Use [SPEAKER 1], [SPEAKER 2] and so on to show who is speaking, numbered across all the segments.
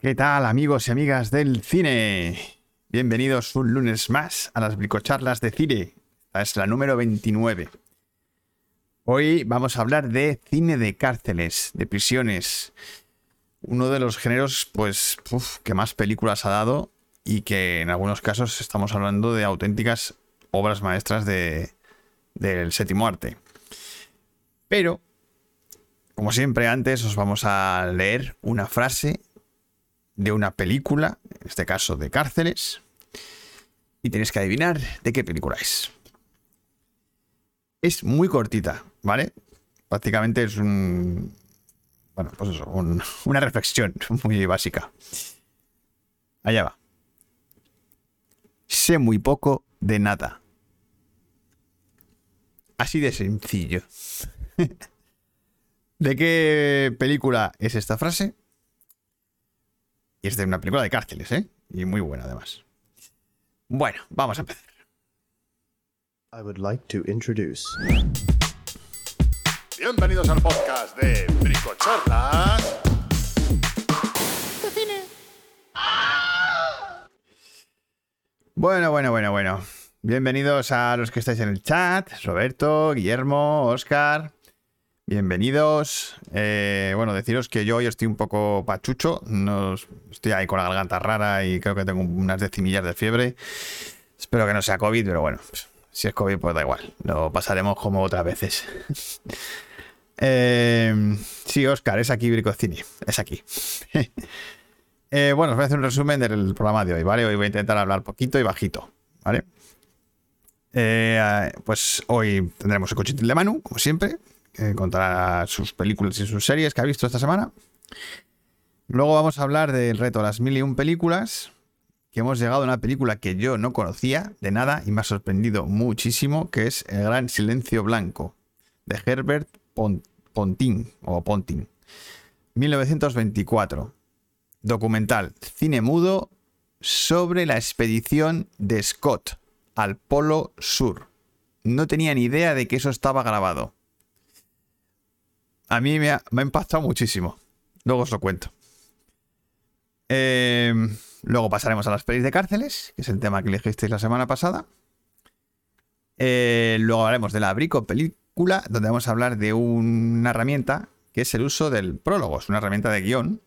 [SPEAKER 1] ¿Qué tal amigos y amigas del cine? Bienvenidos un lunes más a las bricocharlas de cine. Esta es la número 29. Hoy vamos a hablar de cine de cárceles, de prisiones. Uno de los géneros, pues, que más películas ha dado y que en algunos casos estamos hablando de auténticas obras maestras de, del séptimo arte. Pero, como siempre antes, os vamos a leer una frase de una película, en este caso de cárceles, y tenéis que adivinar de qué película es. Es muy cortita, ¿vale? Prácticamente es un... Bueno, pues eso, una reflexión muy básica. Allá va. Sé muy poco de nada. Así de sencillo. ¿De qué película es esta frase? Y es de una película de cárceles, ¿eh? Y muy buena además. Bueno, vamos a empezar.
[SPEAKER 2] I would like to introduce.
[SPEAKER 3] Bienvenidos al podcast de Bricocharlas.
[SPEAKER 1] Bueno, bueno, bueno, bueno. Bienvenidos a los que estáis en el chat. Roberto, Guillermo, Oscar. Bienvenidos. Eh, bueno, deciros que yo hoy estoy un poco pachucho. No, estoy ahí con la garganta rara y creo que tengo unas decimillas de fiebre. Espero que no sea COVID, pero bueno, pues, si es COVID, pues da igual. Lo pasaremos como otras veces. Eh, sí, Oscar, es aquí Bricocini. Es aquí. Eh, bueno, os voy a hacer un resumen del programa de hoy, ¿vale? Hoy voy a intentar hablar poquito y bajito, ¿vale? pues hoy tendremos el cochitín de Manu, como siempre, que contará sus películas y sus series que ha visto esta semana. Luego vamos a hablar del reto Las Mil y Un Películas, que hemos llegado a una película que yo no conocía de nada y me ha sorprendido muchísimo, que es El Gran Silencio Blanco, de Herbert Pontin, o Pontin, 1924. Documental, cine mudo sobre la expedición de Scott al Polo Sur. No tenía ni idea de que eso estaba grabado a mí me ha, impactado muchísimo. Luego os lo cuento. Eh, luego pasaremos a las pelis de cárceles, que es el tema que elegisteis la semana pasada. Eh, luego hablaremos de la Brico película, donde vamos a hablar de una herramienta que es el uso del prólogo. Es una herramienta de guion.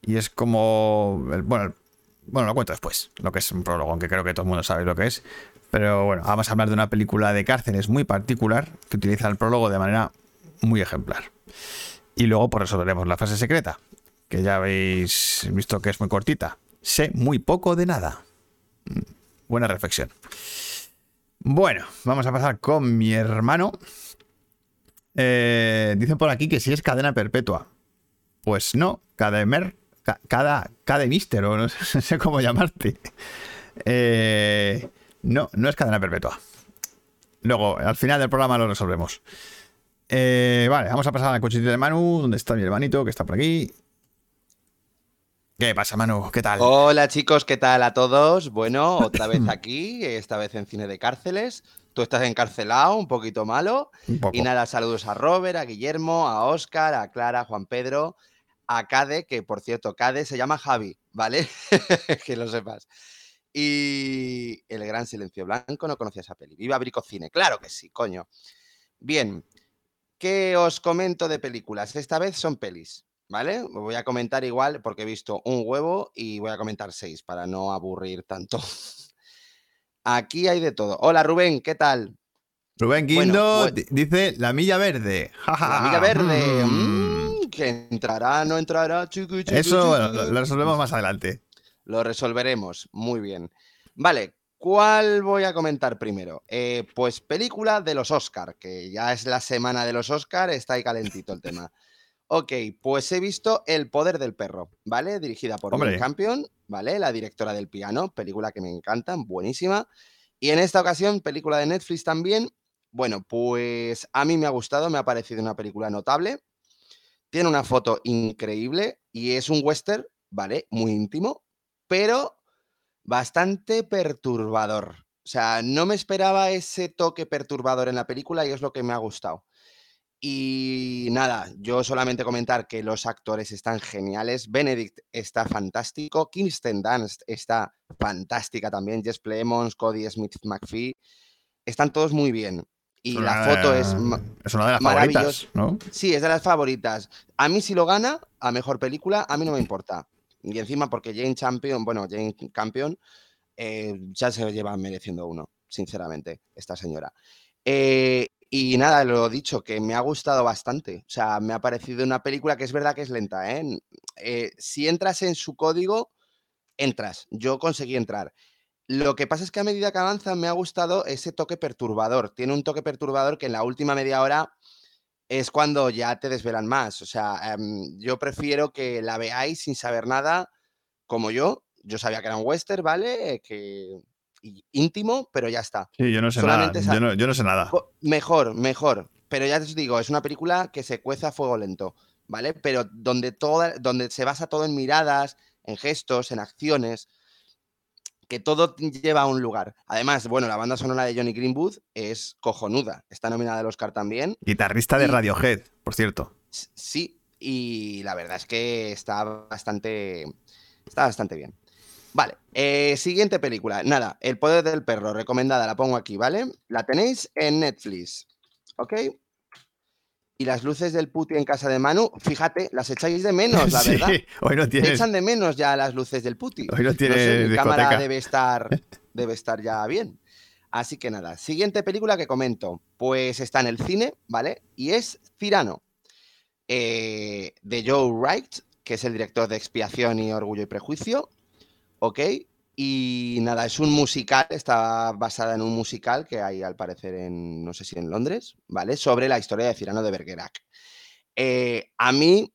[SPEAKER 1] Y es como. Bueno, bueno, lo cuento después, lo que es un prólogo, aunque creo que todo el mundo sabe lo que es. Pero bueno, vamos a hablar de una película de cárceles muy particular que utiliza el prólogo de manera muy ejemplar. Y luego pues resolveremos la frase secreta, que ya habéis visto que es muy cortita. Sé muy poco de nada. Mm, buena reflexión. Bueno, vamos a pasar con mi hermano. Eh, dicen por aquí que si es cadena perpetua. Pues no, cada mer, cada, cada mister, o no sé cómo llamarte. Eh, no, no es cadena perpetua. Luego, al final del programa lo resolvemos. Eh, vale, vamos a pasar al cochito de Manu, donde está mi hermanito, que está por aquí. ¿Qué pasa, Manu? ¿Qué tal?
[SPEAKER 4] Hola, chicos, ¿qué tal a todos? Bueno, otra vez aquí, esta vez en Cine de Cárceles. Tú estás encarcelado, un poquito malo. y nada, saludos a Robert, a Guillermo, a Oscar, a Clara, a Juan Pedro, a Cade, que por cierto, Cade se llama Javi, ¿vale? que lo sepas. Y El Gran Silencio Blanco, no conocía esa peli. Viva Bricocine, claro que sí, coño. Bien, ¿Qué os comento de películas? Esta vez son pelis, ¿vale? Voy a comentar igual porque he visto un huevo y voy a comentar seis para no aburrir tanto. Aquí hay de todo. Hola Rubén, ¿qué tal?
[SPEAKER 1] Rubén Guindo dice la milla verde.
[SPEAKER 4] la milla verde. Mm. Mm, que entrará, no entrará.
[SPEAKER 1] Eso lo resolvemos más adelante.
[SPEAKER 4] Lo resolveremos. Muy bien. Vale, ¿Cuál voy a comentar primero? Eh, pues película de los Oscar, que ya es la semana de los Oscar, está ahí calentito el tema. Ok, pues he visto El poder del perro, ¿vale? Dirigida por Will Campion, ¿vale? La directora del piano, película que me encanta, buenísima. Y en esta ocasión, película de Netflix también. Bueno, pues a mí me ha gustado, me ha parecido una película notable. Tiene una foto increíble y es un western, ¿vale? Muy íntimo, pero bastante perturbador. O sea, no me esperaba ese toque perturbador en la película y es lo que me ha gustado. Y nada, yo solamente comentar que los actores están geniales. Benedict está fantástico. Kirsten Dunst está fantástica también. Jess Plemons, Cody Smith McPhee. Están todos muy bien. Y la foto es.
[SPEAKER 1] Es una de las favoritas, ¿no?
[SPEAKER 4] Sí, es de las favoritas. A mí, si lo gana a mejor película, a mí no me importa. Y encima, porque Jane Champion, bueno, Jane Campion, eh, ya se lleva mereciendo uno, sinceramente, esta señora. Eh, y nada, lo dicho, que me ha gustado bastante. O sea, me ha parecido una película que es verdad que es lenta. ¿eh? Eh, si entras en su código, entras. Yo conseguí entrar. Lo que pasa es que a medida que avanza me ha gustado ese toque perturbador. Tiene un toque perturbador que en la última media hora es cuando ya te desvelan más. O sea, em, yo prefiero que la veáis sin saber nada, como yo. Yo sabía que era un western, ¿vale? Que íntimo, pero ya está.
[SPEAKER 1] Sí, yo no sé nada. Yo no, sé nada.
[SPEAKER 4] Mejor, mejor. Pero ya te digo, es una película que se cuece a fuego lento, ¿vale? Pero donde, toda, donde se basa todo en miradas, en gestos, en acciones, que todo lleva a un lugar. Además, bueno, la banda sonora de Johnny Greenwood es cojonuda. Está nominada al Oscar también.
[SPEAKER 1] Guitarrista de Radiohead, por cierto.
[SPEAKER 4] Sí, y la verdad es que está bastante, está bastante bien. Vale, eh, siguiente película. Nada, El poder del perro, recomendada, la pongo aquí, ¿vale? La tenéis en Netflix, ¿ok? Y las luces del puti en casa de Manu, fíjate, las echáis de menos, la verdad.
[SPEAKER 1] Hoy no tienes...
[SPEAKER 4] echan de menos ya las luces del puti.
[SPEAKER 1] Hoy no tienes
[SPEAKER 4] no cámara debe estar, debe estar ya bien. Así que nada, siguiente película que comento, pues está en el cine, ¿vale? Y es Cirano, eh, de Joe Wright, que es el director de Expiación y Orgullo y Prejuicio, ¿ok? Y nada, es un musical, está basada en un musical que hay al parecer en, no sé si en Londres, ¿vale? Sobre la historia de Cirano de Bergerac. Eh, a mí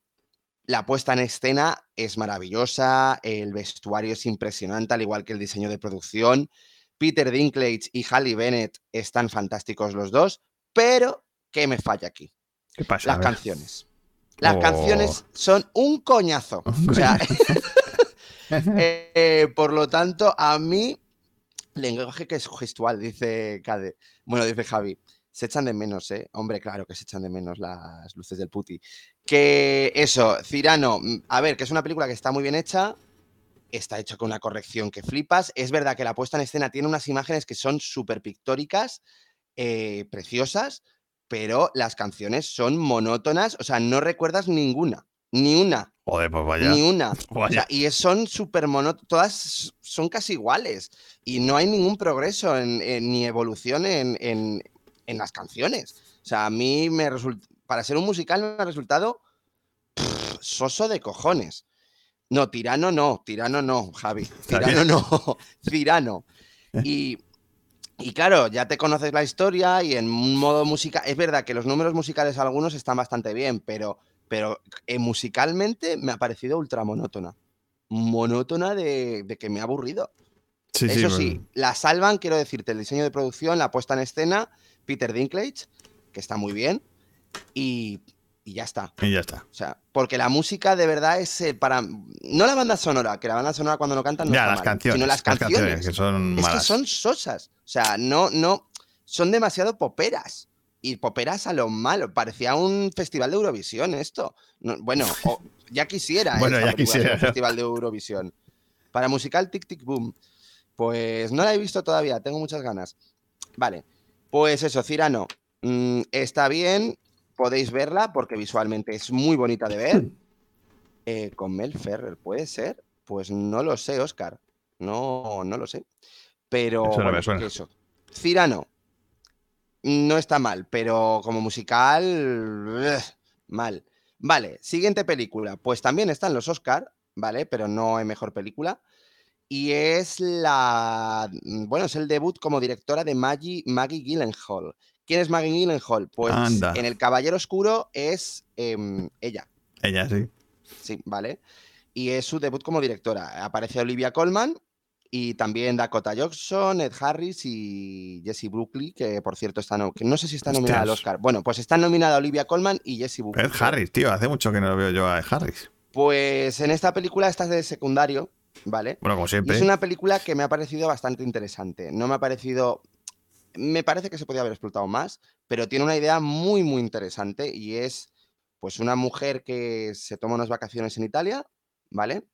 [SPEAKER 4] la puesta en escena es maravillosa, el vestuario es impresionante, al igual que el diseño de producción. Peter Dinklage y Halle Bennett están fantásticos los dos, pero ¿qué me falla aquí?
[SPEAKER 1] ¿Qué pasa?
[SPEAKER 4] Las canciones. Las canciones oh. son un coñazo. O sea, Eh, por lo tanto, a mí, lenguaje que es gestual, dice Cade. Bueno, dice Javi. Se echan de menos, ¿eh? Hombre, claro que se echan de menos las luces del puti. Que eso, Cirano, mm, a ver, que es una película que está muy bien hecha, está hecha con una corrección que flipas. Es verdad que la puesta en escena tiene unas imágenes que son súper pictóricas, eh, preciosas, pero las canciones son monótonas, o sea, no recuerdas ninguna, ni una.
[SPEAKER 1] Joder, pues vaya.
[SPEAKER 4] Ni una. y son súper monótonas, todas son casi iguales. Y no hay ningún progreso ni evolución en, las canciones. O sea, a mí me resulta, para ser un musical me ha resultado soso de cojones. No, tirano no, tirano no, Javi. Tirano no, tirano. Y, y claro, ya te conoces la historia y en modo musical. Es verdad que los números musicales algunos están bastante bien, pero pero eh, musicalmente me ha parecido ultra monótona. Monótona de, que me ha aburrido. Eso sí, la salvan, quiero decirte, el diseño de producción, la puesta en escena, Peter Dinklage, que está muy bien, y, ya está.
[SPEAKER 1] Y ya está.
[SPEAKER 4] O sea, porque la música de verdad es eh, para. No la banda sonora, que la banda sonora cuando no cantan no
[SPEAKER 1] ya, las canciones.
[SPEAKER 4] Sino las canciones.
[SPEAKER 1] que son
[SPEAKER 4] Es que son sosas. O sea, no, no. Son demasiado poperas y poperas a lo malo. Parecía un festival de Eurovisión esto. bueno, ya quisiera.
[SPEAKER 1] bueno, ya quisiera. Un
[SPEAKER 4] festival de Eurovisión. Para musical Tic Tic Boom. Pues no la he visto todavía, tengo muchas ganas. Vale, pues eso, Cirano. Mm, está bien, podéis verla porque visualmente es muy bonita de ver. Eh, con Mel Ferrer, ¿puede ser? Pues no lo sé, Oscar. No, no lo sé. Pero eso. Cirano, no está mal, pero como musical, mal. Vale, siguiente película. Pues también están los Oscar, ¿vale? Pero no es mejor película. Y es la. Mm, bueno, es el debut como directora de Maggie, Maggie Gyllenhaal. ¿Quién es Maggie Gyllenhaal? Pues en El Caballero Oscuro es em, ella.
[SPEAKER 1] Ella, sí.
[SPEAKER 4] Sí, vale. Y es su debut como directora. Aparece Olivia Colman y también Dakota Johnson, Ed Harris y Jesse Buckley, que por cierto está no, que no sé si está nominada al Oscar. Bueno, pues está nominada Olivia Colman y Jesse Buckley.
[SPEAKER 1] Ed Harris, tío, hace mucho que no lo veo yo a Ed Harris.
[SPEAKER 4] Pues en esta película estás de secundario, ¿vale?
[SPEAKER 1] Bueno, como siempre.
[SPEAKER 4] es una película que me ha parecido bastante interesante. No me ha parecido me parece que se podía haber explotado más, pero tiene una idea muy, muy interesante y es pues una mujer que se toma unas vacaciones en Italia, ¿vale?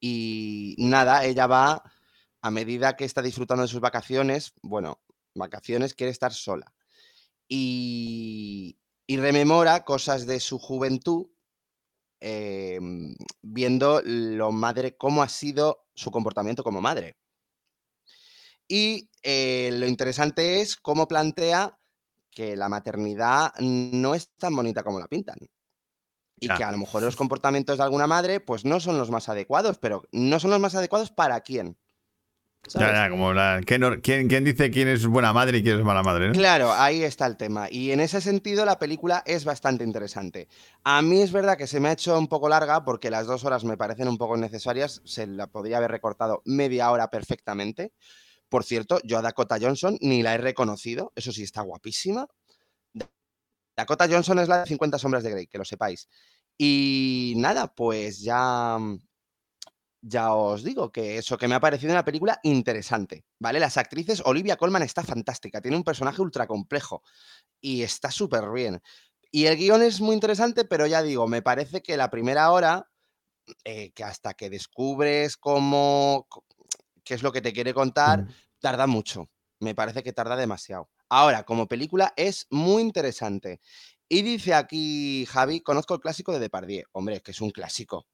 [SPEAKER 4] Y nada, ella va, a medida que está disfrutando de sus vacaciones, bueno, vacaciones quiere estar sola. Y, y rememora cosas de su juventud, em, viendo lo madre, cómo ha sido su comportamiento como madre. Y eh, lo interesante es cómo plantea que la maternidad no es tan bonita como la pintan. Y que a lo mejor los comportamientos de alguna madre, pues no son los más adecuados, pero no son los más adecuados para quién.
[SPEAKER 1] Ya, ya, como la, ¿quién, ¿quién, dice quién es buena madre y quién es mala madre?
[SPEAKER 4] Claro, ahí está el tema. Y en ese sentido la película es bastante interesante. A mí es verdad que se me ha hecho un poco larga porque las dos horas me parecen un poco necesarias. Se la podría haber recortado media hora perfectamente. Por cierto, yo a Dakota Johnson ni la he reconocido. Eso sí, está guapísima. Dakota Johnson es la de 50 sombras de Grey, que lo sepáis. Y nada, pues ya ya os digo que eso que me ha parecido una película interesante, ¿vale? Las actrices, Olivia Colman está fantástica, tiene un personaje ultra complejo y está súper bien. Y el guion es muy interesante, pero ya digo, me parece que la primera hora, eh, que hasta que descubres cómo, qué es lo que te quiere contar, mm. tarda mucho. Me parece que tarda demasiado. Ahora, como película es muy interesante. Y dice aquí Javi, conozco el clásico de Depardieu. Hombre, que es un clásico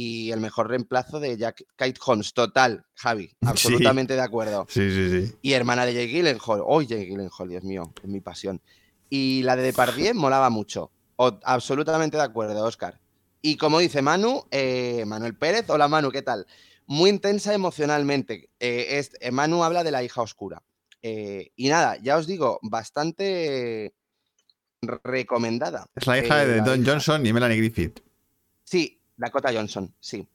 [SPEAKER 4] y el mejor reemplazo de Jack Kate Holmes. Total, Javi, absolutamente de acuerdo.
[SPEAKER 1] Sí, sí, sí.
[SPEAKER 4] Y hermana de Jake Gyllenhaal. Oh, Jake Gyllenhaal, Dios mío, es mi pasión. Y la de Depardieu molaba mucho. absolutamente de acuerdo, Oscar. Y como dice Manu, eh, Manuel Pérez, hola Manu, ¿qué tal? Muy intensa emocionalmente. Eh, eh, Manu habla de la hija oscura. Y nada, ya os digo, bastante recomendada.
[SPEAKER 1] Es la hija de Don Johnson y Melanie Griffith.
[SPEAKER 4] Sí, Dakota Johnson, sí.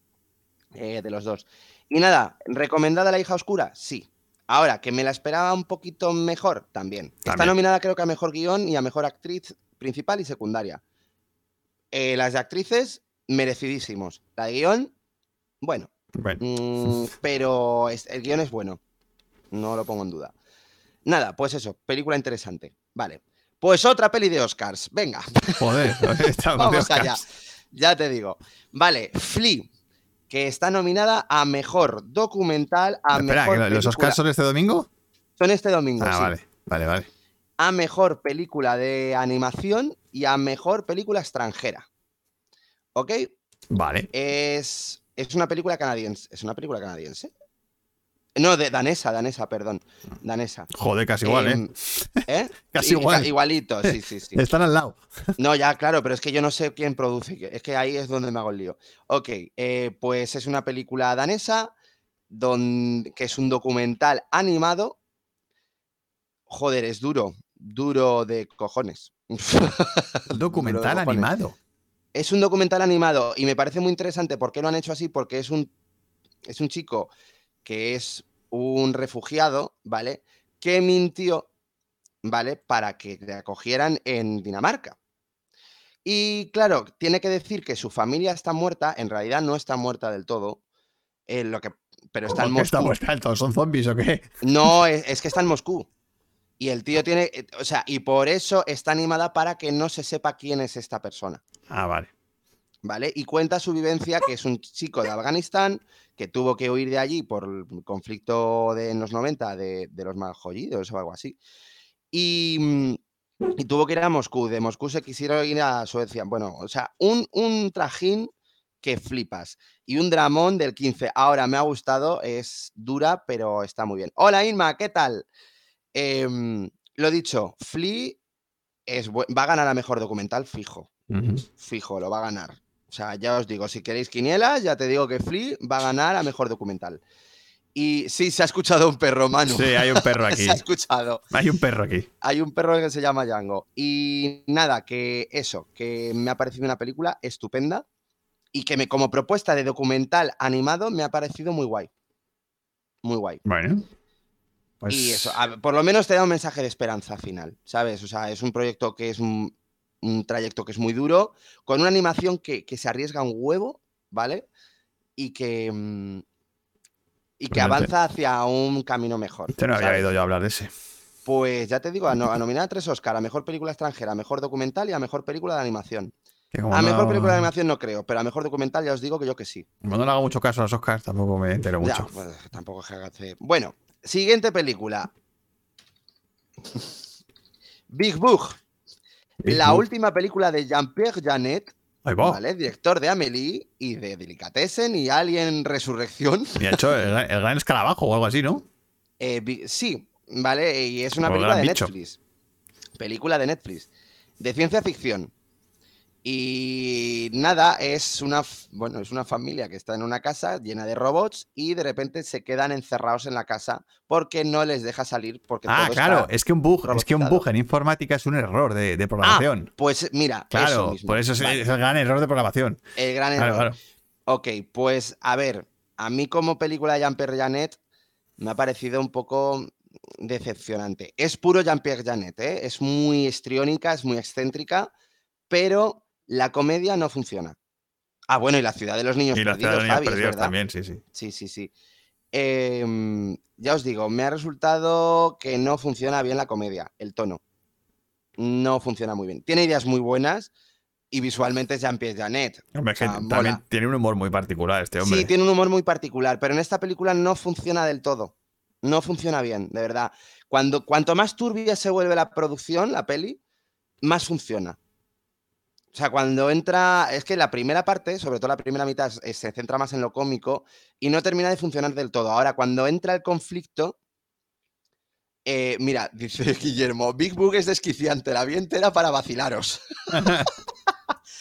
[SPEAKER 4] Eh, de los dos. Y nada, ¿recomendada la hija oscura? Sí. Ahora, que me la esperaba un poquito mejor, también. Está nominada creo que a mejor guion y a mejor actriz principal y secundaria. Eh, las de actrices, merecidísimos. La de guion, bueno. Mm, pero el guion es bueno. No lo pongo en duda. Nada, pues eso, película interesante. Vale. Pues otra peli de Oscars. Venga.
[SPEAKER 1] Joder,
[SPEAKER 4] Vamos allá. Ya te digo. Vale, Flea, que está nominada a mejor documental, a
[SPEAKER 1] Espera,
[SPEAKER 4] mejor.
[SPEAKER 1] ¿Los Oscars son este domingo?
[SPEAKER 4] Son este domingo.
[SPEAKER 1] Ah,
[SPEAKER 4] sí.
[SPEAKER 1] vale, vale, vale.
[SPEAKER 4] A mejor película de animación y a mejor película extranjera. ¿Ok?
[SPEAKER 1] Vale.
[SPEAKER 4] Es, es una película canadiense. ¿Es una película canadiense? No, de danesa, danesa, perdón. Danesa.
[SPEAKER 1] Joder, casi igual, ¿eh?
[SPEAKER 4] Em, ¿Eh?
[SPEAKER 1] casi igual.
[SPEAKER 4] Igualito, sí, sí, sí.
[SPEAKER 1] Están al lado.
[SPEAKER 4] No, ya, claro, pero es que yo no sé quién produce. Es que ahí es donde me hago el lío. Ok, eh, pues es una película danesa donde, que es un documental animado. Joder, es duro. Duro de cojones.
[SPEAKER 1] documental animado.
[SPEAKER 4] Es un documental animado y me parece muy interesante. ¿Por qué lo han hecho así? Porque es un, es un chico que es un refugiado, ¿vale? Que mintió, ¿vale? Para que le acogieran en Dinamarca. Y claro, tiene que decir que su familia está muerta, en realidad no está muerta del todo, en lo que, pero está en Moscú.
[SPEAKER 1] Está muerta ¿Son zombies o qué?
[SPEAKER 4] No, es, es, que está en Moscú. Y el tío tiene, eh, o sea, y por eso está animada para que no se sepa quién es esta persona.
[SPEAKER 1] Ah, vale.
[SPEAKER 4] ¿Vale? Y cuenta su vivencia, que es un chico de Afganistán que tuvo que huir de allí por el conflicto de en los 90 de, los maljollidos o algo así. Mm, y, tuvo que ir a Moscú. De Moscú se quisieron ir a Suecia. Bueno, o sea, un, un trajín que flipas. Y un dramón del 15. Ahora me ha gustado, es dura, pero está muy bien. Hola Inma, ¿qué tal? Em, lo dicho, Flea es, va a ganar a mejor documental, fijo. Fijo, lo va a ganar. O sea, ya os digo, si queréis quinielas, ya te digo que Flea va a ganar a mejor documental. Y sí, se ha escuchado un perro, Manu.
[SPEAKER 1] Sí, hay un perro aquí.
[SPEAKER 4] se ha escuchado.
[SPEAKER 1] Hay un perro aquí.
[SPEAKER 4] Hay un perro que se llama Django. Y nada, que eso, que me ha parecido una película estupenda y que me, como propuesta de documental animado me ha parecido muy guay. Muy guay.
[SPEAKER 1] Bueno.
[SPEAKER 4] Pues... Y eso, por lo menos te da un mensaje de esperanza final, ¿sabes? O sea, es un proyecto que es un, un trayecto que es muy duro, con una animación que, se arriesga un huevo, ¿vale? Y que, mm, y que avanza hacia un camino mejor.
[SPEAKER 1] Usted no había oído yo hablar de ese.
[SPEAKER 4] Pues ya te digo, a, no- a nominar a tres Oscar, a mejor película extranjera, a mejor documental y a mejor película de animación.
[SPEAKER 1] Que
[SPEAKER 4] A mejor película de animación no creo, pero a mejor documental ya os digo que yo que sí.
[SPEAKER 1] Como no le hago mucho caso a los Oscars, tampoco me entero
[SPEAKER 4] Ya,
[SPEAKER 1] mucho.
[SPEAKER 4] pues, tampoco es que Bueno, siguiente película. Big Book,
[SPEAKER 1] Big
[SPEAKER 4] la última película de Jean-Pierre Janet. ¿vale? Director de Amélie y de Delicatessen y Alien Resurrección.
[SPEAKER 1] Y ha hecho el, gran- el gran escarabajo o algo así, ¿no?
[SPEAKER 4] Eh, sí, ¿vale? Y es una película de
[SPEAKER 1] bicho.
[SPEAKER 4] Netflix. Película de Netflix. De ciencia ficción. Y nada, es una, bueno, es una familia que está en una casa llena de robots y de repente se quedan encerrados en la casa porque no les deja salir porque
[SPEAKER 1] Ah,
[SPEAKER 4] todo
[SPEAKER 1] claro,
[SPEAKER 4] está-
[SPEAKER 1] es que un bug, es que un bug en informática es un error de, de
[SPEAKER 4] Ah,
[SPEAKER 1] programación.
[SPEAKER 4] pues mira,
[SPEAKER 1] claro,
[SPEAKER 4] eso mismo.
[SPEAKER 1] por eso es,
[SPEAKER 4] Vale,
[SPEAKER 1] es el gran error de programación.
[SPEAKER 4] el gran error.
[SPEAKER 1] Claro.
[SPEAKER 4] Ok, pues a ver, a mí como película de Jean-Pierre Janet me ha parecido un poco decepcionante. Es puro Jean-Pierre Janet, ¿eh? es muy histriónica, es muy excéntrica, pero la comedia no funciona. Ah, bueno, y la ciudad de los niños
[SPEAKER 1] Y la ciudad de
[SPEAKER 4] perdidos,
[SPEAKER 1] los niños
[SPEAKER 4] Javi,
[SPEAKER 1] perdidos también, sí, sí.
[SPEAKER 4] Sí, sí, sí. Em, ya os digo, me ha resultado que no funciona bien la comedia, el tono. No funciona muy bien. Tiene ideas muy buenas y visualmente es Jean-Pierre Janet.
[SPEAKER 1] Hombre, que también
[SPEAKER 4] mola.
[SPEAKER 1] tiene un humor muy particular este hombre.
[SPEAKER 4] Sí, tiene un humor muy particular, pero en esta película no funciona del todo. No funciona bien, de verdad. Cuando, cuanto más turbia se vuelve la producción, la peli, más funciona. O sea, cuando entra. Es que la primera parte, sobre todo la primera mitad, se centra más en lo cómico y no termina de funcionar del todo. Ahora, cuando entra el conflicto. eh, mira, dice Guillermo, Big Book es desquiciante, la vi entera para vacilaros.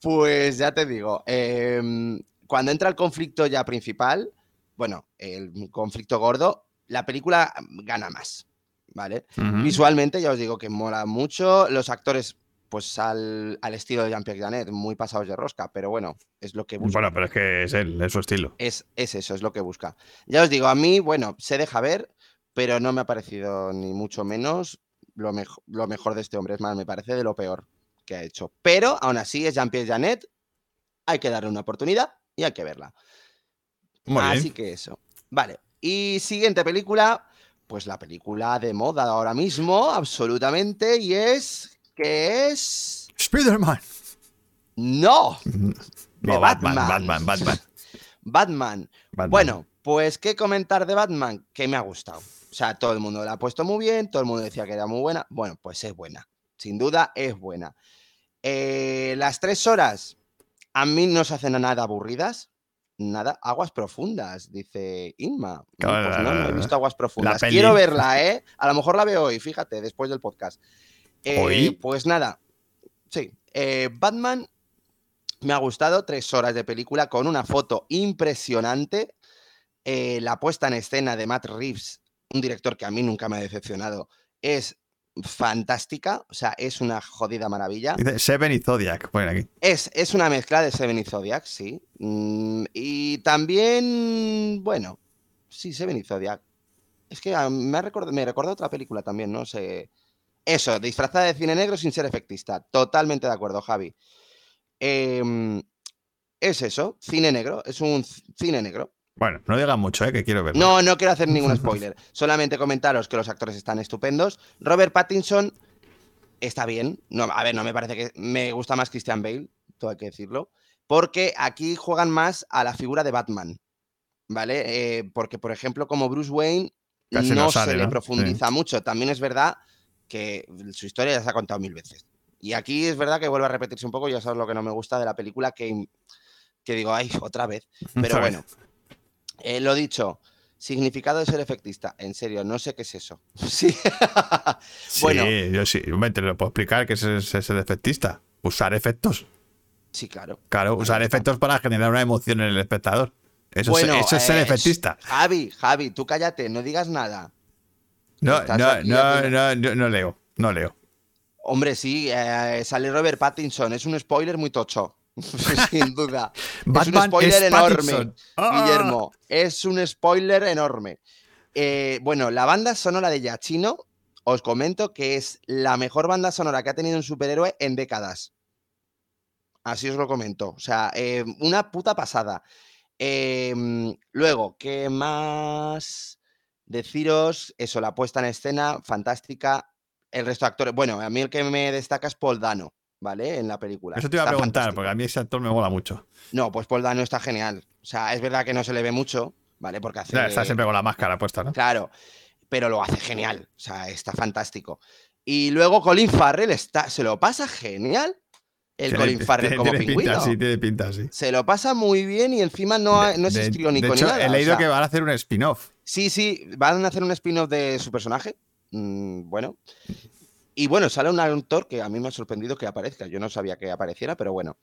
[SPEAKER 4] Pues ya te digo, em, cuando entra el conflicto ya principal, bueno, el conflicto gordo, la película gana más, ¿vale? Visualmente ya os digo que mola mucho, los actores, pues al, al estilo de Jean-Pierre Janet, muy pasados de rosca, pero bueno, es lo que busca.
[SPEAKER 1] Bueno, pero es que es él, es su estilo.
[SPEAKER 4] Es, es eso, es lo que busca. Ya os digo, a mí, bueno, se deja ver, pero no me ha parecido ni mucho menos lo, lo mejor de este hombre. Es más, me parece de lo peor que ha hecho. Pero aún así es Jean-Pierre Janet, hay que darle una oportunidad y hay que verla.
[SPEAKER 1] Muy
[SPEAKER 4] así
[SPEAKER 1] bien.
[SPEAKER 4] que eso. Vale. Y siguiente película, pues la película de moda ahora mismo, absolutamente, y es que es...
[SPEAKER 1] Spider-Man.
[SPEAKER 4] No,
[SPEAKER 1] No, Batman,
[SPEAKER 4] Batman.
[SPEAKER 1] Batman, Batman.
[SPEAKER 4] Batman.
[SPEAKER 1] Batman.
[SPEAKER 4] Bueno, pues qué comentar de Batman, que me ha gustado. O sea, todo el mundo la ha puesto muy bien, todo el mundo decía que era muy buena. Bueno, pues es buena. Sin duda es buena. Eh, las tres horas a mí no se hacen nada aburridas. Nada, aguas profundas, dice Inma.
[SPEAKER 1] Claro,
[SPEAKER 4] Pues no, no he visto aguas profundas. Quiero verla, ¿eh? A lo mejor la veo hoy, fíjate, después del podcast. Eh,
[SPEAKER 1] ¿Hoy?
[SPEAKER 4] Pues nada, sí. eh, Batman me ha gustado, tres horas de película con una foto impresionante. eh, la puesta en escena de Matt Reeves, un director que a mí nunca me ha decepcionado, es fantástica. O sea, es una jodida maravilla.
[SPEAKER 1] Dice Seven y Zodiac. Ponen aquí.
[SPEAKER 4] Es, es una mezcla de Seven y Zodiac, sí. Mm, y también, bueno, sí, Seven y Zodiac. Es que me, ha record- me recuerda otra película también, no sé. Eso, disfrazada de cine negro sin ser efectista. Totalmente de acuerdo, Javi. Em, es eso, cine negro. Es un cine negro.
[SPEAKER 1] Bueno, no digan mucho, ¿eh? Que quiero verlo.
[SPEAKER 4] No, no quiero hacer ningún spoiler. Solamente comentaros que los actores están estupendos. Robert Pattinson está bien. No, a ver, no me parece que. Me gusta más Christian Bale, todo hay que decirlo. Porque aquí juegan más a la figura de Batman. ¿Vale? Eh, porque, por ejemplo, como Bruce Wayne
[SPEAKER 1] Casi
[SPEAKER 4] no
[SPEAKER 1] no sale,
[SPEAKER 4] se le
[SPEAKER 1] ¿no?
[SPEAKER 4] profundiza mucho. También es verdad que su historia ya se ha contado mil veces. Y aquí es verdad que vuelve a repetirse un poco. Ya sabes lo que no me gusta de la película, que, que digo, ay, otra vez. Pero bueno, eh, lo dicho, significado de ser efectista. En serio, no sé qué es eso. Sí.
[SPEAKER 1] Sí,
[SPEAKER 4] bueno.
[SPEAKER 1] yo sí. Hombre, te lo puedo explicar que es, es, es el efectista. Usar efectos.
[SPEAKER 4] sí, claro.
[SPEAKER 1] Claro, usar efectos para generar una emoción en el espectador. Eso,
[SPEAKER 4] Bueno,
[SPEAKER 1] es, eso es ser
[SPEAKER 4] eh,
[SPEAKER 1] efectista.
[SPEAKER 4] Javi, Javi, tú cállate, no digas nada.
[SPEAKER 1] No, no, no, no, no, no leo. No leo.
[SPEAKER 4] Hombre, sí, eh, sale Robert Pattinson. Es un spoiler muy tocho. Sin duda. Es un spoiler enorme.
[SPEAKER 1] Pattinson. ¡Ah!
[SPEAKER 4] Guillermo, es un spoiler enorme. Eh, bueno, la banda sonora de Yachino, os comento que es la mejor banda sonora que ha tenido un superhéroe en décadas. Así os lo comento. O sea, eh, una puta pasada. Luego, ¿qué más? Deciros, eso, la puesta en escena, fantástica. El resto de actores, bueno, a mí el que me destaca es Paul Dano, ¿vale? En la película.
[SPEAKER 1] Eso te iba a
[SPEAKER 4] Está
[SPEAKER 1] preguntar,
[SPEAKER 4] fantástico.
[SPEAKER 1] porque a mí ese actor me mola mucho.
[SPEAKER 4] No, pues Paul Dano está genial. O sea, es verdad que no se le ve mucho, ¿vale? Porque hace.
[SPEAKER 1] Está siempre con la máscara puesta, ¿no?
[SPEAKER 4] Claro, pero lo hace genial. O sea, está fantástico. Y luego Colin Farrell está, se lo pasa genial. El
[SPEAKER 1] Tiene-
[SPEAKER 4] Colin Farrell
[SPEAKER 1] tiene-
[SPEAKER 4] como
[SPEAKER 1] tiene
[SPEAKER 4] pingüino.
[SPEAKER 1] Pinta, sí, tiene pinta, sí.
[SPEAKER 4] Se lo pasa muy bien y encima no, no es histriónico ni
[SPEAKER 1] hecho,
[SPEAKER 4] nada.
[SPEAKER 1] he
[SPEAKER 4] o
[SPEAKER 1] leído
[SPEAKER 4] sea,
[SPEAKER 1] que van a hacer un spin-off.
[SPEAKER 4] Sí, sí, van a hacer un spin-off de su personaje. Mm, bueno. Y bueno, sale un actor que a mí me ha sorprendido que aparezca. Yo no sabía que apareciera, pero bueno.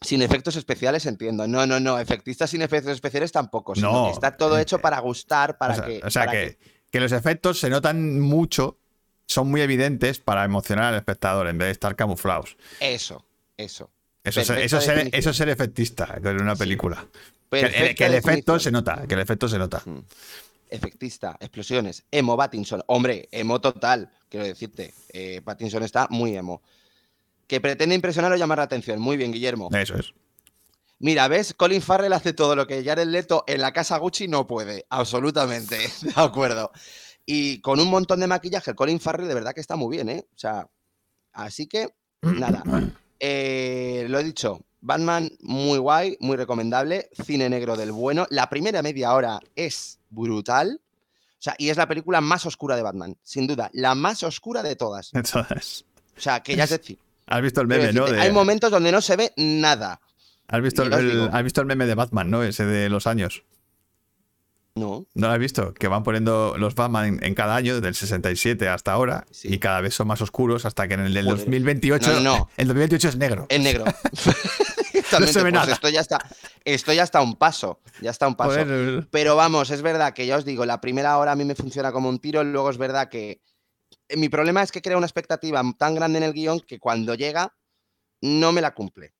[SPEAKER 4] Sin efectos especiales entiendo. No, no, no. Efectistas sin efectos especiales tampoco.
[SPEAKER 1] No.
[SPEAKER 4] está todo hecho para gustar, para
[SPEAKER 1] o sea,
[SPEAKER 4] que.
[SPEAKER 1] o sea
[SPEAKER 4] para
[SPEAKER 1] que, que los efectos se notan mucho, son muy evidentes para emocionar al espectador en vez de estar camuflados.
[SPEAKER 4] Eso, eso.
[SPEAKER 1] Eso, es- eso, es ser, eso es ser efectista en una película. Que, el-
[SPEAKER 4] Perfecta
[SPEAKER 1] que el efecto se nota, que el efecto se nota.
[SPEAKER 4] Mm. Efectista, explosiones, emo Pattinson. Hombre, emo total, quiero decirte. Eh, Pattinson está muy emo. Que pretende impresionar o llamar la atención. Muy bien, Guillermo.
[SPEAKER 1] Eso es.
[SPEAKER 4] Mira, ¿ves? Colin Farrell hace todo lo que Jared Leto en la casa Gucci no puede. Absolutamente. De acuerdo. Y con un montón de maquillaje, Colin Farrell de verdad que está muy bien, ¿eh? O sea, así que, nada. Eh, lo he dicho, Batman muy guay, muy recomendable, cine negro del bueno. La primera media hora es brutal. O sea, y es la película más oscura de Batman, sin duda, la más oscura de todas.
[SPEAKER 1] Entonces,
[SPEAKER 4] O sea, que ya es decir,
[SPEAKER 1] has visto el meme, ¿no? De-
[SPEAKER 4] hay momentos donde no se ve nada.
[SPEAKER 1] has, visto el, has visto el meme de Batman, ¿no? Ese de los años.
[SPEAKER 4] No,
[SPEAKER 1] ¿No lo has visto? Que van poniendo los Batman en, en cada año, desde el 67 hasta ahora,
[SPEAKER 4] Sí.
[SPEAKER 1] y cada vez son más oscuros hasta que en el del
[SPEAKER 4] Joder.
[SPEAKER 1] 2028,
[SPEAKER 4] No, no.
[SPEAKER 1] el 2028 es negro.
[SPEAKER 4] es negro. Exactamente,
[SPEAKER 1] se ve
[SPEAKER 4] pues
[SPEAKER 1] nada.
[SPEAKER 4] Esto ya está, esto ya está un paso, ya está a un paso.
[SPEAKER 1] Joder,
[SPEAKER 4] Pero vamos, es verdad que ya os digo, la primera hora a mí me funciona como un tiro, luego es verdad que eh, mi problema es que crea una expectativa tan grande en el guion que cuando llega no me la cumple.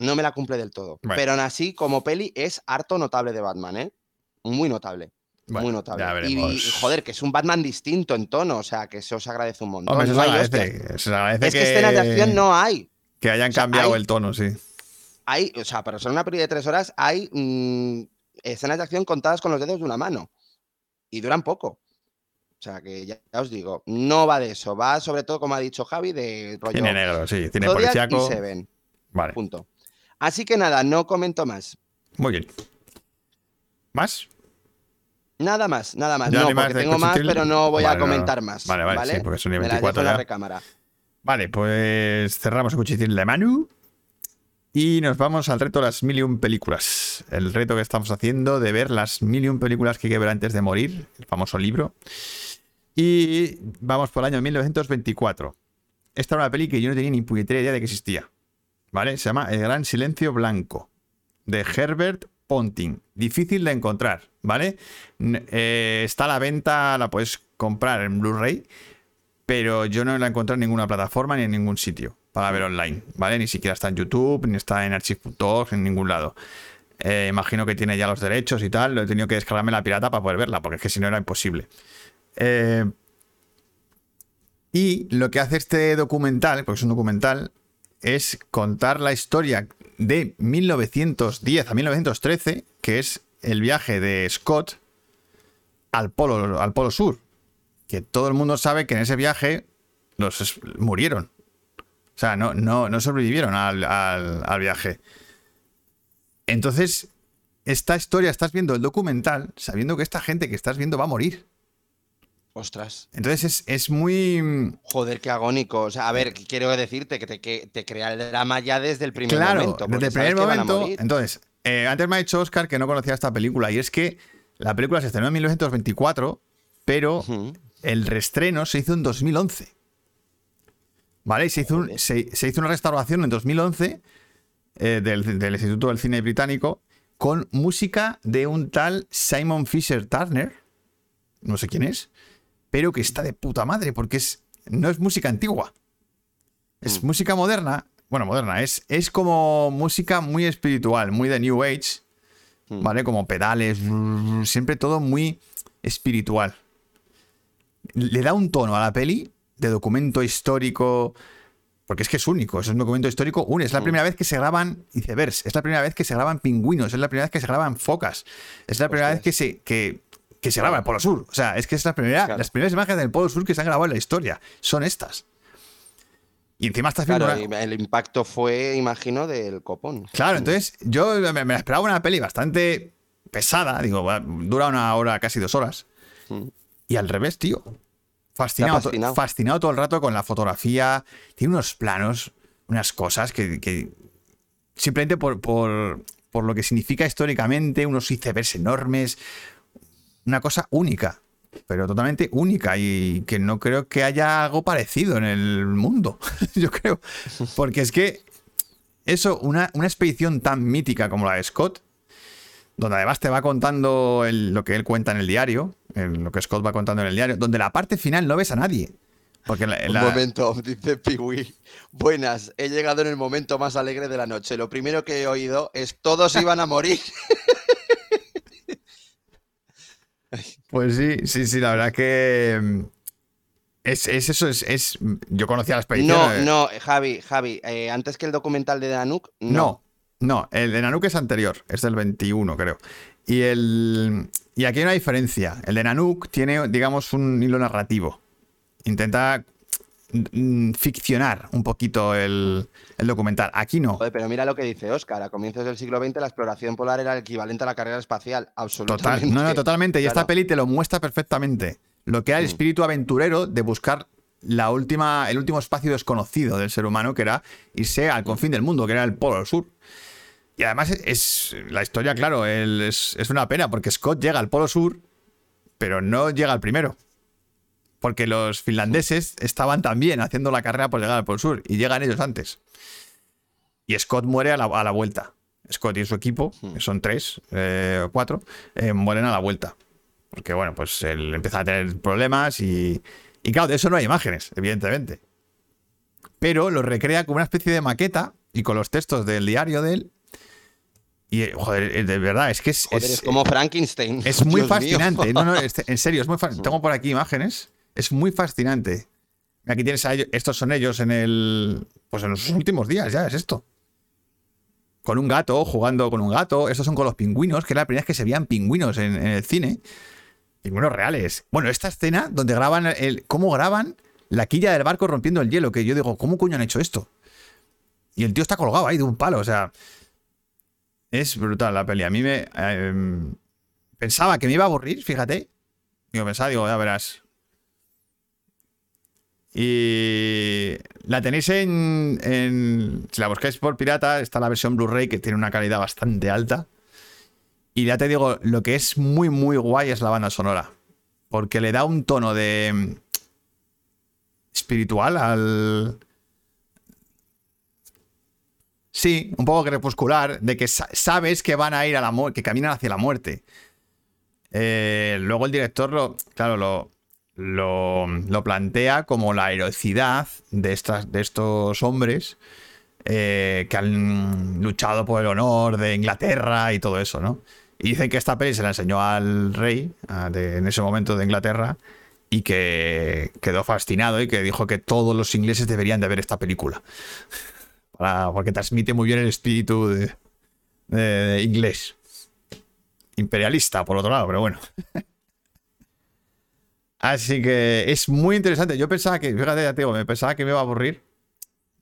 [SPEAKER 4] No me la cumple del todo.
[SPEAKER 1] Bueno.
[SPEAKER 4] Pero aún así, como peli, es harto notable de Batman, ¿eh? Muy notable.
[SPEAKER 1] Bueno,
[SPEAKER 4] muy notable. Y- joder, que es un Batman distinto en tono, o sea, que se os agradece un montón.
[SPEAKER 1] Hombre, eso
[SPEAKER 4] No
[SPEAKER 1] se
[SPEAKER 4] hay
[SPEAKER 1] agradece.
[SPEAKER 4] hostias.
[SPEAKER 1] Se agradece
[SPEAKER 4] Es que escenas de acción no hay.
[SPEAKER 1] que hayan
[SPEAKER 4] o sea,
[SPEAKER 1] cambiado
[SPEAKER 4] hay-
[SPEAKER 1] el tono, sí.
[SPEAKER 4] hay, o sea, para ser una peli de tres horas, hay mm, escenas de acción contadas con los dedos de una mano. Y duran poco. O sea, que ya, ya os digo, no va de eso. Va sobre todo, como ha dicho Javi, de rollo
[SPEAKER 1] Cine negro, sí. Cine
[SPEAKER 4] Zodiac
[SPEAKER 1] policíaco.
[SPEAKER 4] y Seven.
[SPEAKER 1] Vale,
[SPEAKER 4] Punto. Así que nada, no comento más.
[SPEAKER 1] muy bien. ¿Más?
[SPEAKER 4] Nada más, nada más.
[SPEAKER 1] Ya
[SPEAKER 4] no, porque tengo más, pero no voy
[SPEAKER 1] Vale,
[SPEAKER 4] a comentar más.
[SPEAKER 1] Vale, vale,
[SPEAKER 4] ¿vale?
[SPEAKER 1] sí, porque son y
[SPEAKER 4] Me las
[SPEAKER 1] 24
[SPEAKER 4] dejo en la
[SPEAKER 1] ya.
[SPEAKER 4] recámara.
[SPEAKER 1] Vale, pues cerramos el cuchitín de Manu. Y nos vamos al reto de las mil y un películas. El reto que estamos haciendo de ver las mil y un películas que hay que ver antes de morir, el famoso libro. Y vamos por el año 1924. Esta era una peli que yo no tenía ni puñetera idea de que existía. ¿Vale? Se llama El Gran Silencio Blanco, de Herbert Ponting. Difícil de encontrar, ¿vale? Eh, está a la venta, la puedes comprar en Blu-ray, pero yo no la encontré en ninguna plataforma ni en ningún sitio para ver online, ¿vale? Ni siquiera está en YouTube, ni está en archive.org, en ningún lado. Eh, imagino que tiene ya los derechos y tal, lo he tenido que descargarme la pirata para poder verla, porque es que si no era imposible. Eh, y lo que hace este documental, porque es un documental, es contar la historia de 1910 a 1913, que es el viaje de Scott al polo, al polo sur. Que todo el mundo sabe que en ese viaje los murieron. O sea, no, no, no sobrevivieron al, al- al viaje. Entonces, esta historia, estás viendo el documental sabiendo que esta gente que estás viendo va a morir.
[SPEAKER 4] Ostras.
[SPEAKER 1] Entonces es, es muy...
[SPEAKER 4] Joder, qué agónico. O sea, a ver, quiero decirte que te, que te crea el drama ya desde el primer
[SPEAKER 1] claro,
[SPEAKER 4] momento.
[SPEAKER 1] desde el primer momento. Entonces, eh, antes me ha dicho Oscar que no conocía esta película y es que la película se estrenó en 1924, pero el reestreno se hizo en 2011. ¿Vale? Y se hizo, un- se, se hizo una restauración en 2011 eh, del, del Instituto del Cine Británico con música de un tal Simon Fisher Turner, no sé quién es, pero que está de puta madre porque es, no es música antigua. Es
[SPEAKER 4] Mm.
[SPEAKER 1] música moderna. Bueno, moderna, es, es como música muy espiritual, muy de New Age,
[SPEAKER 4] Mm.
[SPEAKER 1] ¿vale? Como pedales, siempre todo muy espiritual. Le da un tono a la peli de documento histórico, porque es que es único, es un documento histórico. Un, es la
[SPEAKER 4] Mm.
[SPEAKER 1] primera vez que se graban icebergs, es la primera vez que se graban pingüinos, es la primera vez que se graban focas, es la primera vez que se, que que se graba en el Polo Sur. O sea, es que es la primera,
[SPEAKER 4] Claro.
[SPEAKER 1] las primeras imágenes del Polo Sur que se han grabado en la historia. Son estas. Y encima está haciendo
[SPEAKER 4] Claro,
[SPEAKER 1] una-
[SPEAKER 4] y el impacto fue, imagino, del copón.
[SPEAKER 1] Claro, entonces yo me, me esperaba una peli bastante pesada. Digo, dura una hora, casi dos horas.
[SPEAKER 4] Mm.
[SPEAKER 1] Y al revés, tío. Fascinado,
[SPEAKER 4] fascinado.
[SPEAKER 1] fascinado todo el rato con la fotografía. Tiene unos planos, unas cosas que, que simplemente por, por, por lo que significa históricamente, unos icebergs enormes. Una cosa única, pero totalmente única y que no creo que haya algo parecido en el mundo. Yo creo. Porque es que eso, una, una expedición tan mítica como la de Scott, donde además te va contando el- lo que él cuenta en el diario, lo que Scott va contando en el diario, donde la parte final no ves a nadie. Porque la,
[SPEAKER 4] Un
[SPEAKER 1] la-
[SPEAKER 4] momento, dice Piwi. Buenas, he llegado en el momento más alegre de la noche. Lo primero que he oído es todos iban a morir.
[SPEAKER 1] Pues sí, sí, sí, la verdad que mm, es, es eso, es, es- yo conocía la expedición.
[SPEAKER 4] No,
[SPEAKER 1] eh,
[SPEAKER 4] no, Javi, Javi, eh, antes que el documental de Danuk, no.
[SPEAKER 1] No, no, el de Nanook es anterior, es del 21, creo. Y el y aquí hay una diferencia. El de Nanook tiene, digamos, un hilo narrativo. Intenta ficcionar un poquito el, el documental. Aquí no.
[SPEAKER 4] Joder, pero mira lo que dice Oscar. A comienzos del siglo XX la exploración polar era el equivalente a la carrera espacial. Absolutamente.
[SPEAKER 1] Total, no, no, totalmente. Y esta peli te lo muestra perfectamente. Lo que era el
[SPEAKER 4] Mm.
[SPEAKER 1] espíritu aventurero de buscar la última, el último espacio desconocido del ser humano, que era irse al confín del mundo, que era el Polo Sur. Y además es, es- la historia, claro, es una pena, porque Scott llega al Polo Sur, pero no llega al primero. Porque los finlandeses estaban también haciendo la carrera por llegar al Polo Sur, y llegan ellos antes. Y Scott muere a la, a la vuelta. Scott y su equipo, que son tres eh, o cuatro, eh, mueren a la vuelta. Porque, bueno, pues él empieza a tener problemas y, y, claro, de eso no hay imágenes, evidentemente. Pero lo recrea como una especie de maqueta y con los textos del diario de él. Y, eh, joder, de verdad, es que es,
[SPEAKER 4] Joder, es,
[SPEAKER 1] es-
[SPEAKER 4] como Frankenstein.
[SPEAKER 1] es muy
[SPEAKER 4] Dios mío.
[SPEAKER 1] fascinante. No, no, este- en serio, es muy fa- Tengo por aquí imágenes. Es muy fascinante. Aquí tienes a ellos, estos son ellos en el. Pues en los últimos días, ya es esto. Con un gato, jugando con un gato. Estos son con los pingüinos, que era la primera vez que se veían pingüinos en, el cine. Pingüinos reales. Bueno, esta escena donde graban el. ¿Cómo graban la quilla del barco rompiendo el hielo? Que yo digo, ¿cómo coño han hecho esto? Y el tío está colgado ahí de un palo, o sea. Es brutal la peli. A mí me. em, pensaba que me iba a aburrir, fíjate. Digo, pensaba, digo, ya verás. Y la tenéis en, Si la buscáis por pirata, está la versión Blu-ray que tiene una calidad bastante alta. Y ya te digo, lo que es muy, muy guay es la banda sonora. Porque le da un tono de. mm, espiritual al. Sí, un poco crepuscular, de que sa- sabes que van a ir a la muerte, que caminan hacia la muerte. Eh, luego el director lo, claro, lo, lo, plantea como la heroicidad de, estas, de estos hombres eh, que han luchado por el honor de Inglaterra y todo eso, ¿no? Y dicen que esta peli se la enseñó al rey de- en ese momento de Inglaterra y que quedó fascinado y que dijo que todos los ingleses deberían de ver esta película. Porque transmite muy bien el espíritu de inglés imperialista, por otro lado, pero bueno. Así que es muy interesante. Yo pensaba que, fíjate, ya te digo, me pensaba que me iba a aburrir.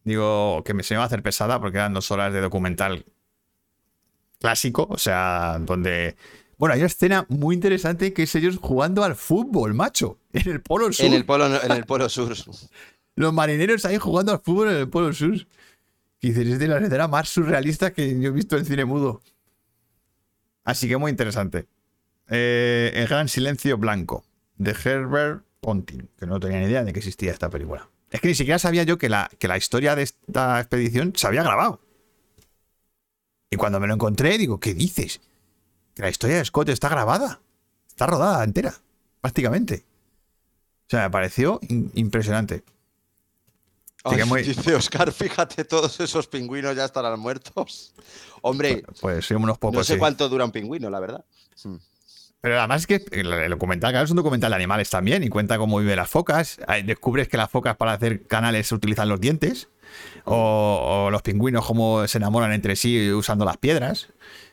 [SPEAKER 1] Digo, que me, se me iba a hacer pesada porque eran dos horas de documental clásico, o sea, donde... Bueno, hay una escena muy interesante que es ellos jugando al fútbol, macho, en el Polo Sur.
[SPEAKER 4] En el polo, en el polo sur.
[SPEAKER 1] Los marineros ahí jugando al fútbol en el Polo Sur. Que dices, es de las escenas más surrealistas que yo he visto en cine mudo. Así que muy interesante. Eh, el gran silencio blanco, de Herbert Ponting, que no tenía ni idea de que existía esta película. Es que ni siquiera sabía yo que la, que la historia de esta expedición se había grabado. Y cuando me lo encontré, digo, ¿qué dices? Que la historia de Scott está grabada. Está rodada entera, prácticamente. O sea, me pareció impresionante.
[SPEAKER 4] Ay,
[SPEAKER 1] que muy-
[SPEAKER 4] Dice Oscar, fíjate, todos esos pingüinos ya estarán muertos. Hombre,
[SPEAKER 1] Pues sí, unos pocos.
[SPEAKER 4] no sé
[SPEAKER 1] sí.
[SPEAKER 4] cuánto dura un pingüino, la verdad.
[SPEAKER 1] Pero además es que el, documental, claro, es un documental de animales también y cuenta cómo viven las focas. Descubres que las focas para hacer canales utilizan los dientes. O, o los pingüinos cómo se enamoran entre sí usando las piedras.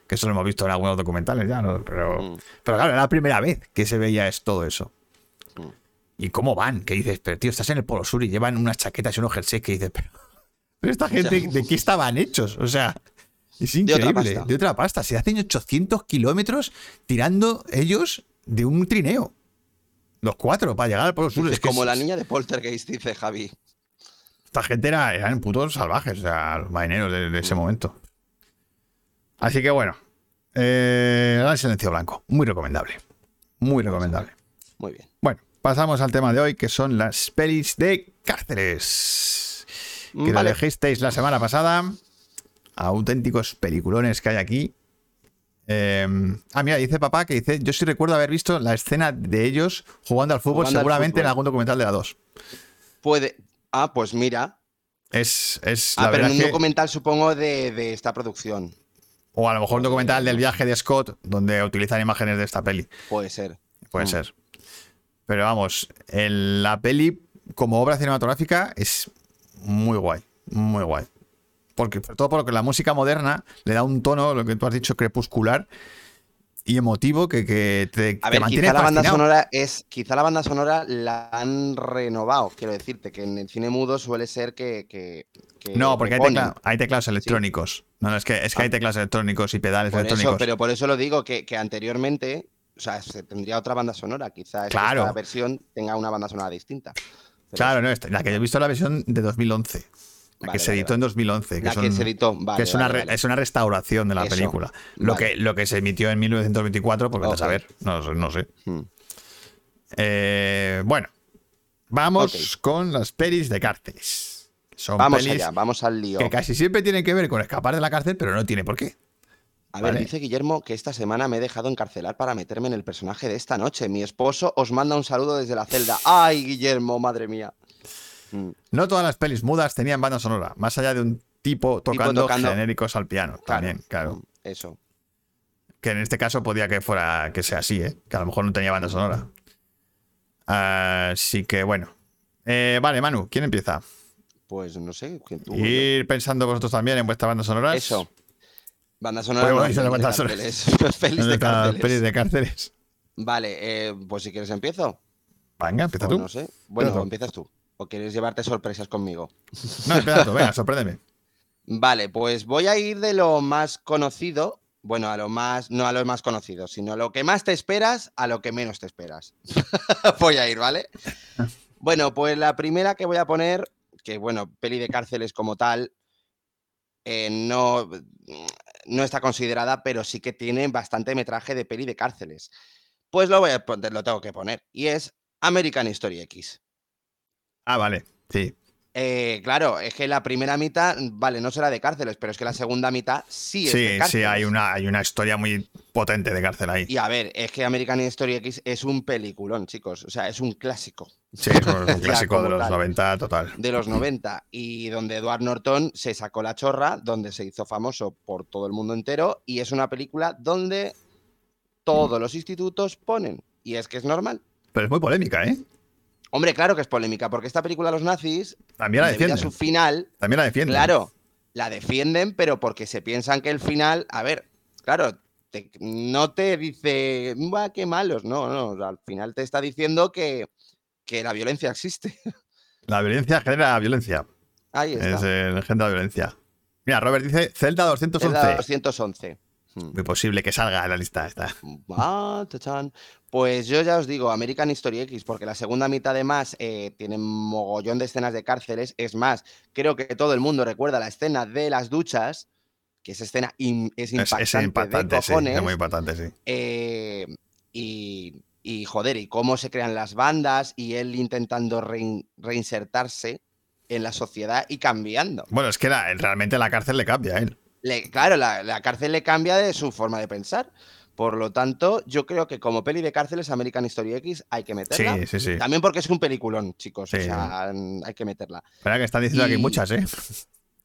[SPEAKER 1] Que eso lo hemos visto en algunos documentales ya, ¿no? Pero,
[SPEAKER 4] Mm.
[SPEAKER 1] pero claro, era la primera vez que se veía es todo eso.
[SPEAKER 4] Mm.
[SPEAKER 1] ¿Y cómo van? Que dices, pero tío, estás en el Polo Sur y llevan unas chaquetas y unos jerseys que dices, pero, pero esta gente, ¿de qué estaban hechos? O sea, es
[SPEAKER 4] De otra
[SPEAKER 1] increíble.
[SPEAKER 4] pasta.
[SPEAKER 1] De otra pasta. Se hacen 800 kilómetros tirando ellos de un trineo. Los cuatro, para llegar al Polo Sur.
[SPEAKER 4] Es como la niña de Poltergeist, dice Javi.
[SPEAKER 1] esta gente era, eran putos salvajes, o sea, los marineros de, de ese momento. Así que bueno, eh, Gran Silencio Blanco, muy recomendable. Muy recomendable.
[SPEAKER 4] Muy bien.
[SPEAKER 1] Bueno, pasamos al tema de hoy, que son las pelis de cárceles. Que lo
[SPEAKER 4] Vale.
[SPEAKER 1] dejisteis la semana pasada. Auténticos peliculones que hay aquí. Eh, ah, mira, dice papá que dice: Yo sí recuerdo haber visto la escena de ellos jugando al fútbol,
[SPEAKER 4] Jugando al
[SPEAKER 1] seguramente en algún documental de la 2.
[SPEAKER 4] Puede. Ah, pues mira.
[SPEAKER 1] Es, es
[SPEAKER 4] Ah,
[SPEAKER 1] la
[SPEAKER 4] pero en un
[SPEAKER 1] que-
[SPEAKER 4] documental, supongo, de, de esta producción.
[SPEAKER 1] O a lo mejor un documental del viaje de Scott, donde utilizan imágenes de esta peli.
[SPEAKER 4] Puede ser.
[SPEAKER 1] Puede
[SPEAKER 4] Mm.
[SPEAKER 1] ser. Pero vamos, el- la peli como obra cinematográfica es muy guay. Muy guay. Porque, sobre todo porque la música moderna le da un tono, lo que tú has dicho, crepuscular y emotivo que, que te,
[SPEAKER 4] A
[SPEAKER 1] te mantiene
[SPEAKER 4] quizá la banda sonora es. Quizá la banda sonora la han renovado. Quiero decirte que en el cine mudo suele ser que. que- que
[SPEAKER 1] No, porque hay, tecla- hay teclados electrónicos. No, no, es que, es que
[SPEAKER 4] Ah.
[SPEAKER 1] hay teclados electrónicos y pedales
[SPEAKER 4] Por eso,
[SPEAKER 1] electrónicos.
[SPEAKER 4] pero por eso lo digo, que, que anteriormente. O sea, se tendría otra banda sonora. Quizá
[SPEAKER 1] Claro.
[SPEAKER 4] esta versión tenga una banda sonora distinta. Pero
[SPEAKER 1] Claro, no, esta- la que yo he visto es la versión de 2011. La
[SPEAKER 4] Vale,
[SPEAKER 1] que se
[SPEAKER 4] vale,
[SPEAKER 1] editó
[SPEAKER 4] vale.
[SPEAKER 1] en 2011. Que
[SPEAKER 4] La
[SPEAKER 1] son-
[SPEAKER 4] que se editó,
[SPEAKER 1] que es, una
[SPEAKER 4] vale,
[SPEAKER 1] re-
[SPEAKER 4] vale.
[SPEAKER 1] es una restauración de la
[SPEAKER 4] Eso,
[SPEAKER 1] Película. Lo, que, lo que se emitió en 1924, porque
[SPEAKER 4] Ok.
[SPEAKER 1] a saber, no, sé- no sé.
[SPEAKER 4] Hmm.
[SPEAKER 1] Eh, bueno, vamos con las pelis de cárceles. Son
[SPEAKER 4] Vamos
[SPEAKER 1] pelis
[SPEAKER 4] allá, vamos al lío.
[SPEAKER 1] que casi siempre tienen que ver con escapar de la cárcel, pero no tiene por qué.
[SPEAKER 4] A ver,
[SPEAKER 1] Vale.
[SPEAKER 4] dice Guillermo que esta semana me he dejado encarcelar para meterme en el personaje de esta noche. Mi esposo os manda un saludo desde la celda. ¡Ay, Guillermo, madre mía! Mm,
[SPEAKER 1] No todas las pelis mudas tenían banda sonora, más allá de un tipo tocando,
[SPEAKER 4] tocando.
[SPEAKER 1] genéricos al piano. También, claro.
[SPEAKER 4] mm, Eso.
[SPEAKER 1] Que en este caso podía que fuera que sea así, ¿eh? que a lo mejor no tenía banda sonora. Así que bueno. Eh, vale, Manu, ¿quién empieza?
[SPEAKER 4] Pues no sé. tú-
[SPEAKER 1] Ir pensando vosotros también en vuestras bandas sonoras.
[SPEAKER 4] Eso.
[SPEAKER 1] Bueno,
[SPEAKER 4] no,
[SPEAKER 1] bueno,
[SPEAKER 4] de
[SPEAKER 1] bandas sonoras.
[SPEAKER 4] cárceles. Pelis de
[SPEAKER 1] ¿Dónde están las
[SPEAKER 4] cárceles.
[SPEAKER 1] pelis de cárceles?
[SPEAKER 4] Vale, eh, pues si quieres empiezo.
[SPEAKER 1] Venga, empieza
[SPEAKER 4] O
[SPEAKER 1] tú.
[SPEAKER 4] no sé. Bueno, empiezas tú. ¿O quieres llevarte sorpresas conmigo?
[SPEAKER 1] No, tú, venga, sorpréndeme.
[SPEAKER 4] Vale, pues voy a ir de lo más conocido. Bueno, a lo más, no a lo más conocido, sino a lo que más te esperas, a lo que menos te esperas. voy a ir, ¿vale? Bueno, pues la primera que voy a poner, que bueno, peli de cárceles como tal, eh, no, no está considerada, pero sí que tiene bastante metraje de peli de cárceles. Pues lo voy a poner, lo tengo que poner. Y es American History X.
[SPEAKER 1] Ah, vale, sí.
[SPEAKER 4] Eh, claro, es que la primera mitad, vale, no será de cárceles, pero es que la segunda mitad sí es
[SPEAKER 1] Sí,
[SPEAKER 4] de
[SPEAKER 1] sí,
[SPEAKER 4] cárceles.
[SPEAKER 1] hay una, hay una historia muy potente de cárcel ahí.
[SPEAKER 4] Y a ver, es que American History X es un peliculón, chicos. O sea, es un clásico
[SPEAKER 1] Sí, es un, clásico de los
[SPEAKER 4] tal.
[SPEAKER 1] 90 total.
[SPEAKER 4] de los 90 y donde Edward Norton se sacó la chorra, donde se hizo famoso por todo el mundo entero y es una película donde todos los institutos ponen. Y es que es normal.
[SPEAKER 1] Pero es muy polémica, ¿eh?
[SPEAKER 4] Hombre, claro que es polémica, porque esta película los nazis,
[SPEAKER 1] También la
[SPEAKER 4] debido a
[SPEAKER 1] defienden.
[SPEAKER 4] su final,
[SPEAKER 1] También la defienden.
[SPEAKER 4] Claro, la defienden, pero porque se piensan que el final, a ver, claro, te- no te dice, va, qué malos, no, no, al final te está diciendo que, que la violencia existe.
[SPEAKER 1] La violencia genera violencia.
[SPEAKER 4] Ahí está.
[SPEAKER 1] Es el genera violencia. Mira, Robert dice Zelda 211.
[SPEAKER 4] Zelda 211. Hmm.
[SPEAKER 1] Muy posible que salga en la lista esta.
[SPEAKER 4] Ah. Pues yo ya os digo, American History X, porque la segunda mitad además eh, tiene mogollón de escenas de cárceles. Es más, creo que todo el mundo recuerda la escena de las duchas, que esa escena es
[SPEAKER 1] Es,
[SPEAKER 4] impactante,
[SPEAKER 1] es impactante,
[SPEAKER 4] de
[SPEAKER 1] sí. Es muy impactante, sí.
[SPEAKER 4] Eh, y, y, joder, y cómo se crean las bandas y él intentando rein- reinsertarse en la sociedad y cambiando.
[SPEAKER 1] Bueno, es que la- realmente la cárcel le cambia a él.
[SPEAKER 4] Le- claro, la, la cárcel le cambia de su forma de pensar. Por lo tanto, yo creo que como peli de cárceles, American History X hay que meterla.
[SPEAKER 1] Sí, sí, sí.
[SPEAKER 4] También porque es un peliculón, chicos. O sea, mm, hay que meterla.
[SPEAKER 1] Espera que están diciendo aquí muchas, ¿eh?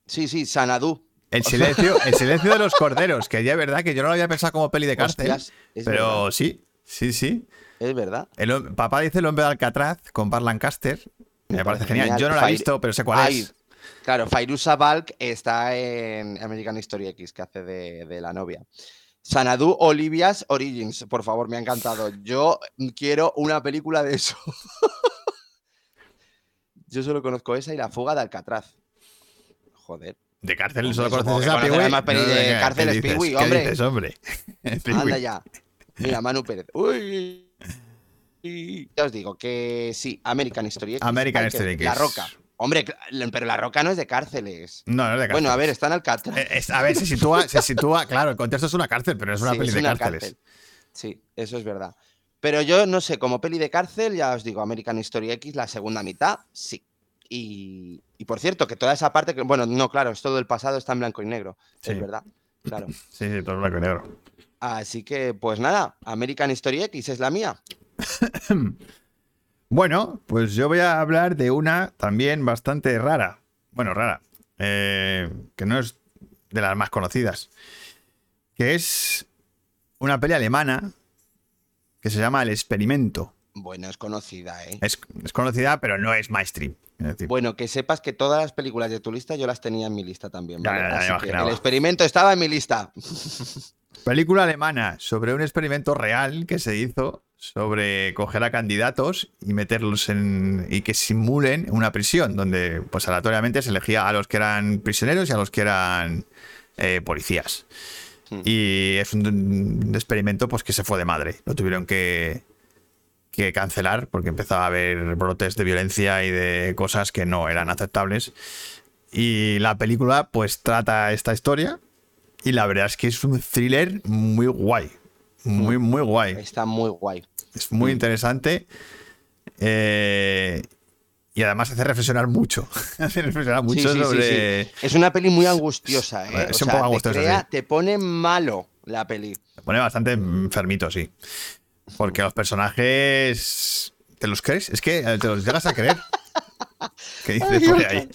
[SPEAKER 4] Sí, sí, Sanadú.
[SPEAKER 1] El silencio, el silencio de los corderos, que ya es verdad que yo no lo había pensado como peli de cárcel.
[SPEAKER 4] Hostias,
[SPEAKER 1] pero
[SPEAKER 4] verdad,
[SPEAKER 1] sí, sí, sí.
[SPEAKER 4] es verdad.
[SPEAKER 1] El papá dice el hombre de Alcatraz con Bar Lancaster. Me,
[SPEAKER 4] Me
[SPEAKER 1] parece genial.
[SPEAKER 4] genial.
[SPEAKER 1] Yo no la he visto, pero sé cuál
[SPEAKER 4] Ay,
[SPEAKER 1] es.
[SPEAKER 4] Claro, Fairuza Balk está en American History X, que hace de, de la novia. Sanadu Olivia's Origins, por favor, me ha encantado. Yo quiero una película de eso. Yo solo conozco esa y La fuga de Alcatraz. Joder.
[SPEAKER 1] De cárcel solo conoces esa
[SPEAKER 4] de
[SPEAKER 1] ¿qué-
[SPEAKER 4] cárcel es? Piwi,
[SPEAKER 1] ¿Qué
[SPEAKER 4] hombre.
[SPEAKER 1] dices, hombre?
[SPEAKER 4] Anda ya. Mira, Manu Pérez. Uy. Ya os digo que sí, American History X.
[SPEAKER 1] American History X.
[SPEAKER 4] La Roca. Hombre, pero La Roca no es de cárceles.
[SPEAKER 1] No, no es de cárcel.
[SPEAKER 4] Bueno, a ver, está en Alcatraz.
[SPEAKER 1] Eh, es- a ver, se sitúa, se sitúa, claro, el contexto es una cárcel, pero es una
[SPEAKER 4] Sí,
[SPEAKER 1] peli
[SPEAKER 4] es
[SPEAKER 1] de
[SPEAKER 4] una
[SPEAKER 1] cárceles.
[SPEAKER 4] cárcel. Sí, eso es verdad. Pero yo no sé, como peli de cárcel, ya os digo, American History X, la segunda mitad, sí. Y, y por cierto, que toda esa parte, que, bueno, no, claro, es todo el pasado, está en blanco y negro.
[SPEAKER 1] Sí.
[SPEAKER 4] Es verdad, claro.
[SPEAKER 1] Sí, sí, todo es blanco y negro.
[SPEAKER 4] Así que, pues nada, American History X es la mía.
[SPEAKER 1] Bueno, pues yo voy a hablar de una también bastante rara. Bueno, rara. eh, que no es de las más conocidas. Que es una peli alemana que se llama El Experimento.
[SPEAKER 4] Bueno, es conocida, ¿eh?
[SPEAKER 1] Es, es conocida, pero no es mainstream. Es decir,
[SPEAKER 4] Bueno, que sepas que todas las películas de tu lista yo las tenía en mi lista también. ¿vale?
[SPEAKER 1] ya, ya,
[SPEAKER 4] el experimento estaba en mi lista.
[SPEAKER 1] Película alemana sobre un experimento real que se hizo sobre coger a candidatos y meterlos en. y que simulen una prisión, donde pues aleatoriamente se elegía a los que eran prisioneros y a los que eran eh, policías.
[SPEAKER 4] Hmm.
[SPEAKER 1] Y es un, un experimento pues que se fue de madre. Lo tuvieron que, que cancelar porque empezaba a haber brotes de violencia y de cosas que no eran aceptables. Y la película pues trata esta historia y la verdad es que es un thriller muy guay. Muy, muy guay.
[SPEAKER 4] Está muy guay.
[SPEAKER 1] Es muy interesante. eh, y además hace reflexionar mucho. hace reflexionar mucho
[SPEAKER 4] Sí, sí, sí,
[SPEAKER 1] sobre.
[SPEAKER 4] sí. Es una peli muy angustiosa, ¿eh?
[SPEAKER 1] Es
[SPEAKER 4] O
[SPEAKER 1] un poco
[SPEAKER 4] te
[SPEAKER 1] angustiosa,
[SPEAKER 4] crea-
[SPEAKER 1] sí.
[SPEAKER 4] Te pone malo la peli.
[SPEAKER 1] Se pone bastante enfermito, sí. Porque los personajes. ¿Te los crees? Es que te los llegas a creer. ¿Qué dices por ahí?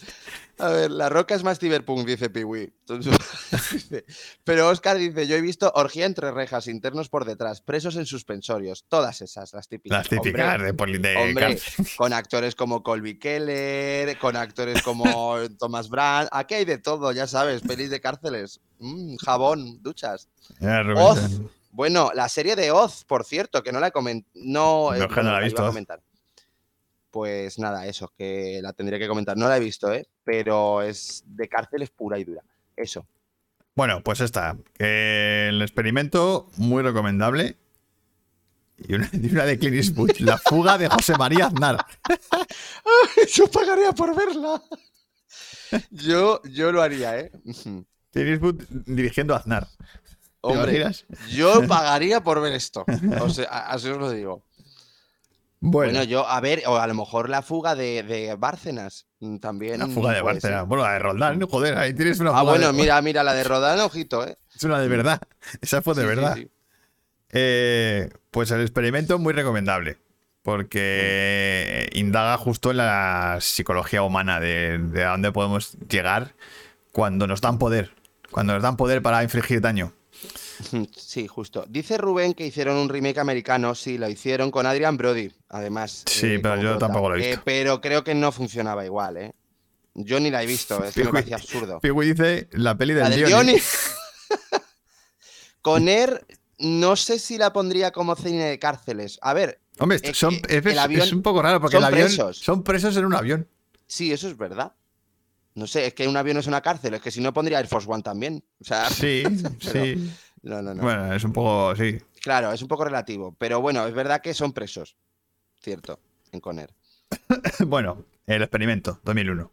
[SPEAKER 4] A ver, la roca es más cyberpunk, dice Piwi. Pero Oscar dice, yo he visto orgía entre rejas, internos por detrás, presos en suspensorios, todas esas, las típicas.
[SPEAKER 1] Las típicas
[SPEAKER 4] Hombre,
[SPEAKER 1] de, poli- de
[SPEAKER 4] Hombre,
[SPEAKER 1] cárcel.
[SPEAKER 4] con actores como Colby Keller, con actores como Thomas Brand, aquí hay de todo, ya sabes, pelis de cárceles, Mm, jabón, duchas.
[SPEAKER 1] Ya,
[SPEAKER 4] Oz. Bueno, la serie de Oz, por cierto, que no la he comentado. No, eh,
[SPEAKER 1] No, la he visto,
[SPEAKER 4] a
[SPEAKER 1] Oz.
[SPEAKER 4] comentar. Pues nada, eso, que la tendría que comentar. No la he visto, ¿eh? Pero es de cárceles pura y dura. Eso.
[SPEAKER 1] Bueno, pues que el experimento, muy recomendable. Y una, y una de Clint Eastwood, La fuga de José María Aznar.
[SPEAKER 4] Yo pagaría por verla. Yo, yo lo haría, ¿eh?
[SPEAKER 1] Clint Eastwood dirigiendo a Aznar. ¿Te
[SPEAKER 4] Hombre, yo pagaría por ver esto. O sea, a- así os lo digo.
[SPEAKER 1] Bueno,
[SPEAKER 4] Bueno, yo, a ver, o a lo mejor la fuga de, de Bárcenas mm, también.
[SPEAKER 1] la fuga de
[SPEAKER 4] ser.
[SPEAKER 1] Bueno, la de Roldán, joder, ahí tienes una
[SPEAKER 4] Ah,
[SPEAKER 1] fuga
[SPEAKER 4] bueno,
[SPEAKER 1] de-
[SPEAKER 4] mira, mira, la de Rodán, ojito, ¿eh?
[SPEAKER 1] Es una de verdad. Esa fue de
[SPEAKER 4] Sí,
[SPEAKER 1] verdad.
[SPEAKER 4] sí.
[SPEAKER 1] Eh, pues el experimento muy recomendable. Porque indaga justo en la psicología humana, de, de a dónde podemos llegar cuando nos dan poder. Cuando nos dan poder para infligir daño.
[SPEAKER 4] Sí, justo. Dice Rubén que hicieron un remake americano, sí, lo hicieron con Adrian Brody, además.
[SPEAKER 1] Sí,
[SPEAKER 4] eh,
[SPEAKER 1] pero yo tampoco lo he
[SPEAKER 4] Eh,
[SPEAKER 1] visto.
[SPEAKER 4] pero creo que no funcionaba igual, ¿eh? Yo ni la he visto, es que me parecía absurdo.
[SPEAKER 1] Piwi dice la peli del
[SPEAKER 4] La del.
[SPEAKER 1] Diony.
[SPEAKER 4] con Air, no sé si la pondría como cine de cárceles. A ver,
[SPEAKER 1] Hombre,
[SPEAKER 4] Es
[SPEAKER 1] son- es,
[SPEAKER 4] avión-
[SPEAKER 1] es un poco raro porque
[SPEAKER 4] son
[SPEAKER 1] el avión
[SPEAKER 4] presos.
[SPEAKER 1] son presos en un avión.
[SPEAKER 4] sí, eso es verdad. No sé, es que un avión es una cárcel, es que si no pondría Air Force One también. O sea,
[SPEAKER 1] Sí,
[SPEAKER 4] Pero-
[SPEAKER 1] sí.
[SPEAKER 4] No, no, no.
[SPEAKER 1] Bueno, es un poco, sí.
[SPEAKER 4] Claro, es un poco relativo, pero bueno, es verdad que son presos. Cierto, en Conair.
[SPEAKER 1] Bueno, el experimento, 2001.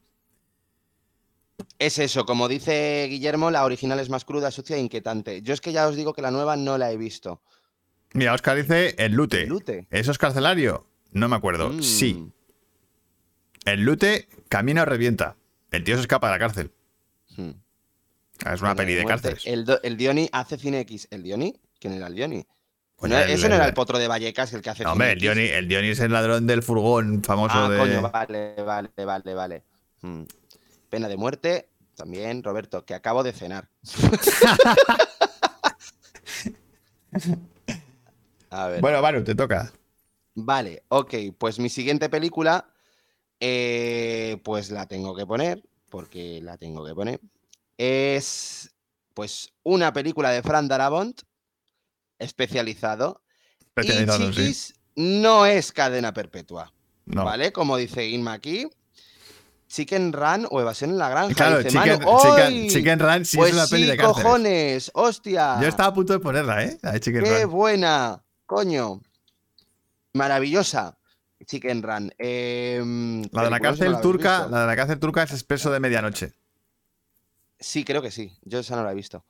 [SPEAKER 4] Es eso, como dice Guillermo, la original es más cruda, sucia e inquietante. Yo es que ya os digo que la nueva no la he visto.
[SPEAKER 1] Mira, Oscar dice el lute.
[SPEAKER 4] Lute.
[SPEAKER 1] ¿Eso es carcelario? No me acuerdo.
[SPEAKER 4] Mm.
[SPEAKER 1] Sí. El lute camina o revienta. El tío se escapa de la cárcel.
[SPEAKER 4] Hmm.
[SPEAKER 1] Es una peli de cárceles.
[SPEAKER 4] El, el Diony hace cine X. ¿El Diony? ¿Quién era el Diony?
[SPEAKER 1] Coño,
[SPEAKER 4] No,
[SPEAKER 1] el-
[SPEAKER 4] eso no era
[SPEAKER 1] el-
[SPEAKER 4] potro de Vallecas, el que hace
[SPEAKER 1] No,
[SPEAKER 4] cine
[SPEAKER 1] hombre, el
[SPEAKER 4] X.
[SPEAKER 1] Diony, el Diony es el ladrón del furgón famoso
[SPEAKER 4] Ah,
[SPEAKER 1] de.
[SPEAKER 4] coño, vale, vale, vale, vale. Hmm. Pena de muerte, también, Roberto, que acabo de cenar. A ver.
[SPEAKER 1] Bueno, Manu, te toca.
[SPEAKER 4] Vale, ok, pues mi siguiente película, eh, pues la tengo que poner, porque la tengo que poner. Es, pues, una película de Fran Darabont, especializado.
[SPEAKER 1] Especializado,
[SPEAKER 4] y
[SPEAKER 1] sí.
[SPEAKER 4] Chiquis no es cadena perpetua,
[SPEAKER 1] No.
[SPEAKER 4] ¿vale? Como dice Inma aquí. Chicken Run o Evasión en la Granja.
[SPEAKER 1] Claro,
[SPEAKER 4] dice
[SPEAKER 1] Chicken, Chicken- Run sí
[SPEAKER 4] pues
[SPEAKER 1] es una peli de cárceles.
[SPEAKER 4] cojones, hostia.
[SPEAKER 1] Yo estaba a punto de ponerla, ¿eh? La de Chicken
[SPEAKER 4] Qué
[SPEAKER 1] Run.
[SPEAKER 4] buena, coño. Maravillosa. Chicken Run. Em,
[SPEAKER 1] La de la cárcel turca, la de la cárcel turca es Expreso de Medianoche.
[SPEAKER 4] Sí, creo que sí. Yo esa no la he visto.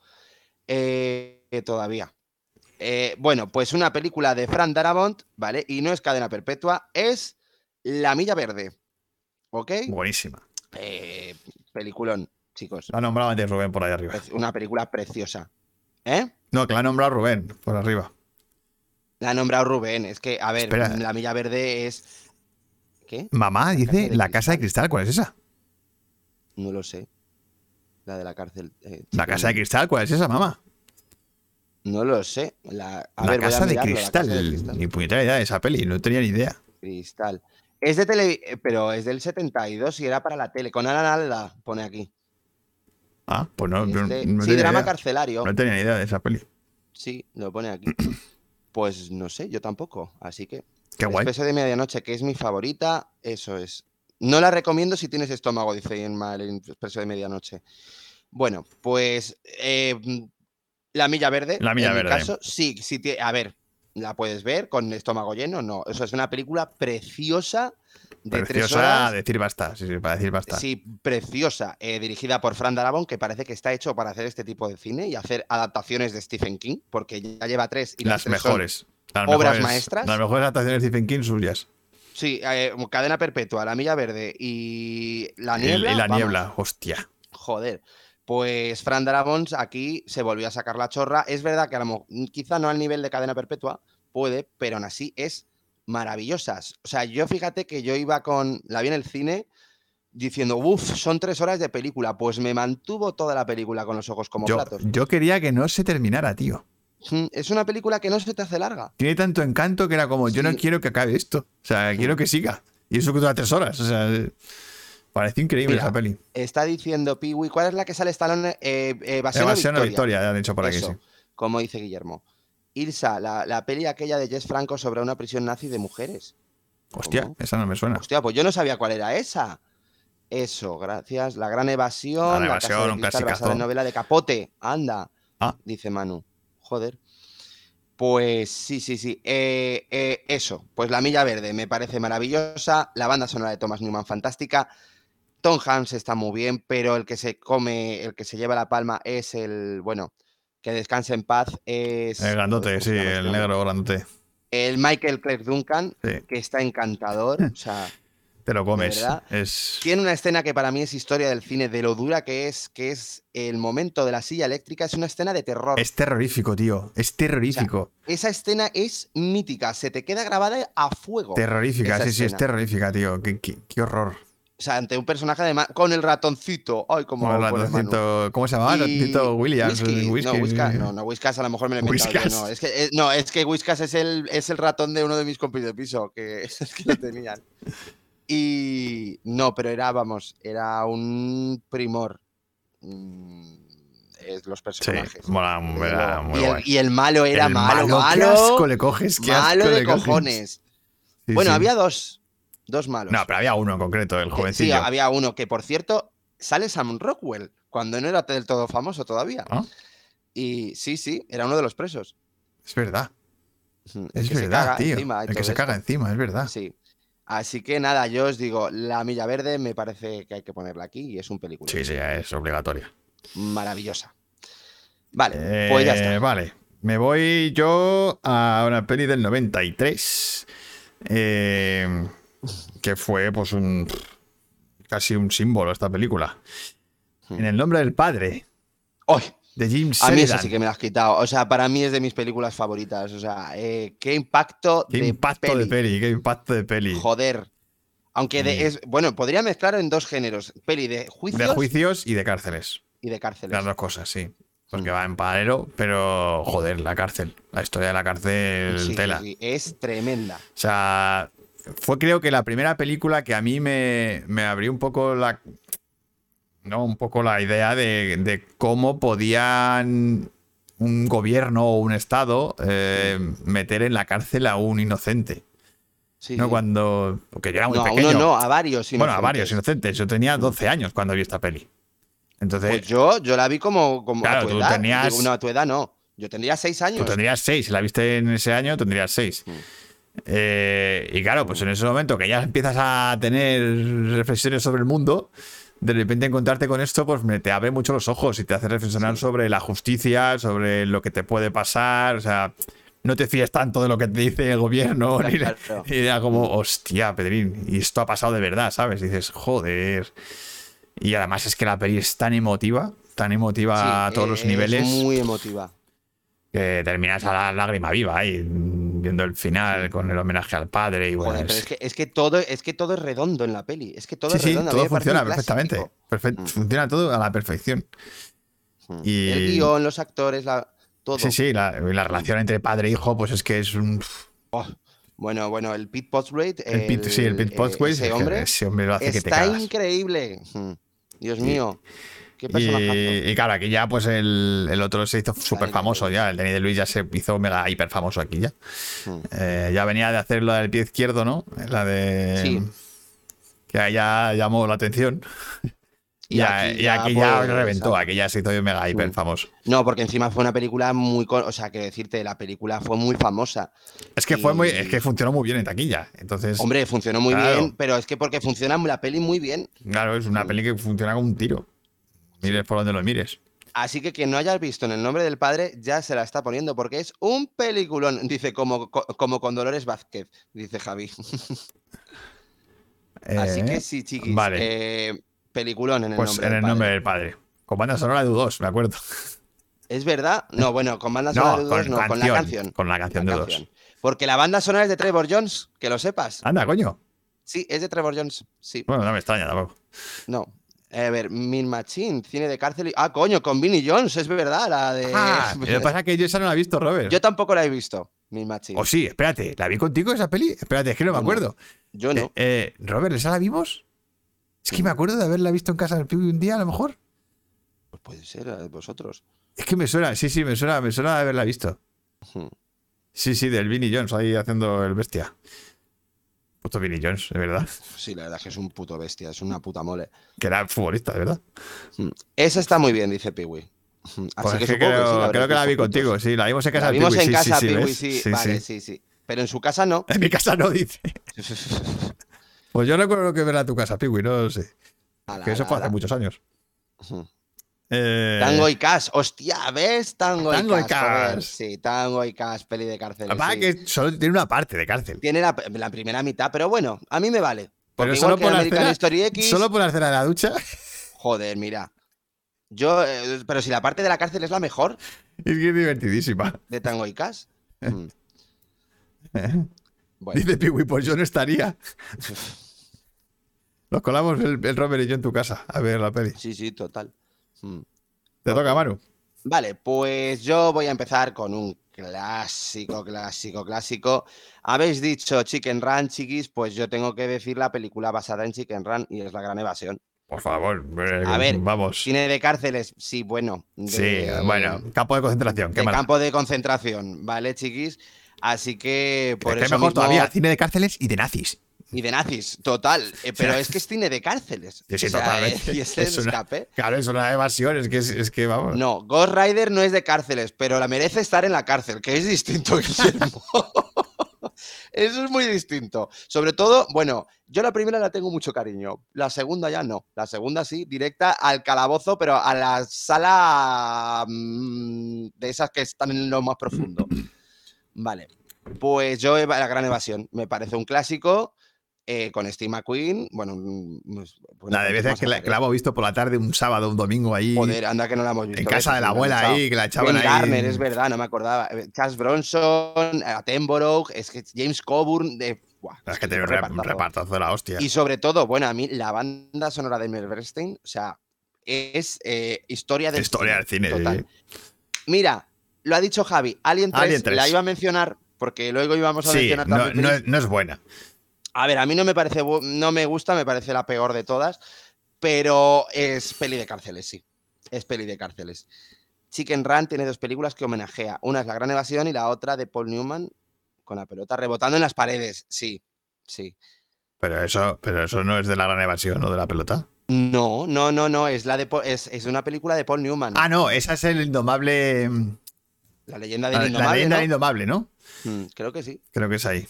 [SPEAKER 4] Eh, eh, todavía. Eh, bueno, pues una película de Fran Darabont, ¿vale? Y no es cadena perpetua, es La Milla Verde. ¿Ok?
[SPEAKER 1] Buenísima.
[SPEAKER 4] Eh, peliculón, chicos.
[SPEAKER 1] La ha nombrado antes Rubén por ahí arriba.
[SPEAKER 4] Una película preciosa. ¿Eh?
[SPEAKER 1] No, que la ha nombrado Rubén por arriba.
[SPEAKER 4] La ha nombrado Rubén. Es que, a ver,
[SPEAKER 1] Espera.
[SPEAKER 4] La Milla Verde es. ¿Qué?
[SPEAKER 1] Mamá dice La. Casa de Cristal. ¿Cuál es esa?
[SPEAKER 4] No lo sé. La de la cárcel. eh,
[SPEAKER 1] La Casa de. Cristal. ¿Cuál es esa, mamá?
[SPEAKER 4] No lo sé. La, a
[SPEAKER 1] La
[SPEAKER 4] ver, voy a
[SPEAKER 1] Casa de
[SPEAKER 4] mirarlo, la
[SPEAKER 1] Cristal.
[SPEAKER 4] Casa de Cristal.
[SPEAKER 1] Ni puñetera idea de esa peli. No tenía ni idea.
[SPEAKER 4] Cristal. Es de tele, eh, pero es del 72 y era para la tele. Con Ana Alda, pone aquí.
[SPEAKER 1] Ah, pues no,
[SPEAKER 4] Este-
[SPEAKER 1] no
[SPEAKER 4] sí, drama
[SPEAKER 1] idea.
[SPEAKER 4] carcelario.
[SPEAKER 1] No tenía ni idea de esa peli.
[SPEAKER 4] Sí, lo pone aquí. Pues no sé, yo tampoco. Así que.
[SPEAKER 1] Qué guay.
[SPEAKER 4] Expreso de medianoche, que es mi favorita, eso es. No la recomiendo si tienes estómago, dice Inma, el Expreso de medianoche. Bueno, pues eh, La Milla Verde.
[SPEAKER 1] La Milla
[SPEAKER 4] en mi
[SPEAKER 1] Verde.
[SPEAKER 4] caso, sí, sí, a ver, la puedes ver con estómago lleno, no. Eso es una película preciosa de tres
[SPEAKER 1] Preciosa
[SPEAKER 4] horas.
[SPEAKER 1] decir basta. Sí, sí, para decir basta.
[SPEAKER 4] Sí, preciosa, eh, dirigida por Fran Darabont, que parece que está hecho para hacer este tipo de cine y hacer adaptaciones de Stephen King, porque ya lleva tres y
[SPEAKER 1] las
[SPEAKER 4] tres son-
[SPEAKER 1] mejores. Las
[SPEAKER 4] obras
[SPEAKER 1] mejores-
[SPEAKER 4] maestras.
[SPEAKER 1] Las mejores adaptaciones de Stephen King suyas.
[SPEAKER 4] Sí, eh, Cadena Perpetua, La Milla Verde y La Niebla.
[SPEAKER 1] y la
[SPEAKER 4] vamos,
[SPEAKER 1] niebla. Hostia.
[SPEAKER 4] Joder. Pues Fran Darabont aquí se volvió a sacar la chorra. Es verdad que a lo quizá no al nivel de Cadena Perpetua, puede, pero aún así es maravillosas. O sea, yo fíjate que yo iba con. La vi en el cine diciendo, uff, son tres horas de película. Pues me mantuvo toda la película con los ojos como
[SPEAKER 1] Yo,
[SPEAKER 4] platos.
[SPEAKER 1] yo quería que no se terminara, tío.
[SPEAKER 4] Es una película que no se te hace larga.
[SPEAKER 1] Tiene tanto encanto que era como, yo no quiero que acabe esto. O sea, quiero que siga. Y eso que dura tres horas. O sea, eh, parece increíble
[SPEAKER 4] Mira,
[SPEAKER 1] esa peli.
[SPEAKER 4] Está diciendo Piwi, ¿cuál es la que sale Stallone? Eh, eh, Evasión o
[SPEAKER 1] Evasión o
[SPEAKER 4] Victoria.
[SPEAKER 1] Victoria, ya han dicho por aquí,
[SPEAKER 4] Eso,
[SPEAKER 1] sí.
[SPEAKER 4] como dice Guillermo. Ilsa, la, la peli aquella de Jess Franco sobre una prisión nazi de mujeres.
[SPEAKER 1] Hostia,
[SPEAKER 4] ¿Cómo?
[SPEAKER 1] esa no me suena.
[SPEAKER 4] Hostia, pues yo no sabía cuál era esa. Eso, gracias. La gran evasión.
[SPEAKER 1] La Gran
[SPEAKER 4] la Casa de
[SPEAKER 1] Evasión, un
[SPEAKER 4] Cristal, basada
[SPEAKER 1] clasicazo.
[SPEAKER 4] en novela de Capote. Anda.
[SPEAKER 1] Ah.
[SPEAKER 4] Dice Manu. Joder. Pues sí, sí, sí. Eh, eh, eso, pues La Milla Verde me parece maravillosa. La banda sonora de Thomas Newman, fantástica. Tom Hanks está muy bien, pero el que se come, el que se lleva la palma es el, bueno, que descanse en paz, es...
[SPEAKER 1] El grandote,
[SPEAKER 4] ¿cómo se
[SPEAKER 1] sí, el negro grandote.
[SPEAKER 4] El Michael Clark Duncan,
[SPEAKER 1] Sí,
[SPEAKER 4] que está encantador. O sea,
[SPEAKER 1] te lo comes. Es.
[SPEAKER 4] tiene una escena que para mí es historia del cine, de lo dura que es, que es el momento de la silla eléctrica. Es una escena de terror.
[SPEAKER 1] Es terrorífico, tío. Es terrorífico.
[SPEAKER 4] Esa escena es mítica, se te queda grabada a fuego.
[SPEAKER 1] terrorífica, sí, sí, es
[SPEAKER 4] escena.
[SPEAKER 1] terrorífica, tío. Qué, qué- qué horror.
[SPEAKER 4] O sea, ante un personaje además con el ratoncito. Ay, como
[SPEAKER 1] Como el ratoncito- ¿Cómo se llamaba? El ratoncito Williams.
[SPEAKER 4] Whisky,
[SPEAKER 1] el whisky,
[SPEAKER 4] no, Whiskas, no, no, Whiskas a lo mejor me lo he inventado yo, no, es que, eh, no, es que Whiskas es el, es el ratón de uno de mis compis de piso, que es que lo tenían. Y no, pero era, vamos, era un primor. mm, es los
[SPEAKER 1] Sí,
[SPEAKER 4] personajes.
[SPEAKER 1] mola, era
[SPEAKER 4] luego.
[SPEAKER 1] muy
[SPEAKER 4] y,
[SPEAKER 1] guay.
[SPEAKER 4] el, y el malo era
[SPEAKER 1] El
[SPEAKER 4] malo, malo,
[SPEAKER 1] asco le coges, qué
[SPEAKER 4] malo
[SPEAKER 1] asco
[SPEAKER 4] de
[SPEAKER 1] le
[SPEAKER 4] cojones.
[SPEAKER 1] Sí,
[SPEAKER 4] bueno,
[SPEAKER 1] sí.
[SPEAKER 4] había dos, dos malos.
[SPEAKER 1] No, pero había uno en concreto, el
[SPEAKER 4] Eh, Sí,
[SPEAKER 1] jovencillo.
[SPEAKER 4] había uno que, por cierto, sale Sam Rockwell, cuando no era del todo famoso todavía.
[SPEAKER 1] ¿Ah?
[SPEAKER 4] Y sí, sí, era uno de los presos.
[SPEAKER 1] Es verdad,
[SPEAKER 4] el
[SPEAKER 1] es verdad, tío. el que se caga encima, es verdad.
[SPEAKER 4] Sí. Así que nada, yo os digo, La Milla Verde me parece que hay que ponerla aquí y es un película
[SPEAKER 1] Sí, sí, es obligatoria.
[SPEAKER 4] maravillosa. Vale, pues ya
[SPEAKER 1] Eh,
[SPEAKER 4] está.
[SPEAKER 1] Vale, me voy yo a una peli del 93. eh, que fue, pues, un. casi un símbolo esta película.
[SPEAKER 4] Hmm.
[SPEAKER 1] En el nombre del padre,
[SPEAKER 4] ¡Ay!
[SPEAKER 1] De Jim
[SPEAKER 4] A mí esa sí que me la has quitado. O sea, para mí es de mis películas favoritas. O sea, eh, qué impacto
[SPEAKER 1] Qué
[SPEAKER 4] de
[SPEAKER 1] impacto
[SPEAKER 4] peli.
[SPEAKER 1] de peli, qué impacto de peli.
[SPEAKER 4] Joder. Aunque de-
[SPEAKER 1] Mm.
[SPEAKER 4] es. Bueno, podría mezclar en dos géneros: peli de juicios
[SPEAKER 1] De juicios y de cárceles.
[SPEAKER 4] y de cárceles.
[SPEAKER 1] Las dos cosas, sí. Porque
[SPEAKER 4] Mm.
[SPEAKER 1] va en paralelo, pero joder, la cárcel. La historia de la cárcel,
[SPEAKER 4] sí,
[SPEAKER 1] tela.
[SPEAKER 4] sí, es tremenda.
[SPEAKER 1] O sea, fue creo que la primera película que a mí me, me abrió un poco la. No, un poco la idea de, de cómo podían un gobierno o un estado eh, meter en la cárcel a un inocente.
[SPEAKER 4] Sí,
[SPEAKER 1] no cuando. Porque yo era muy
[SPEAKER 4] No, a
[SPEAKER 1] pequeño.
[SPEAKER 4] uno no, a varios.
[SPEAKER 1] bueno, a
[SPEAKER 4] inocentes.
[SPEAKER 1] varios inocentes. Yo tenía 12 años cuando vi esta peli. Entonces,
[SPEAKER 4] Pues yo, yo la vi como, como
[SPEAKER 1] Claro,
[SPEAKER 4] a tu
[SPEAKER 1] tú
[SPEAKER 4] edad.
[SPEAKER 1] tenías-
[SPEAKER 4] Digo, no, a tu edad no. Yo tendría seis años.
[SPEAKER 1] tú tendrías 6. Si la viste en ese año, tendrías 6.
[SPEAKER 4] Mm.
[SPEAKER 1] y claro, pues en ese momento que ya empiezas a tener reflexiones sobre el mundo, de repente encontrarte con esto, pues me- te abre mucho los ojos y te hace reflexionar sobre la justicia, sobre lo que te puede pasar. O sea, no te fíes tanto de lo que te dice el gobierno. ni-
[SPEAKER 4] Claro.
[SPEAKER 1] Y era como, hostia, Pedrín, y esto ha pasado de verdad, ¿sabes? Y dices, joder. Y además es que la peli es tan emotiva, tan emotiva
[SPEAKER 4] Sí,
[SPEAKER 1] a todos los
[SPEAKER 4] es
[SPEAKER 1] niveles,
[SPEAKER 4] muy emotiva.
[SPEAKER 1] que terminas a la lágrima viva ahí, viendo el final con el homenaje al padre. Y bueno,
[SPEAKER 4] Joder, pero
[SPEAKER 1] es-
[SPEAKER 4] es que, es que todo, es que todo es redondo en la peli. Es que todo
[SPEAKER 1] sí,
[SPEAKER 4] es
[SPEAKER 1] sí,
[SPEAKER 4] redondo. mí
[SPEAKER 1] todo funciona
[SPEAKER 4] un
[SPEAKER 1] perfectamente. Perfect-
[SPEAKER 4] Mm.
[SPEAKER 1] Funciona todo a la perfección.
[SPEAKER 4] Mm.
[SPEAKER 1] Y-
[SPEAKER 4] El guion, los actores, la, todo.
[SPEAKER 1] Sí, sí, la, la relación entre padre e hijo, pues es que es un.
[SPEAKER 4] Oh, bueno, bueno, el Pete Postgate.
[SPEAKER 1] El Pete, sí, el Pete
[SPEAKER 4] eh,
[SPEAKER 1] Postgate,
[SPEAKER 4] ese hombre
[SPEAKER 1] ese hombre lo hace que te
[SPEAKER 4] increíble. Mm. Dios mío. Qué.
[SPEAKER 1] Y, y claro, aquí ya pues el, el otro se hizo súper famoso ya, el Danny de Luis ya se hizo mega hiper famoso aquí ya.
[SPEAKER 4] Mm.
[SPEAKER 1] Eh, ya venía de hacer lo del pie izquierdo, ¿no? La de...
[SPEAKER 4] Sí.
[SPEAKER 1] Que ahí ya llamó la atención. Y, ya- aquí ya,
[SPEAKER 4] pues,
[SPEAKER 1] reventó, aquí ya se hizo mega hiper
[SPEAKER 4] Mm.
[SPEAKER 1] famoso.
[SPEAKER 4] No, porque encima fue una película muy. O sea, que decirte, la película fue muy famosa.
[SPEAKER 1] Es que fue muy, es que funcionó muy bien en taquilla. Entonces,
[SPEAKER 4] Hombre, funcionó muy
[SPEAKER 1] Claro.
[SPEAKER 4] bien, pero es que porque funciona la peli muy bien.
[SPEAKER 1] claro, es una peli que funciona como un tiro. Mires por donde lo mires.
[SPEAKER 4] Así que quien no haya visto en el nombre del padre ya se la está poniendo porque es un peliculón. Dice como, co- como con Dolores Vázquez, dice Javi. Así
[SPEAKER 1] Eh,
[SPEAKER 4] que sí, chiquis.
[SPEAKER 1] vale.
[SPEAKER 4] eh, peliculón en el
[SPEAKER 1] Pues
[SPEAKER 4] nombre
[SPEAKER 1] en
[SPEAKER 4] del
[SPEAKER 1] el
[SPEAKER 4] padre.
[SPEAKER 1] nombre del padre. Con banda sonora de U2, me acuerdo.
[SPEAKER 4] ¿Es verdad? No, bueno, con banda
[SPEAKER 1] No,
[SPEAKER 4] sonora de
[SPEAKER 1] con
[SPEAKER 4] U2 no, con la
[SPEAKER 1] canción, con la canción
[SPEAKER 4] La
[SPEAKER 1] de U2.
[SPEAKER 4] canción. Porque la banda sonora es de Trevor Jones, que lo sepas.
[SPEAKER 1] Anda, coño.
[SPEAKER 4] Sí, es de Trevor Jones. Sí,
[SPEAKER 1] Bueno, no me extraña tampoco.
[SPEAKER 4] no. A ver, Min Machine, cine de cárcel. y- Ah, coño, con Vinnie Jones, es verdad, la de.
[SPEAKER 1] Ah, lo que pasa es que yo esa no la he visto, Robert.
[SPEAKER 4] Yo tampoco la he visto, Min Machine.
[SPEAKER 1] O sí, espérate, ¿la vi contigo esa peli? Espérate, es que no me acuerdo.
[SPEAKER 4] Yo no.
[SPEAKER 1] Eh, eh, Robert, ¿esa la vimos? Es que me acuerdo de haberla visto en casa del Pibi un día, a lo mejor.
[SPEAKER 4] Pues puede ser, eh, vosotros.
[SPEAKER 1] Es que me suena, sí, sí, me suena, me suena de haberla visto. Sí, sí, del Vinnie Jones ahí haciendo el bestia. Puto Vinnie Jones, de verdad.
[SPEAKER 4] Sí, la verdad es que es un puto bestia, es una puta mole.
[SPEAKER 1] Que era futbolista, de verdad.
[SPEAKER 4] Mm. Esa está muy bien, dice Piwi. Así
[SPEAKER 1] Pues
[SPEAKER 4] que
[SPEAKER 1] es que
[SPEAKER 4] supongo
[SPEAKER 1] creo,
[SPEAKER 4] que sí, la
[SPEAKER 1] creo
[SPEAKER 4] habréis
[SPEAKER 1] que la vi
[SPEAKER 4] juntos.
[SPEAKER 1] contigo, sí, la vimos en casa
[SPEAKER 4] La vimos
[SPEAKER 1] Piwi,
[SPEAKER 4] en
[SPEAKER 1] sí,
[SPEAKER 4] casa,
[SPEAKER 1] sí, sí,
[SPEAKER 4] Vale,
[SPEAKER 1] sí.
[SPEAKER 4] sí. Pero en su casa no.
[SPEAKER 1] En mi casa no dice. Pues yo recuerdo que verla a tu casa, Piwi, no lo sé.
[SPEAKER 4] Ala,
[SPEAKER 1] Que eso
[SPEAKER 4] ala,
[SPEAKER 1] fue hace muchos años.
[SPEAKER 4] Ujú.
[SPEAKER 1] Eh,
[SPEAKER 4] Tango y Cash, hostia, ¿ves? Tango,
[SPEAKER 1] Tango y
[SPEAKER 4] y Cash. joder.
[SPEAKER 1] Cash.
[SPEAKER 4] Sí, Tango y Cash, peli de cárcel. sí.
[SPEAKER 1] que solo tiene una parte de cárcel.
[SPEAKER 4] Tiene la, la primera mitad, pero bueno, a mí me vale. Porque
[SPEAKER 1] Pero solo por, la
[SPEAKER 4] American
[SPEAKER 1] escena,
[SPEAKER 4] History X,
[SPEAKER 1] solo por la ducha.
[SPEAKER 4] joder, mira. Yo, eh, pero si la parte de la cárcel es la mejor
[SPEAKER 1] Es que es divertidísima.
[SPEAKER 4] de Tango y Cash. Mm. Bueno,
[SPEAKER 1] Dice Piwi, pues yo no estaría. Nos colamos el, el Robert y yo en tu casa a ver la peli.
[SPEAKER 4] sí, sí, total. Mm.
[SPEAKER 1] Te toca, Manu.
[SPEAKER 4] Vale, pues yo voy a empezar con un clásico, clásico, clásico. Habéis dicho Chicken Run, chiquis, pues yo tengo que decir la película basada en Chicken Run y es La Gran Evasión.
[SPEAKER 1] Por favor, eh,
[SPEAKER 4] A ver,
[SPEAKER 1] vamos.
[SPEAKER 4] Cine de cárceles, sí, bueno.
[SPEAKER 1] Sí, bueno, campo de concentración. Qué
[SPEAKER 4] de campo de concentración, ¿vale, chiquis? Así que por
[SPEAKER 1] Es que
[SPEAKER 4] eso
[SPEAKER 1] mejor
[SPEAKER 4] mismo-
[SPEAKER 1] todavía, cine de cárceles y de nazis.
[SPEAKER 4] Y de nazis, total. eh, pero es que es cine de cárceles.
[SPEAKER 1] Sí, sí,
[SPEAKER 4] O sea,
[SPEAKER 1] totalmente.
[SPEAKER 4] eh, Y es el
[SPEAKER 1] Es una-
[SPEAKER 4] escape.
[SPEAKER 1] Claro, es una evasión, es que, es, que vamos.
[SPEAKER 4] No, Ghost Rider no es de cárceles, pero la merece estar en la cárcel, que es distinto, Guillermo. Eso es muy distinto. Sobre todo, bueno, yo la primera la tengo mucho cariño, la segunda ya no. La segunda sí, directa al calabozo, pero a la sala mm, de esas que están en lo más profundo. Vale, pues yo la gran evasión me parece un clásico. Eh, con Steve McQueen, bueno, mm, pues, bueno,
[SPEAKER 1] La de
[SPEAKER 4] ¿qué
[SPEAKER 1] veces que la, que la
[SPEAKER 4] eh?
[SPEAKER 1] hemos visto por la tarde, un sábado, un domingo ahí.
[SPEAKER 4] Joder, anda que no la hemos visto.
[SPEAKER 1] en casa
[SPEAKER 4] veces,
[SPEAKER 1] de la abuela ahí, que la echaban ahí.
[SPEAKER 4] Garner, es verdad, no me acordaba. Eh, Charles Bronson, Attenborough, es que James Coburn, de, buah,
[SPEAKER 1] Es que tiene un
[SPEAKER 4] un
[SPEAKER 1] rep- un
[SPEAKER 4] repartazo.
[SPEAKER 1] repartazo de la hostia.
[SPEAKER 4] Y sobre todo, bueno, a mí la banda sonora de Mel Bernstein, o sea, es eh, historia del
[SPEAKER 1] Historia del cine.
[SPEAKER 4] total.
[SPEAKER 1] sí.
[SPEAKER 4] Mira, lo ha dicho Javi, Alien 3,
[SPEAKER 1] Alien 3.
[SPEAKER 4] la iba a mencionar porque luego íbamos a
[SPEAKER 1] Sí,
[SPEAKER 4] mencionar
[SPEAKER 1] no,
[SPEAKER 4] también
[SPEAKER 1] no es- no es buena.
[SPEAKER 4] A ver, a mí no me parece, no me gusta, me parece la peor de todas, pero es peli de cárceles, sí. Es peli de cárceles. Chicken Run tiene dos películas que homenajea. Una es La Gran Evasión y la otra de Paul Newman con la pelota rebotando en las paredes. Sí, sí.
[SPEAKER 1] Pero eso, pero eso no es de la gran evasión, ¿no? De la pelota.
[SPEAKER 4] No, no, no, no. Es, la de, es, es una película de Paul Newman.
[SPEAKER 1] Ah, no, esa es el indomable.
[SPEAKER 4] la leyenda del
[SPEAKER 1] La, la
[SPEAKER 4] indomable,
[SPEAKER 1] leyenda
[SPEAKER 4] ¿no?
[SPEAKER 1] del indomable, ¿no?
[SPEAKER 4] Mm, creo que sí.
[SPEAKER 1] Creo que es ahí.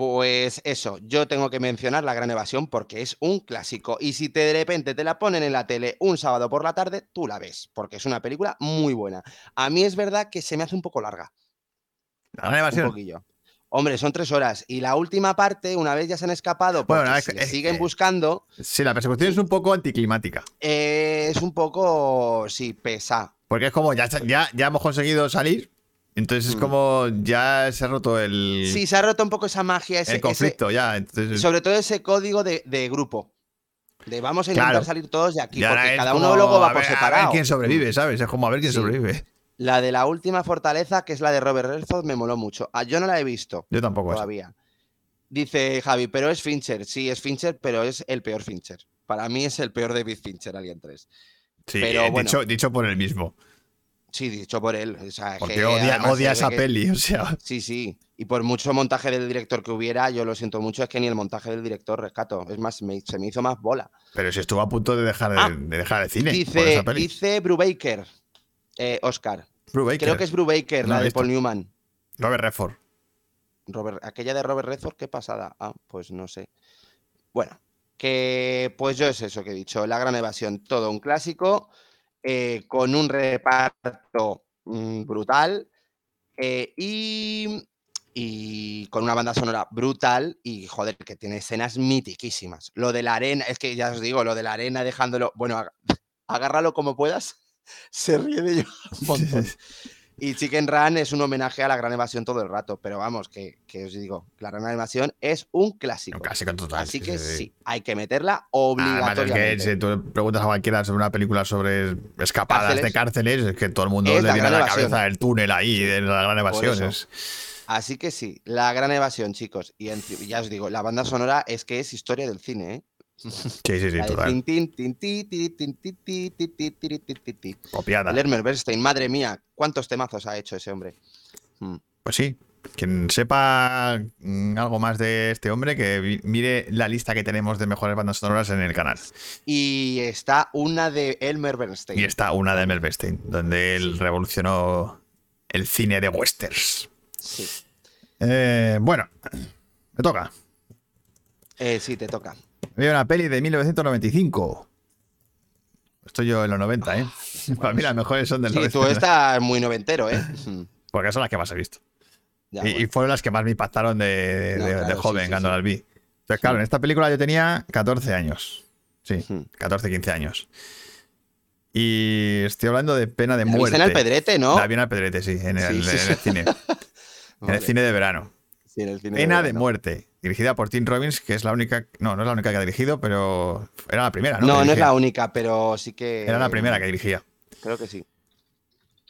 [SPEAKER 4] Pues eso, yo tengo que mencionar La Gran Evasión porque es un clásico. Y si te, de repente te la ponen en la tele un sábado por la tarde, tú la ves, porque es una película muy buena. A mí es verdad que se me hace un poco larga,
[SPEAKER 1] La gran
[SPEAKER 4] un
[SPEAKER 1] evasión.
[SPEAKER 4] poquillo. Hombre, son tres horas. Y la última parte, una vez ya se han escapado,
[SPEAKER 1] Bueno,
[SPEAKER 4] porque
[SPEAKER 1] es
[SPEAKER 4] se
[SPEAKER 1] es
[SPEAKER 4] siguen buscando,
[SPEAKER 1] Sí, la persecución es un poco anticlimática.
[SPEAKER 4] eh, es un poco, sí, pesa.
[SPEAKER 1] Porque es como ya, ya, ya hemos conseguido salir. Entonces es
[SPEAKER 4] Mm.
[SPEAKER 1] como ya se ha roto el,
[SPEAKER 4] Sí, se ha roto un poco esa magia, ese,
[SPEAKER 1] el
[SPEAKER 4] ese-
[SPEAKER 1] conflicto. ya. Entonces,
[SPEAKER 4] sobre todo ese código de, de grupo. De vamos a intentar
[SPEAKER 1] Claro.
[SPEAKER 4] salir todos de aquí, porque
[SPEAKER 1] es
[SPEAKER 4] cada
[SPEAKER 1] como
[SPEAKER 4] uno luego va
[SPEAKER 1] a
[SPEAKER 4] por
[SPEAKER 1] ver- A ver
[SPEAKER 4] separado.
[SPEAKER 1] quién sobrevive, ¿sabes? Es como a ver quién
[SPEAKER 4] Sí.
[SPEAKER 1] sobrevive.
[SPEAKER 4] La de la última fortaleza, que es la de Robert Redford, me moló mucho. Ah, yo no la he visto
[SPEAKER 1] Yo tampoco.
[SPEAKER 4] todavía. Dice Javi, pero es Fincher. Sí, es Fincher, pero es el peor Fincher. Para mí es el peor David Fincher, Alien 3.
[SPEAKER 1] Sí,
[SPEAKER 4] Pero
[SPEAKER 1] eh,
[SPEAKER 4] bueno.
[SPEAKER 1] dicho, dicho por él mismo.
[SPEAKER 4] Sí, dicho por él. O sea,
[SPEAKER 1] Porque
[SPEAKER 4] que
[SPEAKER 1] odia, esa
[SPEAKER 4] que-
[SPEAKER 1] peli. O sea,
[SPEAKER 4] Sí, sí. Y por mucho montaje del director que hubiera, yo lo siento mucho, es que ni el montaje del director rescato. Es más, me- se me hizo más bola.
[SPEAKER 1] pero si estuvo a punto de dejar, de,
[SPEAKER 4] Ah,
[SPEAKER 1] de dejar el cine por
[SPEAKER 4] Dice,
[SPEAKER 1] esa peli.
[SPEAKER 4] dice Brubaker, eh, Oscar.
[SPEAKER 1] Brubaker,
[SPEAKER 4] Creo que es Brubaker,
[SPEAKER 1] No
[SPEAKER 4] la de
[SPEAKER 1] visto.
[SPEAKER 4] Paul Newman.
[SPEAKER 1] Robert Redford.
[SPEAKER 4] Robert- aquella de Robert Redford, qué pasada. Ah, pues no sé. Bueno, que pues yo es eso que he dicho, La Gran Evasión, todo un clásico, eh, con un reparto mm, brutal eh, y, y con una banda sonora brutal y joder, que tiene escenas mitiquísimas. Lo de la arena, es que ya os digo, lo de la arena dejándolo, bueno, ag- agárralo como puedas, se ríe de un montón. Y Chicken Run es un homenaje a la Gran Evasión todo el rato, pero vamos, que, que os digo, la Gran Evasión es un clásico.
[SPEAKER 1] Un clásico total.
[SPEAKER 4] Así
[SPEAKER 1] sí,
[SPEAKER 4] que
[SPEAKER 1] sí,
[SPEAKER 4] hay que meterla
[SPEAKER 1] Además, es
[SPEAKER 4] obligatoriamente.
[SPEAKER 1] que si tú preguntas a cualquiera sobre una película sobre escapadas de
[SPEAKER 4] Cárceles.
[SPEAKER 1] es que todo el mundo
[SPEAKER 4] Es
[SPEAKER 1] le viene a la
[SPEAKER 4] evasión.
[SPEAKER 1] cabeza el túnel ahí de la gran evasión. es-
[SPEAKER 4] Así que sí, la Gran Evasión, chicos. Y enci- ya os digo, la banda sonora es que es historia del cine, ¿eh?
[SPEAKER 1] Pues, sí, sí, total. Copiada.
[SPEAKER 4] Lermer Bernstein, madre mía, ¿cuántos temazos ha hecho ese hombre? Hmm.
[SPEAKER 1] Pues sí, quien sepa mm, algo más de este hombre, que mire la lista que tenemos de mejores bandas sonoras en el canal.
[SPEAKER 4] Y está una de Elmer Bernstein.
[SPEAKER 1] Y está una de Elmer Bernstein, donde él revolucionó el cine de westerns.
[SPEAKER 4] Sí.
[SPEAKER 1] Eh, bueno, me toca.
[SPEAKER 4] Eh, sí, te toca.
[SPEAKER 1] Había una peli de 1995. Estoy yo en los 90, ¿eh? Para mí las mejores son del
[SPEAKER 4] Sí,
[SPEAKER 1] 90.
[SPEAKER 4] tú estás muy noventero, ¿eh? Mm,
[SPEAKER 1] Porque son las que más he visto.
[SPEAKER 4] ya,
[SPEAKER 1] y, y
[SPEAKER 4] bueno.
[SPEAKER 1] fueron las que más me impactaron de, de-
[SPEAKER 4] No,
[SPEAKER 1] de
[SPEAKER 4] claro, sí,
[SPEAKER 1] joven
[SPEAKER 4] sí,
[SPEAKER 1] cuando
[SPEAKER 4] sí.
[SPEAKER 1] las vi. Entonces, claro, en esta película yo tenía 14 años. Sí,
[SPEAKER 4] Hmm.
[SPEAKER 1] 14, 15 años. Y estoy hablando de pena de
[SPEAKER 4] La
[SPEAKER 1] muerte.
[SPEAKER 4] en el Pedrete, ¿no?
[SPEAKER 1] La vi en el Pedrete, sí, en el, en el cine. En el cine de verano.
[SPEAKER 4] Sí, en el cine
[SPEAKER 1] Pena de
[SPEAKER 4] verano.
[SPEAKER 1] muerte. Dirigida por Tim Robbins, que es la única. No, no es la única que ha dirigido, pero era la primera, ¿no?
[SPEAKER 4] No, no, es la única, pero sí que.
[SPEAKER 1] Era la primera que dirigía.
[SPEAKER 4] Creo que sí.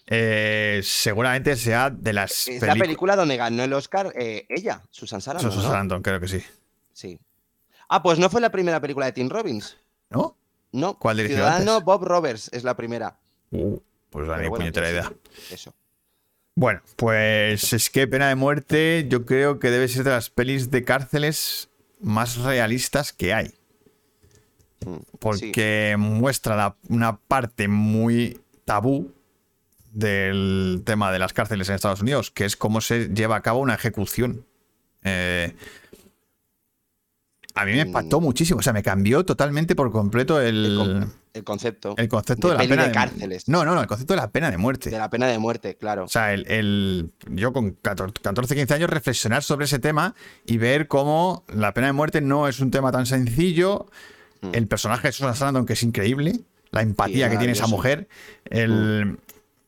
[SPEAKER 1] Eh, seguramente sea de las
[SPEAKER 4] Es la película donde ganó el Oscar eh, ella, Susan Sarandon.
[SPEAKER 1] Susan
[SPEAKER 4] ¿no?
[SPEAKER 1] Sarandon, creo que sí.
[SPEAKER 4] Sí. Ah, pues no fue la primera película de Tim Robbins.
[SPEAKER 1] ¿No?
[SPEAKER 4] No.
[SPEAKER 1] ¿Cuál dirigió
[SPEAKER 4] Ciudadano
[SPEAKER 1] antes?
[SPEAKER 4] Bob Roberts es la primera.
[SPEAKER 1] Uh, pues
[SPEAKER 4] Pero
[SPEAKER 1] ni
[SPEAKER 4] bueno,
[SPEAKER 1] puñetera
[SPEAKER 4] sí,
[SPEAKER 1] idea.
[SPEAKER 4] Eso.
[SPEAKER 1] Bueno, pues es que Pena de Muerte yo creo que debe ser de las pelis de cárceles más realistas que hay.
[SPEAKER 4] Mm,
[SPEAKER 1] Porque muestra la- una parte muy tabú del tema de las cárceles en Estados Unidos, que es cómo se lleva a cabo una ejecución. Eh, a mí me impactó
[SPEAKER 4] Mm.
[SPEAKER 1] muchísimo, o sea, me cambió totalmente por completo
[SPEAKER 4] El,
[SPEAKER 1] el,
[SPEAKER 4] con- el concepto
[SPEAKER 1] el concepto
[SPEAKER 4] de
[SPEAKER 1] la pena
[SPEAKER 4] de
[SPEAKER 1] de
[SPEAKER 4] cárceles.
[SPEAKER 1] No, no, no, el concepto de la pena de muerte.
[SPEAKER 4] de la pena de muerte, claro.
[SPEAKER 1] O sea, el, el- yo con 14, 14, 15 años reflexionar sobre ese tema y ver cómo la pena de muerte no es un tema tan sencillo.
[SPEAKER 4] Mm.
[SPEAKER 1] El personaje de Susan Sarandon, que es increíble, la empatía
[SPEAKER 4] Sí,
[SPEAKER 1] que tiene esa mujer, el,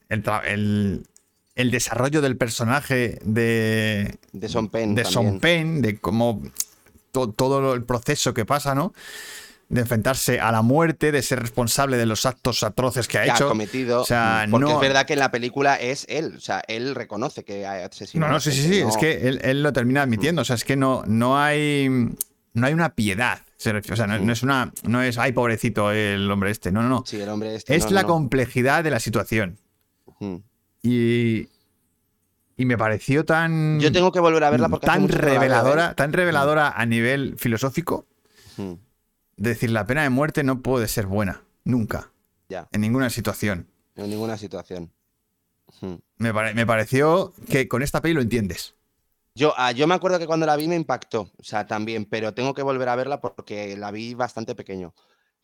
[SPEAKER 1] el, tra- el- el desarrollo del personaje de,
[SPEAKER 4] De Son Penn.
[SPEAKER 1] de
[SPEAKER 4] también.
[SPEAKER 1] Sean Penn, de cómo to- todo el proceso que pasa, ¿no? De enfrentarse a la muerte, de ser responsable de los actos atroces que ha
[SPEAKER 4] que ha
[SPEAKER 1] hecho.
[SPEAKER 4] cometido.
[SPEAKER 1] O sea,
[SPEAKER 4] mm, porque
[SPEAKER 1] no-
[SPEAKER 4] es verdad que en la película es él. O sea, él reconoce que ha asesinado.
[SPEAKER 1] No, no, sí, sí, sí.
[SPEAKER 4] no-
[SPEAKER 1] Es que él, él lo termina admitiendo. O sea, es que no, no hay. No hay una piedad. O sea, no, no es una. No es ay, pobrecito el hombre este. No, no, no.
[SPEAKER 4] Sí, el hombre este.
[SPEAKER 1] es
[SPEAKER 4] no,
[SPEAKER 1] la complejidad de la situación.
[SPEAKER 4] Mm.
[SPEAKER 1] y, y me pareció tan,
[SPEAKER 4] Yo tengo que volver a verla porque hace
[SPEAKER 1] tan reveladora, tan reveladora a nivel filosófico,
[SPEAKER 4] ¿eh? Mm,
[SPEAKER 1] de decir, la pena de muerte no puede ser buena, nunca,
[SPEAKER 4] Ya,
[SPEAKER 1] en ninguna situación.
[SPEAKER 4] en ninguna situación.
[SPEAKER 1] Me, pare- me pareció que con esta peli lo entiendes.
[SPEAKER 4] Yo, ah, yo me acuerdo que cuando la vi me impactó, o sea, también, pero tengo que volver a verla porque la vi bastante pequeño.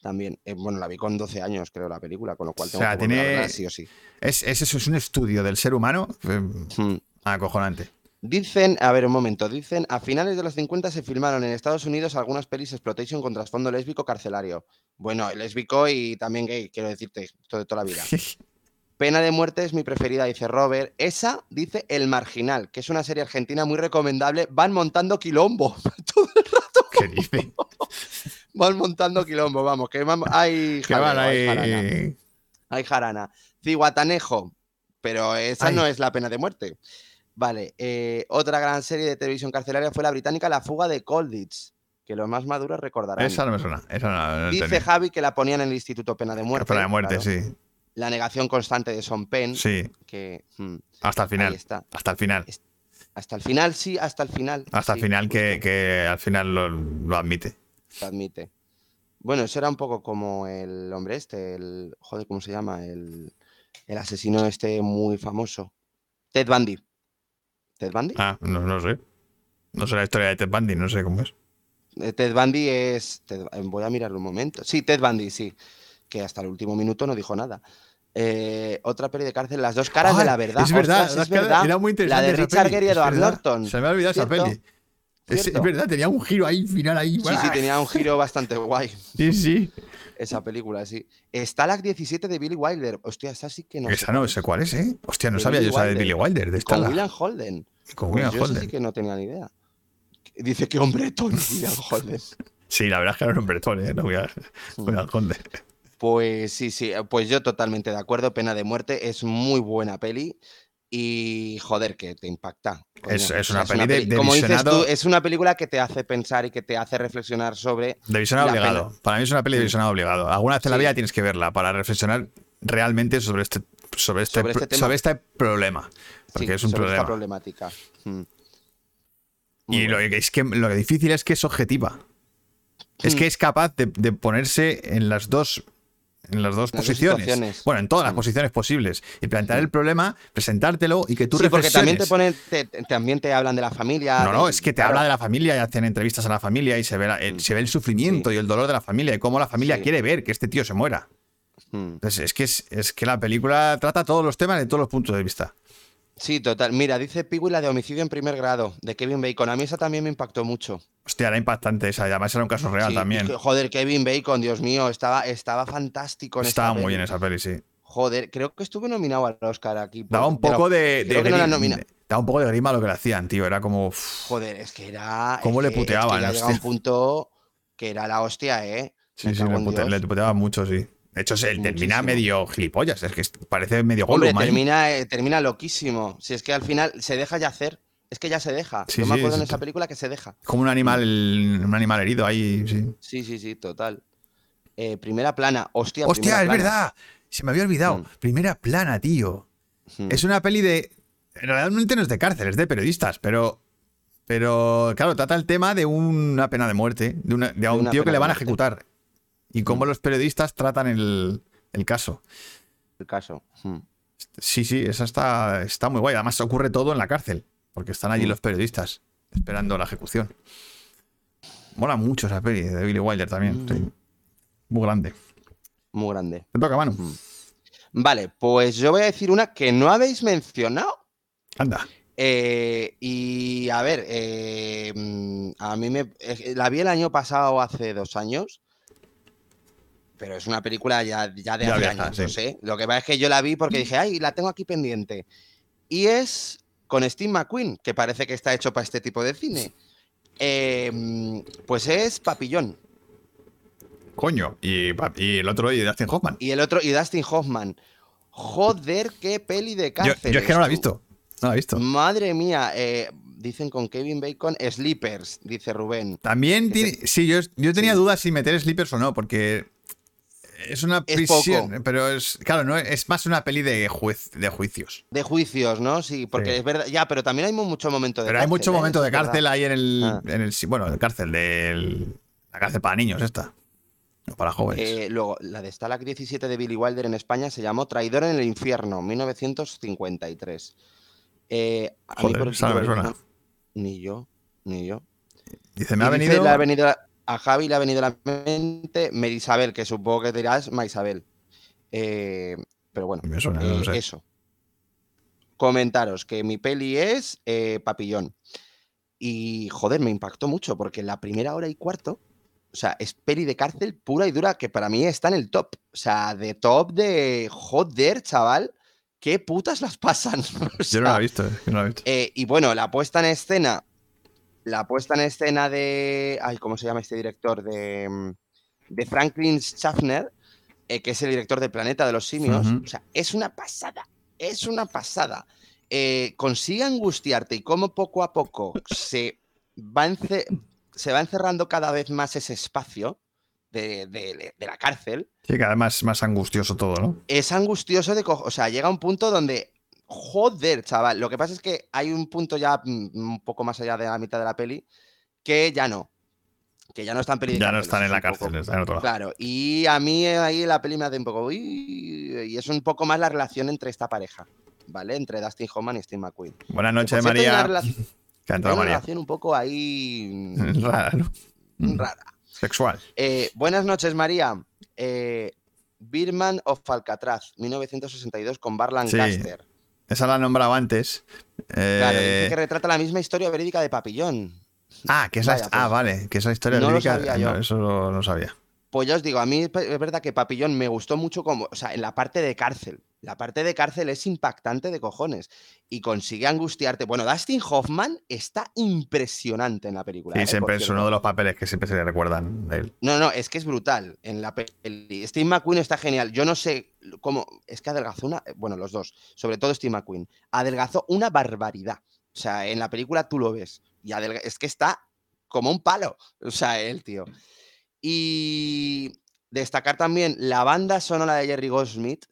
[SPEAKER 4] También, Eh, bueno, la vi con 12 años, creo, la película, con lo cual
[SPEAKER 1] O
[SPEAKER 4] tengo
[SPEAKER 1] sea,
[SPEAKER 4] que
[SPEAKER 1] tiene-
[SPEAKER 4] sí o sí.
[SPEAKER 1] Es, es eso, es un estudio del ser humano eh,
[SPEAKER 4] Mm.
[SPEAKER 1] acojonante.
[SPEAKER 4] Dicen, a ver, un momento, dicen, a finales de los 50 se filmaron en Estados Unidos algunas pelis exploitation con trasfondo lésbico carcelario. Bueno, lésbico y también gay, quiero decirte, esto de toda la vida. Pena de muerte es mi preferida, dice Robert. Esa dice El Marginal, que es una serie argentina muy recomendable. Van montando quilombo. Todo el rato
[SPEAKER 1] ¿Qué dice?
[SPEAKER 4] van montando quilombo, vamos, que vamos, hay
[SPEAKER 1] van
[SPEAKER 4] hay
[SPEAKER 1] ahí.
[SPEAKER 4] jarana. Hay jarana. Ciguatanejo, pero esa
[SPEAKER 1] Ay.
[SPEAKER 4] no es la pena de muerte. Vale, eh, otra gran serie de televisión carcelaria fue la británica La fuga de Colditz, que los más maduros recordarán.
[SPEAKER 1] Esa no me suena. Esa no, no
[SPEAKER 4] Dice
[SPEAKER 1] tenía.
[SPEAKER 4] Javi que la ponían en el Instituto Pena de Muerte.
[SPEAKER 1] Pena de muerte,
[SPEAKER 4] claro.
[SPEAKER 1] sí.
[SPEAKER 4] La negación constante de Son Penn,
[SPEAKER 1] Sí,
[SPEAKER 4] que mm,
[SPEAKER 1] hasta el final.
[SPEAKER 4] está.
[SPEAKER 1] Hasta el final.
[SPEAKER 4] Hasta el final, sí, hasta el final.
[SPEAKER 1] Hasta el final que, al final lo, lo admite.
[SPEAKER 4] se admite. Bueno, eso era un poco como el hombre este, el. Joder, ¿cómo se llama? El, el asesino este muy famoso. Ted Bundy. ¿Ted Bundy?
[SPEAKER 1] Ah, no, no sé. No sé la historia de Ted Bundy, no sé cómo es.
[SPEAKER 4] Eh, Ted Bundy es. Ted- eh, voy a mirarlo un momento. Sí, Ted Bundy, sí. Que hasta el último minuto no dijo nada. Eh, otra peli de cárcel, Las dos caras de la verdad.
[SPEAKER 1] Es verdad,
[SPEAKER 4] Ostras, es
[SPEAKER 1] caras-
[SPEAKER 4] verdad.
[SPEAKER 1] era muy
[SPEAKER 4] La
[SPEAKER 1] interesante.
[SPEAKER 4] de
[SPEAKER 1] esa
[SPEAKER 4] Richard
[SPEAKER 1] peli,
[SPEAKER 4] Gere y Edward. Norton.
[SPEAKER 1] Se me ha olvidado
[SPEAKER 4] ¿Cierto?
[SPEAKER 1] esa peli. Es, verdad, tenía un giro ahí, final ahí.
[SPEAKER 4] Sí, sí, tenía un giro bastante guay
[SPEAKER 1] Sí, sí.
[SPEAKER 4] Esa película, sí. Stalag 17 de Billy Wilder. Hostia, esa sí que no sé
[SPEAKER 1] esa no sé cuál es, ¿eh? Hostia, no
[SPEAKER 4] De
[SPEAKER 1] sabía
[SPEAKER 4] Billy
[SPEAKER 1] yo esa de. Billy Wilder. De
[SPEAKER 4] Con William Holden.
[SPEAKER 1] con
[SPEAKER 4] Pues
[SPEAKER 1] William
[SPEAKER 4] yo esa
[SPEAKER 1] Holden.
[SPEAKER 4] sí que no tenía ni idea. Dice que hombre William Holden.
[SPEAKER 1] Sí, la verdad es que era un hombretón, ¿eh? No voy a... William Holden.
[SPEAKER 4] Pues sí, sí, pues yo totalmente de acuerdo. Pena de muerte es muy buena peli y joder, que te impacta.
[SPEAKER 1] Es- es
[SPEAKER 4] O sea,
[SPEAKER 1] una peli de- de
[SPEAKER 4] Como dices tú, es una película que te hace pensar y que te hace reflexionar sobre.
[SPEAKER 1] De visionado obligado.
[SPEAKER 4] pena.
[SPEAKER 1] Para mí es una peli de
[SPEAKER 4] Sí.
[SPEAKER 1] visionado obligado. Alguna vez en la vida tienes que verla para reflexionar realmente sobre este, sobre este,
[SPEAKER 4] Sobre este
[SPEAKER 1] sobre este problema. Porque
[SPEAKER 4] sí,
[SPEAKER 1] es un
[SPEAKER 4] sobre esta
[SPEAKER 1] problema.
[SPEAKER 4] problemática. Mm.
[SPEAKER 1] Y lo que, es que lo difícil es que es objetiva. Es
[SPEAKER 4] Mm.
[SPEAKER 1] que es capaz de, de ponerse en las dos. En las dos
[SPEAKER 4] Las
[SPEAKER 1] posiciones. bueno, en todas las posiciones posibles. Y plantear el problema, presentártelo y que tú
[SPEAKER 4] sí, porque también te
[SPEAKER 1] reflexiones.
[SPEAKER 4] ponen, te- también te hablan de la familia.
[SPEAKER 1] No, no,
[SPEAKER 4] de-
[SPEAKER 1] es que te
[SPEAKER 4] claro.
[SPEAKER 1] habla de la familia y hacen entrevistas a la familia y se ve, la- el,
[SPEAKER 4] Mm.
[SPEAKER 1] se ve el sufrimiento
[SPEAKER 4] Sí.
[SPEAKER 1] y el dolor de la familia y cómo la familia
[SPEAKER 4] Sí.
[SPEAKER 1] quiere ver que este tío se muera.
[SPEAKER 4] Mm.
[SPEAKER 1] Entonces, es que, es, es que la película trata todos los temas de todos los puntos de vista.
[SPEAKER 4] Sí, total. Mira, dice Piwi la de homicidio en primer grado, de Kevin Bacon. A mí esa también me impactó mucho.
[SPEAKER 1] Hostia, era impactante esa. Además, era un caso real
[SPEAKER 4] Sí,
[SPEAKER 1] también.
[SPEAKER 4] y joder, Kevin Bacon, Dios mío, estaba, estaba fantástico. En
[SPEAKER 1] Estaba muy
[SPEAKER 4] peli.
[SPEAKER 1] bien esa peli, sí.
[SPEAKER 4] Joder, creo que estuve nominado al Oscar aquí.
[SPEAKER 1] Daba un poco de, de
[SPEAKER 4] no
[SPEAKER 1] daba un poco de grima lo que le hacían, tío. Era como.
[SPEAKER 4] Joder, es que era.
[SPEAKER 1] ¿Cómo
[SPEAKER 4] es
[SPEAKER 1] le
[SPEAKER 4] que- es que
[SPEAKER 1] puteaban,
[SPEAKER 4] llega un punto que era la hostia, ¿eh?
[SPEAKER 1] Sí,
[SPEAKER 4] Me
[SPEAKER 1] sí, le, pute- le puteaba mucho, sí. De hecho, se termina medio gilipollas. Es que parece medio
[SPEAKER 4] Hombre,
[SPEAKER 1] Gollum
[SPEAKER 4] termina, eh, termina loquísimo. Si es que al final se deja ya hacer. Es que ya se deja.
[SPEAKER 1] Sí,
[SPEAKER 4] Yo me
[SPEAKER 1] sí,
[SPEAKER 4] acuerdo
[SPEAKER 1] sí,
[SPEAKER 4] en esa película que se deja.
[SPEAKER 1] Como un animal, un animal herido ahí, sí.
[SPEAKER 4] Sí, sí, sí, total. Eh, primera plana. Hostia,
[SPEAKER 1] Hostia, es
[SPEAKER 4] plana.
[SPEAKER 1] verdad. Se me había olvidado.
[SPEAKER 4] Mm.
[SPEAKER 1] Primera plana, tío.
[SPEAKER 4] Mm.
[SPEAKER 1] Es una peli de. Realmente no es de cárcel, es de periodistas, pero. Pero, claro, trata el tema de una pena de muerte, de, una- de a un tío que le van a ejecutar. Y cómo los periodistas tratan el, el caso.
[SPEAKER 4] El caso.
[SPEAKER 1] Sí, sí, esa está, está muy guay. Además, ocurre todo en la cárcel, porque están allí los periodistas esperando la ejecución. Mola mucho esa peli de Billy Wilder también.
[SPEAKER 4] Mm.
[SPEAKER 1] sí. Muy grande.
[SPEAKER 4] Muy grande.
[SPEAKER 1] Te toca, mano.
[SPEAKER 4] Vale, pues yo voy a decir una que no habéis mencionado.
[SPEAKER 1] Anda.
[SPEAKER 4] Eh, y a ver, eh, mm, a mí me eh, la vi el año pasado, hace dos años, pero es una película ya, ya de
[SPEAKER 1] Ya
[SPEAKER 4] hace años,
[SPEAKER 1] sí.
[SPEAKER 4] no sé. Lo que pasa es que yo la vi porque dije, ay, la tengo aquí pendiente. Y es con Steve McQueen, que parece que está hecho para este tipo de cine. Eh, mm, pues es Papillón.
[SPEAKER 1] Coño. Y, y el otro, y Dustin Hoffman.
[SPEAKER 4] Y el otro, y Dustin Hoffman. Joder, qué peli de
[SPEAKER 1] Yo,
[SPEAKER 4] cárcel.
[SPEAKER 1] yo es que no la he visto. No la he visto.
[SPEAKER 4] Madre mía, eh, dicen con Kevin Bacon, Sleepers, dice Rubén.
[SPEAKER 1] También tiene. Sí, yo, yo tenía
[SPEAKER 4] sí.
[SPEAKER 1] dudas si meter Sleepers o no, porque Es una prisión, pero es. Claro, no es más una peli de, juez, de juicios.
[SPEAKER 4] De juicios, ¿no? Sí, porque
[SPEAKER 1] Sí.
[SPEAKER 4] es verdad. Ya, pero también hay mu- mucho momento de
[SPEAKER 1] Pero hay
[SPEAKER 4] cárcel,
[SPEAKER 1] mucho
[SPEAKER 4] ¿eh?
[SPEAKER 1] momento de cárcel ahí en el.
[SPEAKER 4] Ah.
[SPEAKER 1] En el bueno, de cárcel, de la cárcel para niños, esta. No para jóvenes.
[SPEAKER 4] Eh, luego, la de Stalag 17 de Billy Wilder en España se llamó Traidor en el Infierno, 1953. Eh, a mí
[SPEAKER 1] Joder,
[SPEAKER 4] por el
[SPEAKER 1] esa no
[SPEAKER 4] Ni yo, ni yo.
[SPEAKER 1] Dice, me ha
[SPEAKER 4] dice,
[SPEAKER 1] venido.
[SPEAKER 4] le ha venido la- a Javi le ha venido a la mente Merisabel, que supongo que dirás Maisabel. Eh, pero bueno,
[SPEAKER 1] suena,
[SPEAKER 4] eh,
[SPEAKER 1] sé.
[SPEAKER 4] eso. Comentaros que mi peli es eh, Papillón. Y joder, me impactó mucho porque la primera hora y cuarto, o sea, es peli de cárcel pura y dura que para mí está en el top. O sea, de top de joder, chaval, qué putas las pasan. O
[SPEAKER 1] Yo no la he visto, eh, yo no la he visto.
[SPEAKER 4] eh, y bueno, la puesta en escena, la puesta en escena de, ay, ¿cómo se llama este director? De, mm, de Franklin Schaffner, eh, que es el director de Planeta de los Simios. O sea, es una pasada, es una pasada. Eh, consigue angustiarte y cómo poco a poco se va, ence- se va encerrando cada vez más ese espacio de, de- de la cárcel
[SPEAKER 1] Sí, que además es más angustioso todo, ¿no?
[SPEAKER 4] es angustioso de O sea, llega un punto donde. Joder, chaval. Lo que pasa es que hay un punto ya mm, un poco más allá de la mitad de la peli que ya no. Que ya no están peli
[SPEAKER 1] Ya no están en la
[SPEAKER 4] un poco-
[SPEAKER 1] cárcel, están en otro lado.
[SPEAKER 4] Claro, y a mí eh, ahí la peli me hace un poco. "Uy", y es un poco más la relación entre esta pareja, ¿vale? Entre Dustin Hoffman y Steve McQueen.
[SPEAKER 1] Buenas noches, María. Que ha entrado
[SPEAKER 4] una
[SPEAKER 1] María.
[SPEAKER 4] relación un poco ahí. mm,
[SPEAKER 1] Rara, ¿no? Mm.
[SPEAKER 4] rara.
[SPEAKER 1] Sexual.
[SPEAKER 4] Eh, buenas noches, María. Eh, Birman of Alcatraz, 1962, con Barlan
[SPEAKER 1] Sí.
[SPEAKER 4] Caster.
[SPEAKER 1] Esa la he nombrado antes.
[SPEAKER 4] Claro, dice
[SPEAKER 1] Eh,
[SPEAKER 4] que retrata la misma historia verídica de Papillón.
[SPEAKER 1] Ah, que es la,
[SPEAKER 4] Vaya,
[SPEAKER 1] ah,
[SPEAKER 4] pues,
[SPEAKER 1] vale, que es la historia
[SPEAKER 4] no lo
[SPEAKER 1] lírica.
[SPEAKER 4] sabía
[SPEAKER 1] no, eso lo- no sabía.
[SPEAKER 4] Pues ya os digo, a mí es verdad que Papillón me gustó mucho como, o sea, en la parte de cárcel. La parte de cárcel es impactante de cojones y consigue angustiarte. Bueno, Dustin Hoffman está impresionante en la película.
[SPEAKER 1] Sí,
[SPEAKER 4] ¿eh?
[SPEAKER 1] siempre es uno de los papeles que siempre se le recuerdan de él.
[SPEAKER 4] No, no, es que es brutal en la peli. Steve McQueen está genial. Yo no sé cómo. Es que adelgazó una. Bueno, los dos. Sobre todo Steve McQueen. Adelgazó una barbaridad. O sea, en la película tú lo ves. Y adelga- es que está como un palo. O sea, el tío. Y destacar también la banda sonora de Jerry Goldsmith,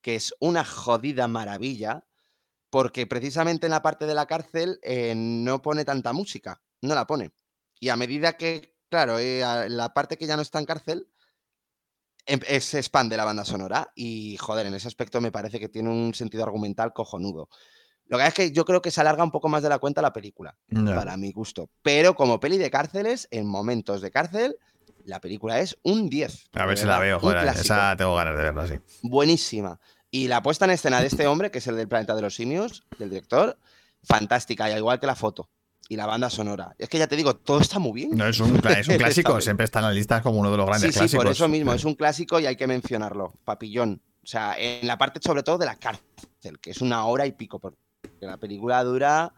[SPEAKER 4] que es una jodida maravilla. Porque precisamente en la parte de la cárcel eh, no pone tanta música. No la pone. Y a medida que, claro, eh, la parte que ya no está en cárcel, em- eh, se expande la banda sonora. Y, joder, en ese aspecto me parece que tiene un sentido argumental cojonudo. Lo que es que yo creo que se alarga un poco más de la cuenta la película, para mi gusto. Pero como peli de cárceles, en momentos de cárcel, la película es un 10.
[SPEAKER 1] A ver si la veo, joder. Esa tengo ganas de verla, sí.
[SPEAKER 4] buenísima. Y la puesta en escena de este hombre, que es el del planeta de los simios, del director, fantástica, y al igual que la foto y la banda sonora. Es que ya te digo, todo está muy bien.
[SPEAKER 1] No, es un, es clásico, siempre está en las listas como uno de los grandes
[SPEAKER 4] sí, sí,
[SPEAKER 1] clásicos.
[SPEAKER 4] por eso mismo, es un clásico y hay que mencionarlo. Papillón. O sea, en la parte sobre todo de la cárcel, que es una hora y pico, porque la película dura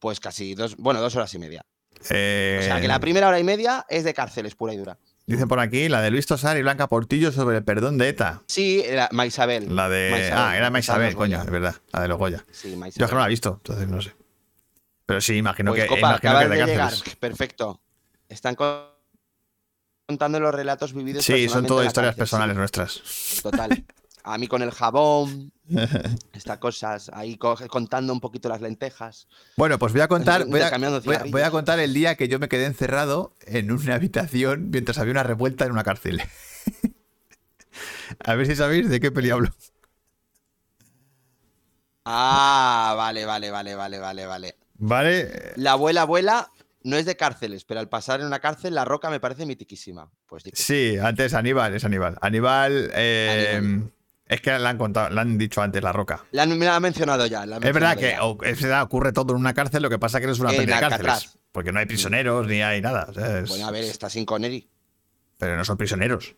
[SPEAKER 4] pues casi dos, bueno, dos horas y media.
[SPEAKER 1] Eh,
[SPEAKER 4] O sea, que la primera hora y media es de cárcel, es pura y dura.
[SPEAKER 1] Dicen por aquí la de Luis Tosar y Blanca Portillo sobre el perdón de ETA.
[SPEAKER 4] Sí, la, Maisabel.
[SPEAKER 1] La de.
[SPEAKER 4] Maisabel,
[SPEAKER 1] ah, era Maisabel, coño, es verdad. La de los Goya.
[SPEAKER 4] Sí,
[SPEAKER 1] Yo es
[SPEAKER 4] Maisabel.
[SPEAKER 1] que no la he visto, entonces no sé. Pero sí, imagino
[SPEAKER 4] Pues,
[SPEAKER 1] que,
[SPEAKER 4] Copa,
[SPEAKER 1] imagino que de
[SPEAKER 4] de llegar.
[SPEAKER 1] cárceles.
[SPEAKER 4] Perfecto. Están co- contando los relatos vividos.
[SPEAKER 1] Sí, son todas historias personales
[SPEAKER 4] sí,
[SPEAKER 1] nuestras.
[SPEAKER 4] total. A mí con el jabón, estas cosas, ahí co- contando un poquito las lentejas.
[SPEAKER 1] Bueno, pues voy a contar, voy a, voy voy contar el día que yo me quedé encerrado en una habitación mientras había una revuelta en una cárcel. a ver si sabéis de qué peli hablo.
[SPEAKER 4] Ah, vale, vale, vale, vale, vale, vale.
[SPEAKER 1] ¿Vale?
[SPEAKER 4] La abuela abuela no es de cárceles, pero al pasar en una cárcel, la roca me parece mitiquísima. Pues sí.
[SPEAKER 1] Sí, antes Aníbal, es Aníbal. Aníbal, eh,
[SPEAKER 4] Aníbal.
[SPEAKER 1] Es que la han contado, la han dicho antes, La Roca.
[SPEAKER 4] La, han- me la ha mencionado ya. la
[SPEAKER 1] Es verdad que es verdad, ocurre todo en una cárcel, lo que pasa es que no es una peli de cárceles. Porque no hay prisioneros ni hay nada. o sea, es-
[SPEAKER 4] Bueno, a ver, está sin Connery.
[SPEAKER 1] Pero no son prisioneros.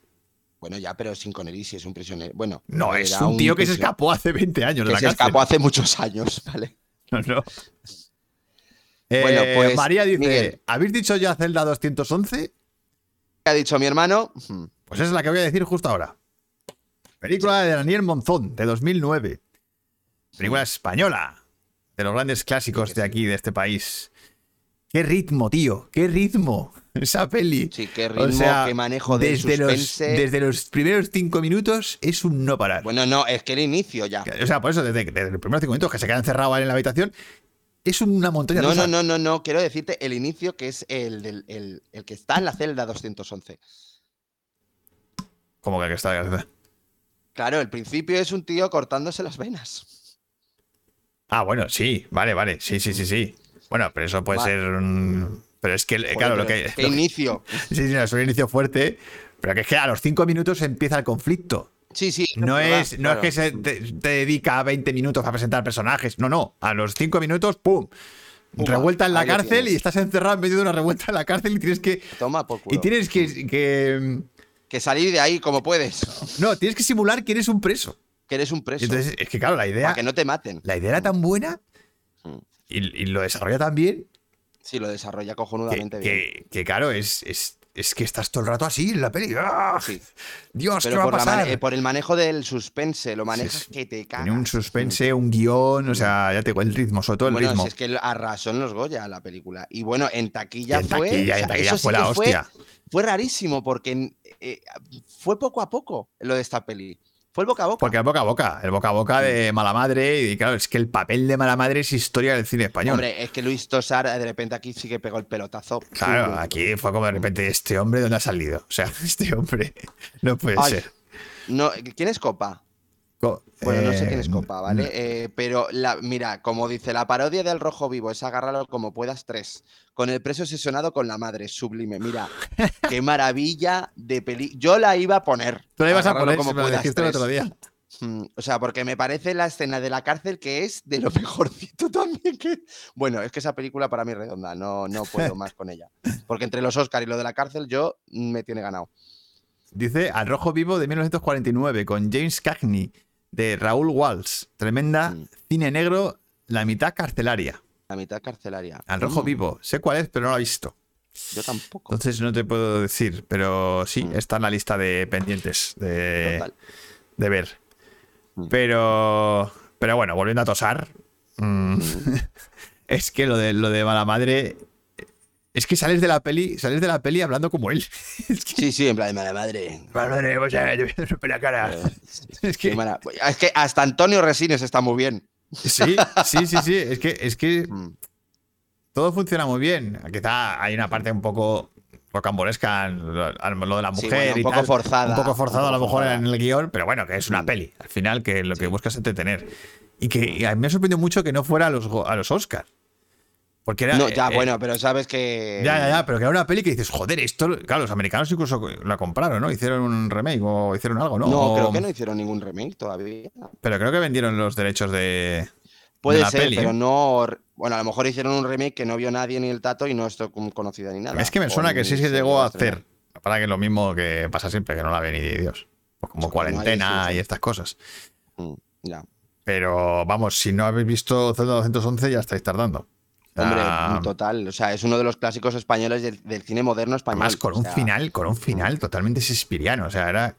[SPEAKER 4] Bueno, ya, pero sin Connery sí es un prisionero. Bueno,
[SPEAKER 1] No, es un tío que se escapó hace 20 años de
[SPEAKER 4] Que
[SPEAKER 1] la
[SPEAKER 4] se
[SPEAKER 1] cárcel.
[SPEAKER 4] escapó hace muchos años, ¿vale?
[SPEAKER 1] No, no.
[SPEAKER 4] Bueno,
[SPEAKER 1] Eh,
[SPEAKER 4] pues,
[SPEAKER 1] María dice:
[SPEAKER 4] Miguel.
[SPEAKER 1] ¿Habéis dicho ya Zelda 211?
[SPEAKER 4] ¿Qué ha dicho mi hermano?
[SPEAKER 1] Pues es la que voy a decir justo ahora. Película de Daniel Monzón, de 2009. Película española, de los grandes clásicos de aquí, de este país. Qué ritmo, tío. Qué ritmo. Esa peli.
[SPEAKER 4] Sí, qué ritmo, qué manejo del
[SPEAKER 1] desde los, desde los primeros cinco minutos es un no parar.
[SPEAKER 4] Bueno, no, es que el inicio ya.
[SPEAKER 1] O sea, por eso, desde, desde los primeros cinco minutos que se quedan encerrados en la habitación, es una montaña
[SPEAKER 4] No,
[SPEAKER 1] rusa.
[SPEAKER 4] no, no, no, no. Quiero decirte el inicio que es el, del, el, el que está en la celda 211.
[SPEAKER 1] Como que está.
[SPEAKER 4] Claro, el principio es un tío cortándose las venas.
[SPEAKER 1] Ah, bueno, sí, vale, vale. Sí, sí, sí, sí. Bueno, pero eso puede ser un. Pero es que,
[SPEAKER 4] Joder,
[SPEAKER 1] claro, lo que.
[SPEAKER 4] ¿Qué
[SPEAKER 1] lo que-
[SPEAKER 4] inicio?
[SPEAKER 1] Sí, sí, no, es un inicio fuerte. Pero que es que a los cinco minutos empieza el conflicto.
[SPEAKER 4] Sí, sí.
[SPEAKER 1] No
[SPEAKER 4] verdad,
[SPEAKER 1] es, no
[SPEAKER 4] claro.
[SPEAKER 1] es que se te, te dedica 20 minutos a presentar personajes. No, no. A los 5 minutos, ¡pum! Revuelta en la cárcel y estás encerrado en medio de una revuelta en la cárcel y tienes que.
[SPEAKER 4] Toma por culo.
[SPEAKER 1] Y tienes que, que.
[SPEAKER 4] Que salir de ahí como puedes.
[SPEAKER 1] No, tienes que simular que eres un preso.
[SPEAKER 4] Que eres un preso.
[SPEAKER 1] Entonces, es que claro, la idea.
[SPEAKER 4] para que no te maten.
[SPEAKER 1] La idea era tan buena
[SPEAKER 4] Mm.
[SPEAKER 1] y, y lo desarrolla tan bien
[SPEAKER 4] Sí, lo desarrolla
[SPEAKER 1] que,
[SPEAKER 4] cojonudamente bien.
[SPEAKER 1] que- que, claro, es, es, es que estás todo el rato así en la peli. ¡Ah!
[SPEAKER 4] Sí.
[SPEAKER 1] Dios, ¿qué va a
[SPEAKER 4] la
[SPEAKER 1] pasar?
[SPEAKER 4] eh, por el manejo del suspense, lo manejas
[SPEAKER 1] sí.
[SPEAKER 4] que te cagas.
[SPEAKER 1] Tiene un suspense, un guion, o sea, ya te el ritmo, sobre todo el
[SPEAKER 4] bueno,
[SPEAKER 1] ritmo.
[SPEAKER 4] si es que arrasó en los Goya la película. Y bueno, en taquilla
[SPEAKER 1] en
[SPEAKER 4] fue.
[SPEAKER 1] taquilla,
[SPEAKER 4] o
[SPEAKER 1] en
[SPEAKER 4] sea,
[SPEAKER 1] taquilla
[SPEAKER 4] eso sí
[SPEAKER 1] fue la hostia.
[SPEAKER 4] Fue, rarísimo porque eh, fue poco a poco lo de esta peli. Fue el boca a boca.
[SPEAKER 1] Porque el boca a boca, el boca a boca de mala madre, y claro, es que el papel de mala madre es historia del cine español.
[SPEAKER 4] Hombre, es que Luis Tosar de repente aquí sí que pegó el pelotazo.
[SPEAKER 1] claro, aquí fue como de repente, ¿este hombre dónde ha salido? O sea, este hombre no puede
[SPEAKER 4] Ay,
[SPEAKER 1] ser.
[SPEAKER 4] No, ¿Quién es Copa? Bueno, no sé
[SPEAKER 1] eh,
[SPEAKER 4] quién es Copa, ¿vale? Eh, pero la, mira, como dice, la parodia del rojo vivo es agárralo como puedas tres. Con el preso obsesionado con la madre, sublime. Mira, qué maravilla de peli. Yo la iba a poner.
[SPEAKER 1] Tú la ibas a poner, si me lo
[SPEAKER 4] puedas
[SPEAKER 1] el otro día.
[SPEAKER 4] Mm, O sea, porque me parece la escena de la cárcel que es de lo mejorcito también que. Bueno, es que esa película para mí es redonda, no, no puedo más con ella. Porque entre los Oscar y lo de la cárcel, yo me tiene ganado.
[SPEAKER 1] Dice Al Rojo Vivo de 1949 con James Cagney de Raúl Walsh. Tremenda
[SPEAKER 4] Mm.
[SPEAKER 1] cine negro, la mitad carcelaria.
[SPEAKER 4] La mitad carcelaria.
[SPEAKER 1] Al Rojo
[SPEAKER 4] Mm,
[SPEAKER 1] Vivo. Sé cuál es, pero no lo he visto.
[SPEAKER 4] Yo tampoco.
[SPEAKER 1] Entonces no te puedo decir, pero sí,
[SPEAKER 4] Mm.
[SPEAKER 1] está en la lista de pendientes de,
[SPEAKER 4] Total.
[SPEAKER 1] de ver.
[SPEAKER 4] Mm.
[SPEAKER 1] Pero, pero bueno, volviendo a tosar, es que lo de, lo de mala madre, es que sales de la peli, sales de la peli hablando como él. Es que,
[SPEAKER 4] Sí, sí, en plan de mala madre.
[SPEAKER 1] mala madre, o sea, yo voy a romper la cara.
[SPEAKER 4] Eh,
[SPEAKER 1] Es que,
[SPEAKER 4] mala- Es que hasta Antonio Resines está muy bien.
[SPEAKER 1] sí, sí, sí, sí, es que, es que
[SPEAKER 4] Mm.
[SPEAKER 1] todo funciona muy bien. Quizá hay una parte un poco rocambolesca, lo de la
[SPEAKER 4] Sí,
[SPEAKER 1] mujer
[SPEAKER 4] bueno, un
[SPEAKER 1] y
[SPEAKER 4] poco
[SPEAKER 1] tal.
[SPEAKER 4] forzada,
[SPEAKER 1] Un poco
[SPEAKER 4] un
[SPEAKER 1] forzado a lo mejor
[SPEAKER 4] forzada.
[SPEAKER 1] en el guion, pero bueno, que es una
[SPEAKER 4] Mm.
[SPEAKER 1] peli. Al final, que lo que buscas es entretener. Y que y a mí me sorprendió mucho que no fuera a los, a los Oscars. Porque era.
[SPEAKER 4] No, ya,
[SPEAKER 1] eh,
[SPEAKER 4] bueno, pero sabes que.
[SPEAKER 1] Ya, ya, ya, pero que era una peli que dices, joder, esto. Claro, los americanos incluso la compraron, ¿no? Hicieron un remake o hicieron algo, ¿no?
[SPEAKER 4] No,
[SPEAKER 1] O-
[SPEAKER 4] creo que no hicieron ningún remake todavía.
[SPEAKER 1] Pero creo que vendieron los derechos de.
[SPEAKER 4] Puede
[SPEAKER 1] de la
[SPEAKER 4] ser,
[SPEAKER 1] peli,
[SPEAKER 4] pero
[SPEAKER 1] ¿eh?
[SPEAKER 4] no. Bueno, a lo mejor hicieron un remake que no vio nadie ni el tato y no con- conocida ni nada.
[SPEAKER 1] Es que me suena que sí se llegó a hacer. Para que lo mismo que pasa siempre, que no la ve ni Dios. Pues como
[SPEAKER 4] Sí,
[SPEAKER 1] cuarentena
[SPEAKER 4] sí, sí.
[SPEAKER 1] y estas cosas.
[SPEAKER 4] Mm, Ya.
[SPEAKER 1] Pero vamos, si no habéis visto Zelda 211, ya estáis tardando.
[SPEAKER 4] Hombre,
[SPEAKER 1] Ah,
[SPEAKER 4] total. O sea, es uno de los clásicos españoles del, del cine moderno español.
[SPEAKER 1] Además, con un
[SPEAKER 4] sea,
[SPEAKER 1] final, con un final totalmente shakespeariano. O sea, era.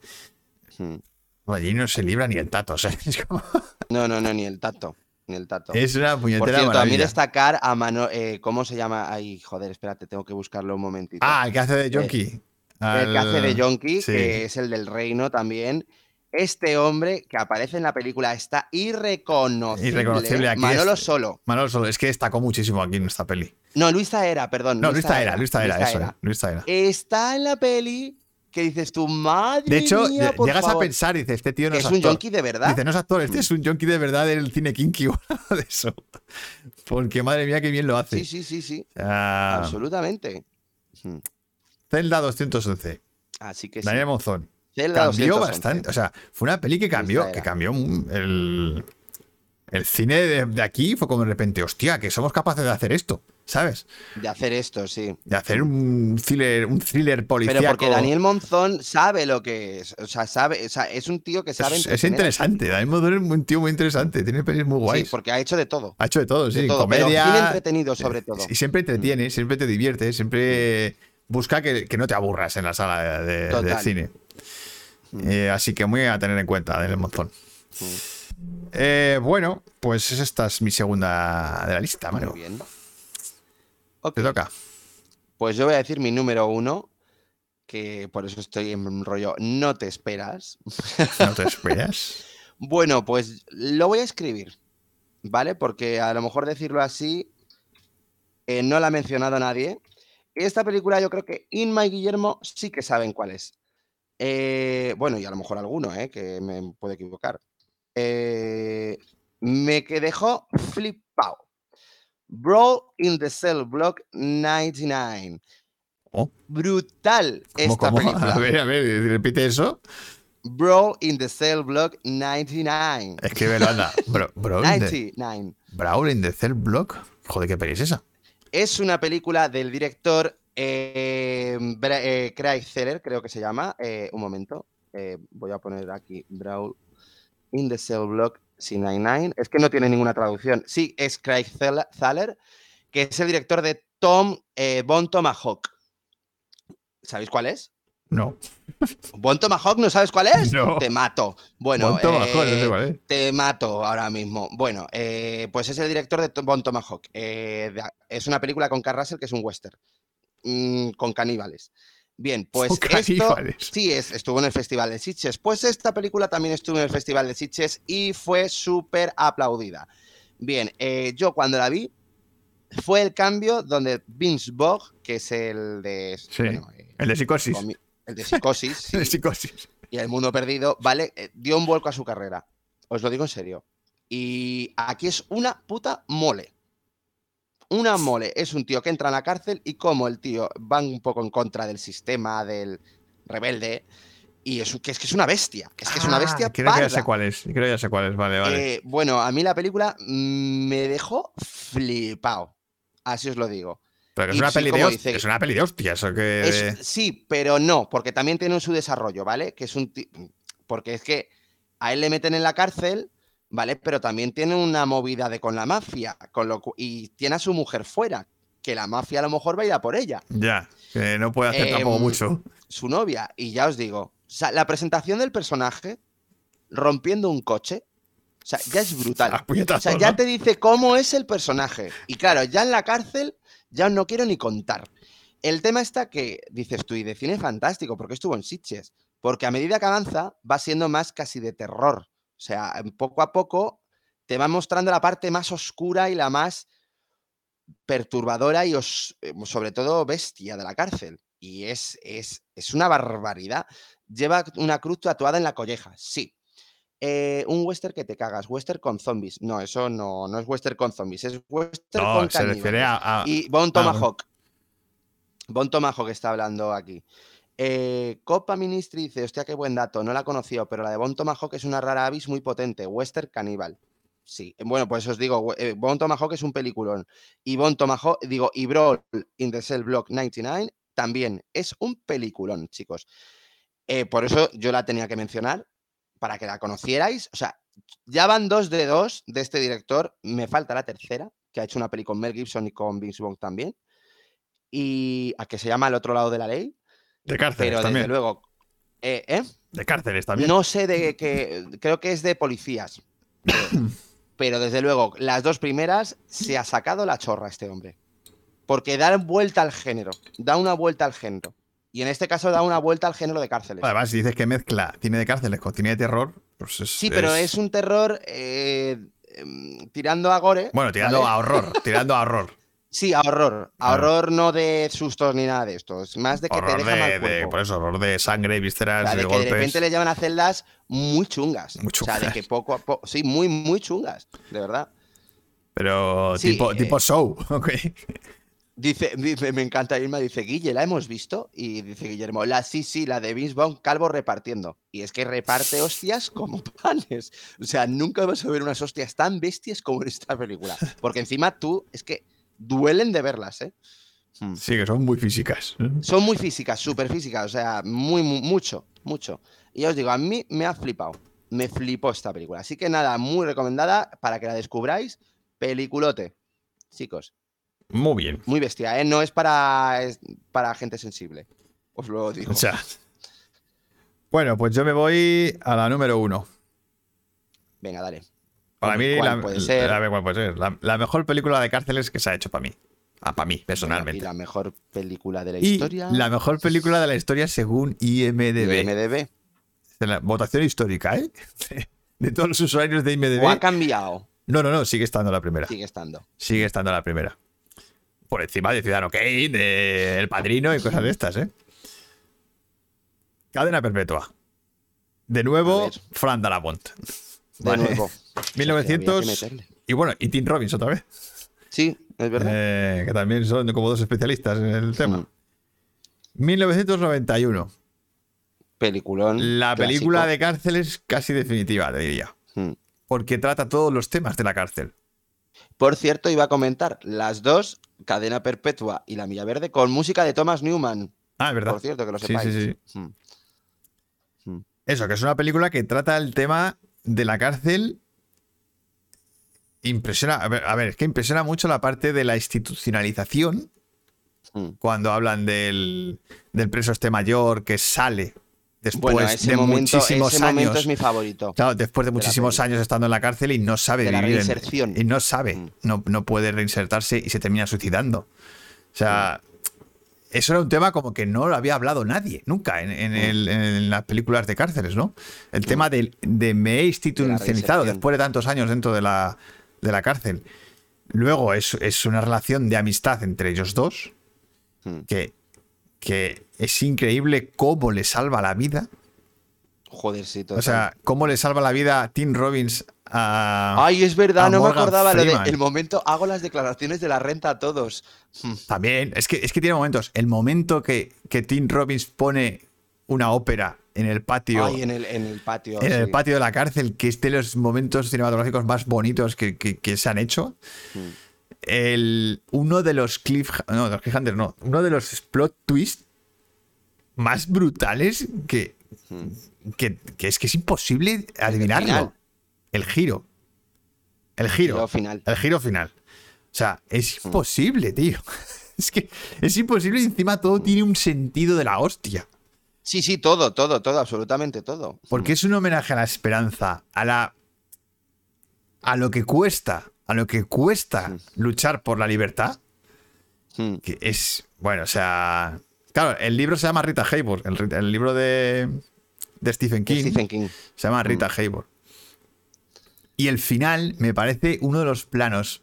[SPEAKER 1] Allí no se libra ni el tato. O sea, es como.
[SPEAKER 4] No, no, no, ni el tato. Ni el tato.
[SPEAKER 1] Es una
[SPEAKER 4] Por
[SPEAKER 1] puñetera
[SPEAKER 4] cierto, a mí destacar a mano. eh, ¿Cómo se llama? Ay, joder, espérate, tengo que buscarlo un momentito.
[SPEAKER 1] Ah, el que hace de Jonky.
[SPEAKER 4] el que hace de Yonki,
[SPEAKER 1] sí.
[SPEAKER 4] que es el del reino también. Este hombre que aparece en la película está irreconocible.
[SPEAKER 1] Irreconocible aquí
[SPEAKER 4] Manolo
[SPEAKER 1] es-
[SPEAKER 4] solo.
[SPEAKER 1] Manolo Solo, es que destacó muchísimo aquí en esta peli.
[SPEAKER 4] No, Luis Taera, perdón.
[SPEAKER 1] No, Luis Taera, Luis Taera, eso. eh, Luis Taera.
[SPEAKER 4] Está en la peli que dices tu madre.
[SPEAKER 1] De hecho,
[SPEAKER 4] mía,
[SPEAKER 1] lle-
[SPEAKER 4] por
[SPEAKER 1] llegas a
[SPEAKER 4] favor".
[SPEAKER 1] pensar, dices, este tío no es,
[SPEAKER 4] es un yonki de verdad.
[SPEAKER 1] Dice, no es actor, este es un yonki de verdad del cine kinky o algo de eso. Porque madre mía, qué bien lo hace.
[SPEAKER 4] Sí, sí, sí, sí.
[SPEAKER 1] Ah,
[SPEAKER 4] Absolutamente.
[SPEAKER 1] Zelda 211.
[SPEAKER 4] Así que sí.
[SPEAKER 1] Daniel Monzón. Cambió
[SPEAKER 4] 211.
[SPEAKER 1] bastante. O sea, fue una peli que cambió, que cambió el, el cine de, de aquí. Fue como de repente, hostia, que somos capaces de hacer esto, ¿sabes?
[SPEAKER 4] De hacer esto, sí.
[SPEAKER 1] De hacer un thriller, un thriller policíaco.
[SPEAKER 4] Pero porque Daniel Monzón sabe lo que es. O sea, sabe, o sea, es un tío que sabe.
[SPEAKER 1] es, interesante. Daniel Monzón es un tío muy interesante. Tiene pelis muy
[SPEAKER 4] Sí,
[SPEAKER 1] guays.
[SPEAKER 4] porque ha hecho de todo.
[SPEAKER 1] Ha hecho de todo, sí.
[SPEAKER 4] de todo, pero
[SPEAKER 1] comedia.
[SPEAKER 4] cine entretenido sobre todo.
[SPEAKER 1] Y siempre entretiene, siempre te divierte, siempre busca que, que no te aburras en la sala de, de- de Eh, así que muy a tener en cuenta, Daniel Monzón. Eh, bueno, pues esta es mi segunda de la lista, Manu.
[SPEAKER 4] Muy bien. Ok,
[SPEAKER 1] Te toca.
[SPEAKER 4] Pues yo voy a decir mi número uno, que por eso estoy en rollo, no te esperas.
[SPEAKER 1] No te esperas.
[SPEAKER 4] Bueno, pues lo voy a escribir, ¿vale? Porque a lo mejor decirlo así eh, no la ha mencionado nadie. Esta película yo creo que Inma y Guillermo sí que saben cuál es. Eh, bueno, y a lo mejor alguno, ¿eh? que me puedo equivocar. Eh, me que dejó flipado. Brawl in the Cell Block 99.
[SPEAKER 1] Oh.
[SPEAKER 4] Brutal
[SPEAKER 1] ¿Cómo,
[SPEAKER 4] esta
[SPEAKER 1] cómo?
[SPEAKER 4] película.
[SPEAKER 1] A ver, a ver, repite eso.
[SPEAKER 4] Brawl in the Cell Block 99.
[SPEAKER 1] Escríbelo, anda. Bro, in the-
[SPEAKER 4] 99.
[SPEAKER 1] Brawl in the Cell Block. Joder, ¿qué peli es esa?
[SPEAKER 4] Es una película del director eh, Bra- eh, Craig Zeller, creo que se llama. Eh, un momento. eh, voy a poner aquí Brawl in the Cell Block C99. Es que no tiene ninguna traducción. Sí, es Craig Zeller, Thaler, que es el director de Tom eh, Bon Tomahawk. ¿Sabéis cuál es?
[SPEAKER 1] No.
[SPEAKER 4] ¿Bon Tomahawk no sabes cuál es?
[SPEAKER 1] No.
[SPEAKER 4] Te mato. Bueno,
[SPEAKER 1] Bon Tomahawk, no sé
[SPEAKER 4] eh,
[SPEAKER 1] cuál es.
[SPEAKER 4] te mato ahora mismo. Bueno, eh, pues es el director de Bon Tomahawk. Eh, es una película con Carl Russell que es un western. Mm, con caníbales. Bien, pues
[SPEAKER 1] Con
[SPEAKER 4] esto.
[SPEAKER 1] caníbales.
[SPEAKER 4] Sí, es, estuvo en el Festival de Sitges. Pues esta película también estuvo en el Festival de Sitges y fue súper aplaudida. Bien, eh, yo cuando la vi, fue el cambio donde Vince Vaughn, que es el de.
[SPEAKER 1] Sí,
[SPEAKER 4] bueno, eh,
[SPEAKER 1] El de psicosis.
[SPEAKER 4] el de Psicosis.
[SPEAKER 1] El de
[SPEAKER 4] sí,
[SPEAKER 1] psicosis.
[SPEAKER 4] y El Mundo Perdido, ¿vale? Eh, dio un vuelco a su carrera. Os lo digo en serio. Y aquí es una puta mole. Una mole. Es un tío que entra en la cárcel y como el tío va un poco en contra del sistema, del rebelde. Y es, que es que es una bestia. Es que es una
[SPEAKER 1] Ah,
[SPEAKER 4] bestia
[SPEAKER 1] Creo que ya
[SPEAKER 4] parda.
[SPEAKER 1] sé cuál es. Creo que ya sé cuál es. Vale, vale.
[SPEAKER 4] Eh, bueno, a mí la película me dejó flipado. Así os lo digo.
[SPEAKER 1] Pero que es
[SPEAKER 4] y
[SPEAKER 1] una,
[SPEAKER 4] sí,
[SPEAKER 1] peli de
[SPEAKER 4] dice-
[SPEAKER 1] es una peli de hostias. ¿o qué?
[SPEAKER 4] Es- sí, pero no, porque también tiene su desarrollo, ¿vale? Que es un porque es que a él le meten en la cárcel, ¿vale? Pero también tiene una movida de con la mafia, con lo y tiene a su mujer fuera, que la mafia a lo mejor va a ir a por ella,
[SPEAKER 1] Ya, que no puede hacer
[SPEAKER 4] Em,
[SPEAKER 1] tampoco mucho.
[SPEAKER 4] su novia, y ya os digo, o sea, la presentación del personaje rompiendo un coche, o sea, ya es brutal. O sea, ya
[SPEAKER 1] ¿no?
[SPEAKER 4] te dice cómo es el personaje. Y claro, ya en la cárcel, ya no quiero ni contar. El tema está que dices tú, y de cine fantástico, porque estuvo en Sitges. Porque a medida que avanza, va siendo más casi de terror. O sea, poco a poco te va mostrando la parte más oscura y la más perturbadora y os- eh, sobre todo bestia de la cárcel. Y es, es, es una barbaridad. Lleva una cruz tatuada en la colleja, sí. Eh, un western que te cagas, western con zombies. No, eso no, no es western con zombies, es western
[SPEAKER 1] No,
[SPEAKER 4] con
[SPEAKER 1] se refiere a. a-
[SPEAKER 4] Y Bon. Tomahawk. Bon Tomahawk está hablando aquí. Eh, Copa Ministry dice, hostia, qué buen dato, no la conoció, pero la de Bon Tomahawk es una rara avis muy potente, western caníbal. Sí, bueno, pues os digo, eh, Bon Tomahawk es un peliculón. Y Bon Tomahawk, digo, y Brawl in the Cell Block 99 también es un peliculón, chicos. Eh, por eso yo la tenía que mencionar, para que la conocierais. O sea, ya van dos de dos de este director. Me falta la tercera, que ha hecho una peli con Mel Gibson y con Vince Vaughn también. Y a que se llama Al otro lado de la ley.
[SPEAKER 1] De cárceles
[SPEAKER 4] Pero desde
[SPEAKER 1] también.
[SPEAKER 4] luego. eh, ¿eh?
[SPEAKER 1] De cárceles también.
[SPEAKER 4] No sé de qué. Creo que es de policías. Pero desde luego, las dos primeras se ha sacado la chorra este hombre. Porque da vuelta al género. Da una vuelta al género. Y en este caso da una vuelta al género de cárceles.
[SPEAKER 1] Además, si dices que mezcla cine de cárceles con cine de terror, pues es.
[SPEAKER 4] Sí, pero es un terror eh, em, tirando a gore.
[SPEAKER 1] Bueno, tirando
[SPEAKER 4] ¿vale?
[SPEAKER 1] a horror. tirando a horror.
[SPEAKER 4] Sí, a horror. A horror no de sustos ni nada de esto. Es más de que
[SPEAKER 1] horror
[SPEAKER 4] te deja mal
[SPEAKER 1] de. Por eso, horror de sangre,
[SPEAKER 4] O
[SPEAKER 1] vísceras,
[SPEAKER 4] sea,
[SPEAKER 1] de,
[SPEAKER 4] de que de repente le llevan a celdas muy chungas.
[SPEAKER 1] Muy
[SPEAKER 4] O sea, de
[SPEAKER 1] chungas.
[SPEAKER 4] que poco a poco. Sí, muy, muy chungas. De verdad.
[SPEAKER 1] Pero
[SPEAKER 4] Sí,
[SPEAKER 1] tipo,
[SPEAKER 4] eh,
[SPEAKER 1] tipo show. ok.
[SPEAKER 4] Dice, dice, me encanta Irma, dice, Guille, ¿la hemos visto? Y dice Guillermo, la sí, sí, la de Vince Vaughn, calvo repartiendo. Y es que reparte hostias como panes. O sea, nunca vas a ver unas hostias tan bestias como en esta película. Porque encima tú, es que duelen de verlas, ¿eh? Hmm.
[SPEAKER 1] Sí, que son muy físicas.
[SPEAKER 4] Son muy físicas, súper físicas, o sea, muy, mu- mucho, mucho. Y ya os digo, a mí me ha flipado, me flipó esta película. Así que nada, muy recomendada para que la descubráis. Peliculote, chicos,
[SPEAKER 1] Muy bien.
[SPEAKER 4] muy bestia, ¿eh? No es para, es para gente sensible, os lo digo.
[SPEAKER 1] O sea. Bueno, pues yo me voy a la número uno.
[SPEAKER 4] Venga, dale.
[SPEAKER 1] Para mí,
[SPEAKER 4] ¿cuál
[SPEAKER 1] la, mejor película de cárceles que se ha hecho para mí. Ah, para mí,
[SPEAKER 4] Y
[SPEAKER 1] personalmente.
[SPEAKER 4] la mejor película de la
[SPEAKER 1] Y
[SPEAKER 4] historia.
[SPEAKER 1] la mejor película de la historia según IMDB.
[SPEAKER 4] IMDb.
[SPEAKER 1] Votación histórica, ¿eh? De todos los usuarios de IMDB.
[SPEAKER 4] O ha cambiado.
[SPEAKER 1] No, no, no, sigue estando la primera.
[SPEAKER 4] Sigue estando.
[SPEAKER 1] Sigue estando la primera. Por encima de Ciudadano Kane, de El Padrino y cosas de estas, ¿eh? Cadena perpetua. De nuevo. Fran Darabont.
[SPEAKER 4] De
[SPEAKER 1] Vale.
[SPEAKER 4] nuevo.
[SPEAKER 1] 1900.
[SPEAKER 4] Había que meterle.
[SPEAKER 1] Y bueno, y Tim Robbins otra vez.
[SPEAKER 4] Sí, es verdad.
[SPEAKER 1] Eh, que también son como dos especialistas en el tema.
[SPEAKER 4] Mm.
[SPEAKER 1] 1991.
[SPEAKER 4] Peliculón.
[SPEAKER 1] La
[SPEAKER 4] clásico.
[SPEAKER 1] película de cárceles casi definitiva, te diría.
[SPEAKER 4] Mm.
[SPEAKER 1] Porque trata todos los temas de la cárcel.
[SPEAKER 4] Por cierto, iba a comentar las dos, Cadena Perpetua y La Milla Verde, con música de Thomas Newman.
[SPEAKER 1] Ah, es verdad.
[SPEAKER 4] Por cierto, que lo
[SPEAKER 1] Sí,
[SPEAKER 4] sepáis.
[SPEAKER 1] sí, sí.
[SPEAKER 4] Mm.
[SPEAKER 1] Eso, que es una película que trata el tema de la cárcel. Impresiona, a ver, a ver, es que impresiona mucho la parte de la institucionalización
[SPEAKER 4] Mm.
[SPEAKER 1] cuando hablan del, del preso este mayor que sale después
[SPEAKER 4] Bueno, ese,
[SPEAKER 1] de
[SPEAKER 4] momento,
[SPEAKER 1] muchísimos
[SPEAKER 4] ese
[SPEAKER 1] años.
[SPEAKER 4] momento es mi favorito.
[SPEAKER 1] Claro, después de muchísimos años estando en la cárcel y no sabe
[SPEAKER 4] De la
[SPEAKER 1] vivir. en- y no sabe,
[SPEAKER 4] Mm.
[SPEAKER 1] no, no puede reinsertarse y se termina suicidando. O sea, eso era un tema como que no lo había hablado nadie, nunca, en,
[SPEAKER 4] Mm.
[SPEAKER 1] en el- en las películas de cárceles, ¿no? El tema del- de, me he institucionalizado después de tantos años dentro de la, de la cárcel. Luego es, es una relación de amistad entre ellos dos
[SPEAKER 4] Mm.
[SPEAKER 1] que, que es increíble cómo le salva la vida.
[SPEAKER 4] Joder, sí,
[SPEAKER 1] O sea, cómo le salva la vida a Tim Robbins a...
[SPEAKER 4] Ay, es verdad, no me acordaba lo de
[SPEAKER 1] Freeman.
[SPEAKER 4] el momento hago las declaraciones de la renta a todos. Mm.
[SPEAKER 1] También, es que, es que tiene momentos. El momento que, que Tim Robbins pone una ópera en el patio,
[SPEAKER 4] Ay, en el, en el patio.
[SPEAKER 1] en el patio de la cárcel, que es de los momentos cinematográficos más bonitos que, que- que se han hecho.
[SPEAKER 4] Mm.
[SPEAKER 1] El, uno de los cliff, no, de los cliffhangers no, uno de los plot twists más brutales que, que, que es que es imposible adivinarlo.
[SPEAKER 4] Mm. final.
[SPEAKER 1] El giro. El giro.
[SPEAKER 4] Giro final.
[SPEAKER 1] El giro final. O sea, es imposible, tío. Es que es imposible y encima todo tiene un sentido de la hostia.
[SPEAKER 4] Sí, sí, todo, todo, todo, absolutamente todo.
[SPEAKER 1] Porque es un homenaje a la esperanza, a la. a lo que cuesta, a lo que cuesta luchar por la libertad.
[SPEAKER 4] Mm.
[SPEAKER 1] Que es. Bueno, o sea. Claro, el libro se llama Rita Hayworth. El, el libro de, de Stephen King
[SPEAKER 4] Stephen King.
[SPEAKER 1] se llama Rita
[SPEAKER 4] Mm.
[SPEAKER 1] Hayworth. Y el final me parece uno de los planos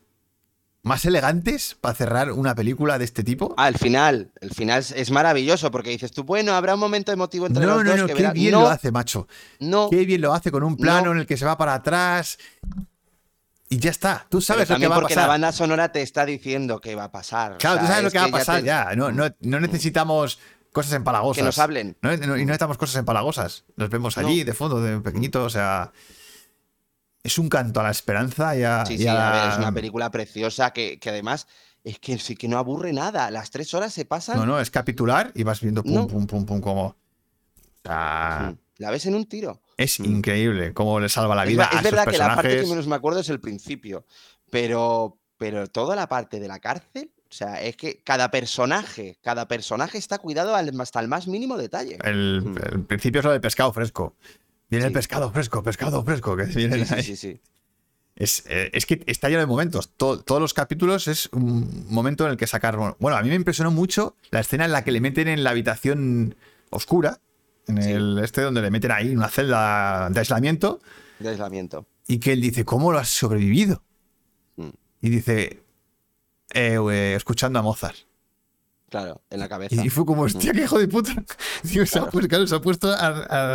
[SPEAKER 1] más elegantes para cerrar una película de este tipo.
[SPEAKER 4] Ah, el final. El final es- es maravilloso porque dices tú, bueno, habrá un momento emotivo entre
[SPEAKER 1] no,
[SPEAKER 4] los
[SPEAKER 1] no,
[SPEAKER 4] dos
[SPEAKER 1] no,
[SPEAKER 4] que
[SPEAKER 1] qué bien
[SPEAKER 4] no,
[SPEAKER 1] lo hace, macho.
[SPEAKER 4] no.
[SPEAKER 1] Qué bien lo hace con un plano
[SPEAKER 4] No.
[SPEAKER 1] en el que se va para atrás. Y ya está. Tú sabes lo que va a
[SPEAKER 4] porque la
[SPEAKER 1] pasar.
[SPEAKER 4] banda sonora te está diciendo que va a pasar. o
[SPEAKER 1] Claro, tú sabes lo que va a pasar
[SPEAKER 4] te-
[SPEAKER 1] ya. No, necesitamos cosas empalagosas.
[SPEAKER 4] Que nos hablen.
[SPEAKER 1] No, no- y no necesitamos cosas empalagosas. Nos vemos allí, de fondo, de pequeñito. O sea. Es un canto a la esperanza y a.
[SPEAKER 4] Sí,
[SPEAKER 1] y
[SPEAKER 4] sí,
[SPEAKER 1] a
[SPEAKER 4] a ver,
[SPEAKER 1] la-
[SPEAKER 4] es una película preciosa que, que además es que sí que no aburre nada. Las tres horas se pasan.
[SPEAKER 1] No, no, es capitular y vas viendo pum,
[SPEAKER 4] No.
[SPEAKER 1] pum, pum, pum, como. O sea,
[SPEAKER 4] La ves en un tiro.
[SPEAKER 1] es
[SPEAKER 4] Mm.
[SPEAKER 1] increíble cómo le salva la
[SPEAKER 4] Es
[SPEAKER 1] vida
[SPEAKER 4] ver-
[SPEAKER 1] a
[SPEAKER 4] es, verdad que la parte que menos me acuerdo es el principio. Pero, pero toda la parte de la cárcel, o sea, es que cada personaje, cada personaje está cuidado hasta el más mínimo detalle.
[SPEAKER 1] El,
[SPEAKER 4] Mm.
[SPEAKER 1] el principio es lo del pescado fresco. Viene el pescado fresco, pescado fresco, que viene
[SPEAKER 4] Sí, sí,
[SPEAKER 1] ahí.
[SPEAKER 4] sí, sí.
[SPEAKER 1] Es, eh, es que está lleno de momentos. To- todos los capítulos es un momento en el que sacar. Bueno, a mí me impresionó mucho la escena en la que le meten en la habitación oscura, en el este donde le meten ahí una celda de aislamiento,
[SPEAKER 4] De aislamiento.
[SPEAKER 1] y que él dice, ¿cómo lo has sobrevivido?
[SPEAKER 4] Mm.
[SPEAKER 1] Y dice, "Eh, eh, escuchando a Mozart.
[SPEAKER 4] Claro, en la cabeza.
[SPEAKER 1] Y, y fue como, hostia, qué hijo de puta. Digo, se, ha,
[SPEAKER 4] Claro.
[SPEAKER 1] pues, claro, se ha puesto a,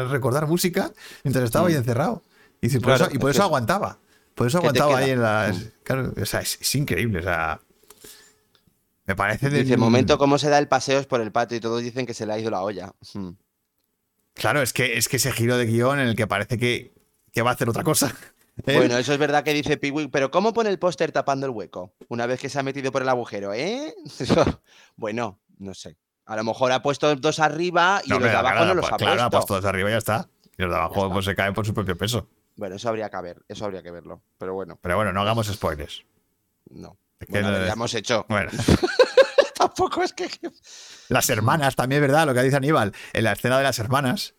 [SPEAKER 1] a recordar música mientras estaba ahí encerrado. Y, dice, por
[SPEAKER 4] Claro,
[SPEAKER 1] eso, y por
[SPEAKER 4] es
[SPEAKER 1] eso
[SPEAKER 4] que-
[SPEAKER 1] aguantaba. Por eso
[SPEAKER 4] ¿Qué te
[SPEAKER 1] aguantaba ahí en las.
[SPEAKER 4] Mm.
[SPEAKER 1] Claro, o sea, es, es increíble. O sea. Me parece de.
[SPEAKER 4] Dice, momento cómo se da el paseo es por el patio y todos dicen que se le ha ido la olla. Mm.
[SPEAKER 1] Claro, es que, es que ese giro de guion en el que parece que, que va a hacer otra cosa. Él-
[SPEAKER 4] Bueno, eso es verdad que dice Piwik, pero ¿cómo pone el póster tapando el hueco? Una vez que se ha metido por el agujero, ¿eh? bueno, no sé. A lo mejor ha puesto dos arriba y
[SPEAKER 1] No,
[SPEAKER 4] los de abajo
[SPEAKER 1] claro,
[SPEAKER 4] no los
[SPEAKER 1] pues,
[SPEAKER 4] ha
[SPEAKER 1] claro, ha
[SPEAKER 4] puesto.
[SPEAKER 1] puesto dos arriba y ya está. Y los de abajo pues, se caen por su propio peso.
[SPEAKER 4] Bueno, eso habría que ver, eso habría que verlo. Pero bueno,
[SPEAKER 1] Pero bueno, no hagamos spoilers.
[SPEAKER 4] no.
[SPEAKER 1] Es que
[SPEAKER 4] Bueno,
[SPEAKER 1] no-
[SPEAKER 4] ya hemos hecho.
[SPEAKER 1] Bueno.
[SPEAKER 4] Tampoco es que.
[SPEAKER 1] Las hermanas, también es verdad, lo que dice Aníbal. En la escena de las hermanas,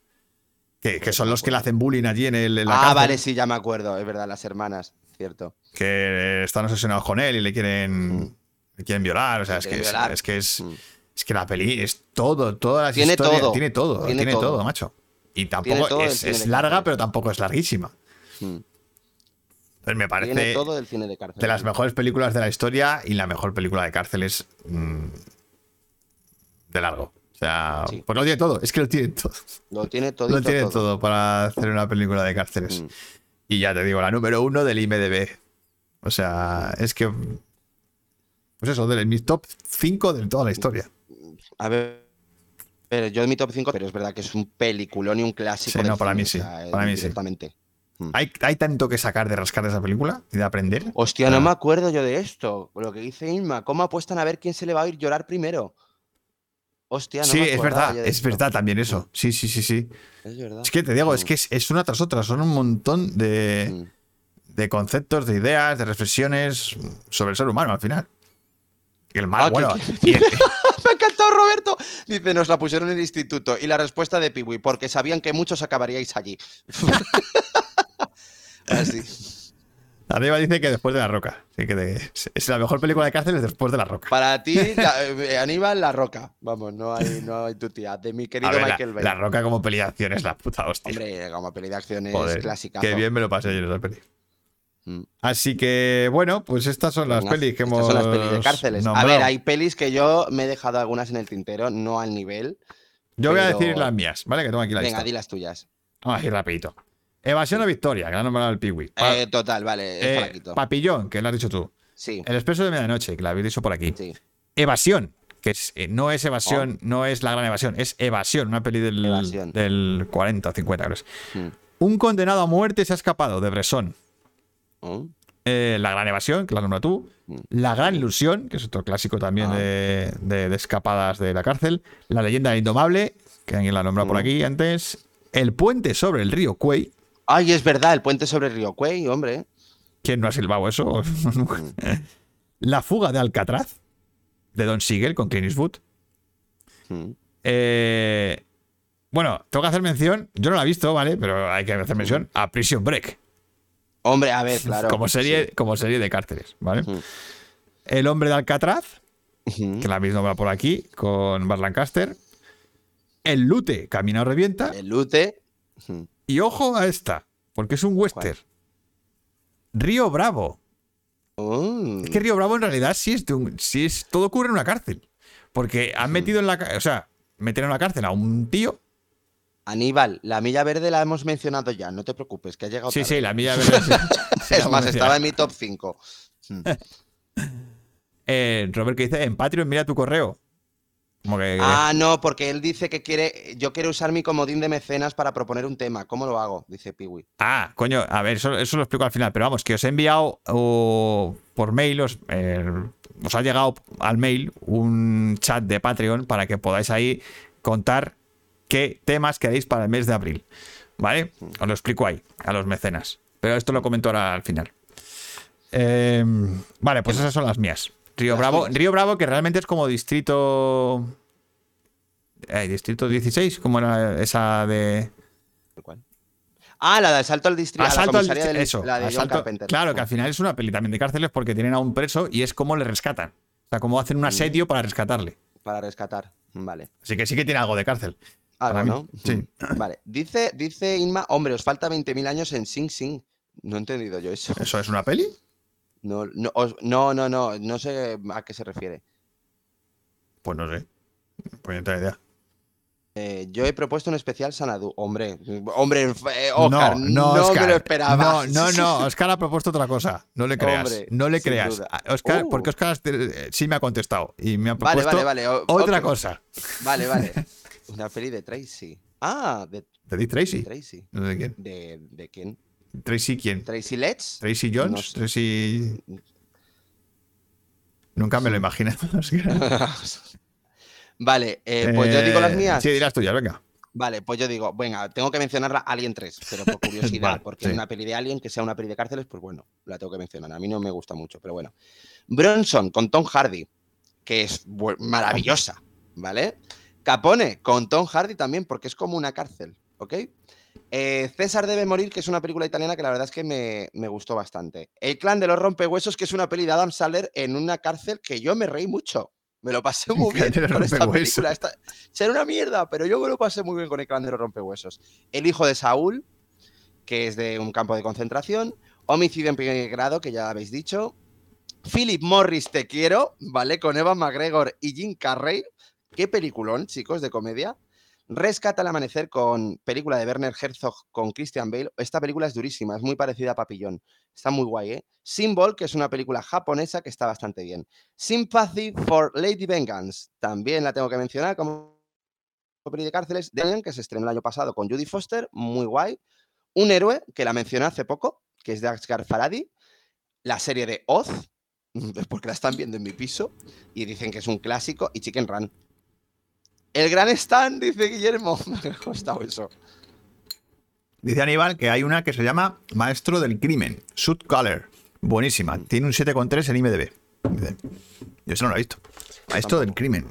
[SPEAKER 1] que, que son los que le hacen bullying allí en, el, en la
[SPEAKER 4] Ah,
[SPEAKER 1] cárcel,
[SPEAKER 4] vale, sí, ya me acuerdo. Es verdad, las hermanas, cierto.
[SPEAKER 1] que están obsesionados con él y le quieren. me quieren violar, o sea, es que es, es que es,
[SPEAKER 4] Mm.
[SPEAKER 1] es que la peli es todo, todas las
[SPEAKER 4] Tiene
[SPEAKER 1] historias,
[SPEAKER 4] todo,
[SPEAKER 1] tiene todo, tiene,
[SPEAKER 4] tiene
[SPEAKER 1] todo.
[SPEAKER 4] todo.
[SPEAKER 1] macho. Y tampoco
[SPEAKER 4] todo
[SPEAKER 1] es, es larga,
[SPEAKER 4] cárcel.
[SPEAKER 1] pero tampoco es larguísima.
[SPEAKER 4] Mm.
[SPEAKER 1] Entonces me
[SPEAKER 4] Tiene
[SPEAKER 1] parece
[SPEAKER 4] todo el cine de cárcel.
[SPEAKER 1] de las mejores películas de la historia y la mejor película de cárceles mm, de largo. O sea,
[SPEAKER 4] Sí.
[SPEAKER 1] pues lo tiene todo, es que lo tiene todo.
[SPEAKER 4] Lo tiene todo.
[SPEAKER 1] Lo tiene todo para hacer una película de cárceles.
[SPEAKER 4] Mm.
[SPEAKER 1] Y ya te digo, la número uno del IMDB. O sea, es que. Pues eso, de mis top 5 de toda la historia.
[SPEAKER 4] A ver. Pero yo en mi top 5, pero es verdad que es un peliculón y un clásico.
[SPEAKER 1] Sí,
[SPEAKER 4] del
[SPEAKER 1] no, para
[SPEAKER 4] cine,
[SPEAKER 1] mí sí, para mí sí. ¿Hay, hay tanto que sacar de rascar de esa película y de aprender.
[SPEAKER 4] Hostia, no
[SPEAKER 1] Ah.
[SPEAKER 4] me acuerdo yo de esto. Lo que dice Inma, ¿cómo apuestan a ver quién se le va a oír llorar primero? Hostia, no
[SPEAKER 1] sí,
[SPEAKER 4] me
[SPEAKER 1] es verdad, es
[SPEAKER 4] esto.
[SPEAKER 1] verdad también eso. Sí, sí, sí, sí.
[SPEAKER 4] Es verdad.
[SPEAKER 1] Es que te digo, es
[SPEAKER 4] Mm.
[SPEAKER 1] que es, es una tras otra. Son un montón de,
[SPEAKER 4] Mm.
[SPEAKER 1] de conceptos, de ideas, de reflexiones sobre el ser humano al final. Y el mal,
[SPEAKER 4] Ah,
[SPEAKER 1] bueno.
[SPEAKER 4] que-
[SPEAKER 1] y el-
[SPEAKER 4] Me ha encantado, Roberto. Dice, nos la pusieron en el instituto. Y la respuesta de Piwi, porque sabían que muchos acabaríais allí. Así.
[SPEAKER 1] Arriba dice que después de la roca. Así que de- es la mejor película de cárceles después de la roca.
[SPEAKER 4] Para ti, la- eh, Aníbal, la roca. Vamos, no hay, no hay tu tía. De mi querido
[SPEAKER 1] ver, la,
[SPEAKER 4] Michael Bay.
[SPEAKER 1] la roca como peli de acción es la puta hostia.
[SPEAKER 4] Hombre, como peli de acción es clásica.
[SPEAKER 1] qué bien me lo pasé yo en esa peli.
[SPEAKER 4] Mm.
[SPEAKER 1] Así que, bueno, pues estas son las
[SPEAKER 4] Venga,
[SPEAKER 1] pelis que
[SPEAKER 4] estas
[SPEAKER 1] hemos
[SPEAKER 4] son las pelis de cárceles. A ver, hay pelis que yo me he dejado algunas en el tintero, no al nivel.
[SPEAKER 1] Yo voy a decir las mías, ¿vale? Que tengo aquí la
[SPEAKER 4] Venga,
[SPEAKER 1] lista.
[SPEAKER 4] di las tuyas.
[SPEAKER 1] Vamos a ir rapidito. Evasión o victoria, que la ha nombrado el Piwi.
[SPEAKER 4] Eh, total, vale,
[SPEAKER 1] eh, papillón, que lo has dicho tú.
[SPEAKER 4] Sí,
[SPEAKER 1] El expreso de medianoche, que la habéis dicho por aquí.
[SPEAKER 4] sí.
[SPEAKER 1] Evasión, que es, eh, no es evasión, no es la gran evasión, es evasión, una peli del,
[SPEAKER 4] Oh. Evasión.
[SPEAKER 1] del 40 o 50, creo. que es.
[SPEAKER 4] Mm.
[SPEAKER 1] Un condenado a muerte se ha escapado de Bresson.
[SPEAKER 4] Oh,
[SPEAKER 1] Eh, la gran evasión, que la nombra tú.
[SPEAKER 4] Mm.
[SPEAKER 1] La gran ilusión, que es otro clásico también
[SPEAKER 4] Ah.
[SPEAKER 1] de, de- de escapadas de la cárcel. La leyenda del indomable, que alguien la nombra por
[SPEAKER 4] Mm.
[SPEAKER 1] aquí antes. El puente sobre el río Cuey.
[SPEAKER 4] Ay, es verdad, el puente sobre el río Cuey, hombre.
[SPEAKER 1] ¿Quién no ha silbado eso? la fuga de Alcatraz, de Don Siegel con Clint Eastwood.
[SPEAKER 4] Mm.
[SPEAKER 1] Eh, bueno, tengo que hacer mención, yo no la he visto, ¿vale? Pero hay que hacer mención a Prison Break,
[SPEAKER 4] Hombre, a ver, claro.
[SPEAKER 1] como, serie,
[SPEAKER 4] sí.
[SPEAKER 1] como serie de cárceles, ¿vale?
[SPEAKER 4] Mm.
[SPEAKER 1] El hombre de Alcatraz, que la habéis nombrado por aquí, con Bart Lancaster. El Lute, Camino Revienta.
[SPEAKER 4] El Lute.
[SPEAKER 1] Y ojo a esta, porque es un western. Río Bravo.
[SPEAKER 4] Mm.
[SPEAKER 1] Es que Río Bravo en realidad sí es, de un- sí es todo ocurre en una cárcel. Porque han metido en la o sea, meten en la cárcel a un tío.
[SPEAKER 4] Aníbal, la milla verde la hemos mencionado ya, no te preocupes, que ha llegado
[SPEAKER 1] Sí,
[SPEAKER 4] tarde.
[SPEAKER 1] sí, la milla verde. sí. Sí,
[SPEAKER 4] Es más, estaba en mi top 5.
[SPEAKER 1] Eh, Robert que dice, en Patreon mira tu correo. Como que...
[SPEAKER 4] Ah, no, porque él dice que quiere. Yo quiero usar mi comodín de mecenas para proponer un tema. ¿Cómo lo hago? Dice Piwi.
[SPEAKER 1] Ah, coño, a ver, eso, eso lo explico al final, pero vamos, que os he enviado o, por mail, os, eh, os ha llegado al mail un chat de Patreon para que podáis ahí contar qué temas queréis para el mes de abril. ¿Vale? Os lo explico ahí, a los mecenas. Pero esto lo comento ahora al final. Eh, vale, pues esas son las mías. Río Bravo. Río Bravo, que realmente es como distrito. eh, distrito 16, como era esa de.
[SPEAKER 4] ¿Cuál? Ah, la de asalto al distrito.
[SPEAKER 1] Asalto al
[SPEAKER 4] del,
[SPEAKER 1] eso,
[SPEAKER 4] la de John
[SPEAKER 1] asalto-
[SPEAKER 4] Carpenter.
[SPEAKER 1] Claro, que al final es una peli también de cárceles porque tienen a un preso y es como le rescatan. O sea, como hacen un asedio para rescatarle.
[SPEAKER 4] Para rescatar. Vale.
[SPEAKER 1] Así que sí que tiene algo de cárcel.
[SPEAKER 4] Algo,
[SPEAKER 1] mí,
[SPEAKER 4] ¿no?
[SPEAKER 1] sí.
[SPEAKER 4] Vale. Dice, dice Inma, hombre, os falta 20.000 años en Sing Sing. No he entendido yo eso.
[SPEAKER 1] ¿Eso es una peli?
[SPEAKER 4] No, no, os- no, no, no, no sé a qué se refiere.
[SPEAKER 1] Pues no sé. Pues no tengo idea.
[SPEAKER 4] Eh, yo he propuesto un especial Sanadu. Hombre, hombre, eh, Oscar, no,
[SPEAKER 1] no, Oscar.
[SPEAKER 4] me lo esperaba.
[SPEAKER 1] No, no, no. Oscar ha propuesto otra cosa. No le creas.
[SPEAKER 4] Hombre,
[SPEAKER 1] no le creas. Oscar,
[SPEAKER 4] Uh.
[SPEAKER 1] porque Oscar eh, sí me ha contestado y me ha
[SPEAKER 4] Vale,
[SPEAKER 1] propuesto
[SPEAKER 4] vale, vale. o-
[SPEAKER 1] otra cosa.
[SPEAKER 4] Vale, vale. Una peli de Tracy. Ah, de
[SPEAKER 1] ¿De Dick Tracy?
[SPEAKER 4] Tracy.
[SPEAKER 1] No sé de quién.
[SPEAKER 4] ¿De, de quién?
[SPEAKER 1] ¿Tracy quién?
[SPEAKER 4] ¿Tracy Letts?
[SPEAKER 1] ¿Tracy Jones?
[SPEAKER 4] No sé.
[SPEAKER 1] ¿Tracy...? Nunca me lo imaginé.
[SPEAKER 4] Vale, eh, pues yo digo las
[SPEAKER 1] Eh,
[SPEAKER 4] mías.
[SPEAKER 1] Sí, dirás tuyas, venga.
[SPEAKER 4] Vale, pues yo digo, venga, tengo que mencionarla Alien 3, pero por curiosidad,
[SPEAKER 1] Vale,
[SPEAKER 4] porque
[SPEAKER 1] sí.
[SPEAKER 4] una peli de Alien que sea una peli de cárceles, pues bueno, la tengo que mencionar. A mí no me gusta mucho, pero bueno. Bronson con Tom Hardy, que es maravillosa, ¿vale? Capone con Tom Hardy también, porque es como una cárcel, ¿ok? Eh, César debe morir, que es una película italiana que la verdad es que me, me gustó bastante. El clan de los rompehuesos, que es una peli de Adam Sandler en una cárcel que yo me reí mucho. Me lo pasé muy bien con esta película. Esta- será una mierda, pero yo me lo pasé muy bien con el clan de los rompehuesos. El hijo de Saúl, que es de un campo de concentración. Homicidio en primer grado, que ya habéis dicho. Philip Morris, te quiero, ¿vale? Con Evan McGregor y Jim Carrey. Qué peliculón, chicos, de comedia. Rescata al amanecer con película de Werner Herzog con Christian Bale. Esta película es durísima, es muy parecida a Papillón. Está muy guay, ¿eh? Symbol, que es una película japonesa que está bastante bien. Sympathy for Lady Vengeance, también la tengo que mencionar como peli de cárceles. de que se estrenó el año pasado con Judy Foster, muy guay. Un héroe, que la mencioné hace poco, que es de Asghar Farhadi. La serie de Oz, porque la están viendo en mi piso y dicen que es un clásico. Y Chicken Run. El gran Stan, dice Guillermo. Me ha costado eso.
[SPEAKER 1] Dice Aníbal que hay una que se llama Maestro del Crimen, Shoot Color. Buenísima. Tiene un 7,3 en IMDb. Yo eso no lo he visto. Maestro del. Crimen.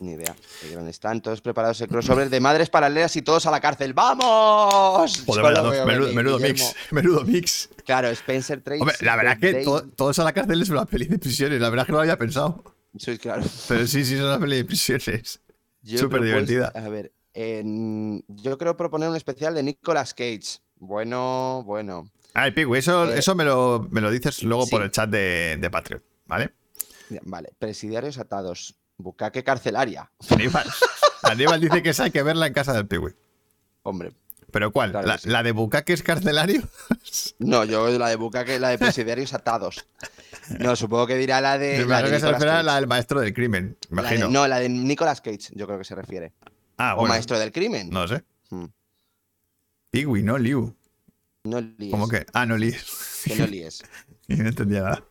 [SPEAKER 4] Ni idea. El gran Stan, todos preparados el crossover de madres paralelas y todos a la cárcel. ¡Vamos!
[SPEAKER 1] Joder, menudo, mix. Menudo mix.
[SPEAKER 4] Claro, Spencer Tracy.
[SPEAKER 1] Hombre, la verdad es que todos a la cárcel es una peli de prisiones. La verdad es que no lo había pensado.
[SPEAKER 4] Sí, claro.
[SPEAKER 1] Pero sí, sí, es una peli de prisiones. Súper divertida.
[SPEAKER 4] A ver, en- yo creo proponer un especial de Nicolas Cage. Bueno, bueno.
[SPEAKER 1] Ay, Pigu, eso,
[SPEAKER 4] Eh,
[SPEAKER 1] eso me, lo, me lo dices luego
[SPEAKER 4] sí.
[SPEAKER 1] por el chat de, de Patreon, ¿vale?
[SPEAKER 4] Vale, presidiarios atados. Bucaque carcelaria.
[SPEAKER 1] Aníbal, Aníbal dice que esa hay que verla en casa del Piwi.
[SPEAKER 4] Hombre.
[SPEAKER 1] ¿Pero cuál?
[SPEAKER 4] Claro
[SPEAKER 1] ¿La,
[SPEAKER 4] sí.
[SPEAKER 1] la de Bucaques carcelario?
[SPEAKER 4] No, yo la de Bucaque, la de presidiarios atados. No, supongo que dirá la de. La de
[SPEAKER 1] que se refiere a la del maestro del crimen. Me
[SPEAKER 4] La de-
[SPEAKER 1] imagino.
[SPEAKER 4] no, la de Nicolas Cage, yo creo que se refiere.
[SPEAKER 1] ah,
[SPEAKER 4] O
[SPEAKER 1] bueno.
[SPEAKER 4] maestro del crimen.
[SPEAKER 1] No sé.
[SPEAKER 4] Hmm.
[SPEAKER 1] Piwi, no Liu.
[SPEAKER 4] No líes.
[SPEAKER 1] ¿Cómo que? Ah, no Liu.
[SPEAKER 4] Que no líes.
[SPEAKER 1] Y no entendía nada.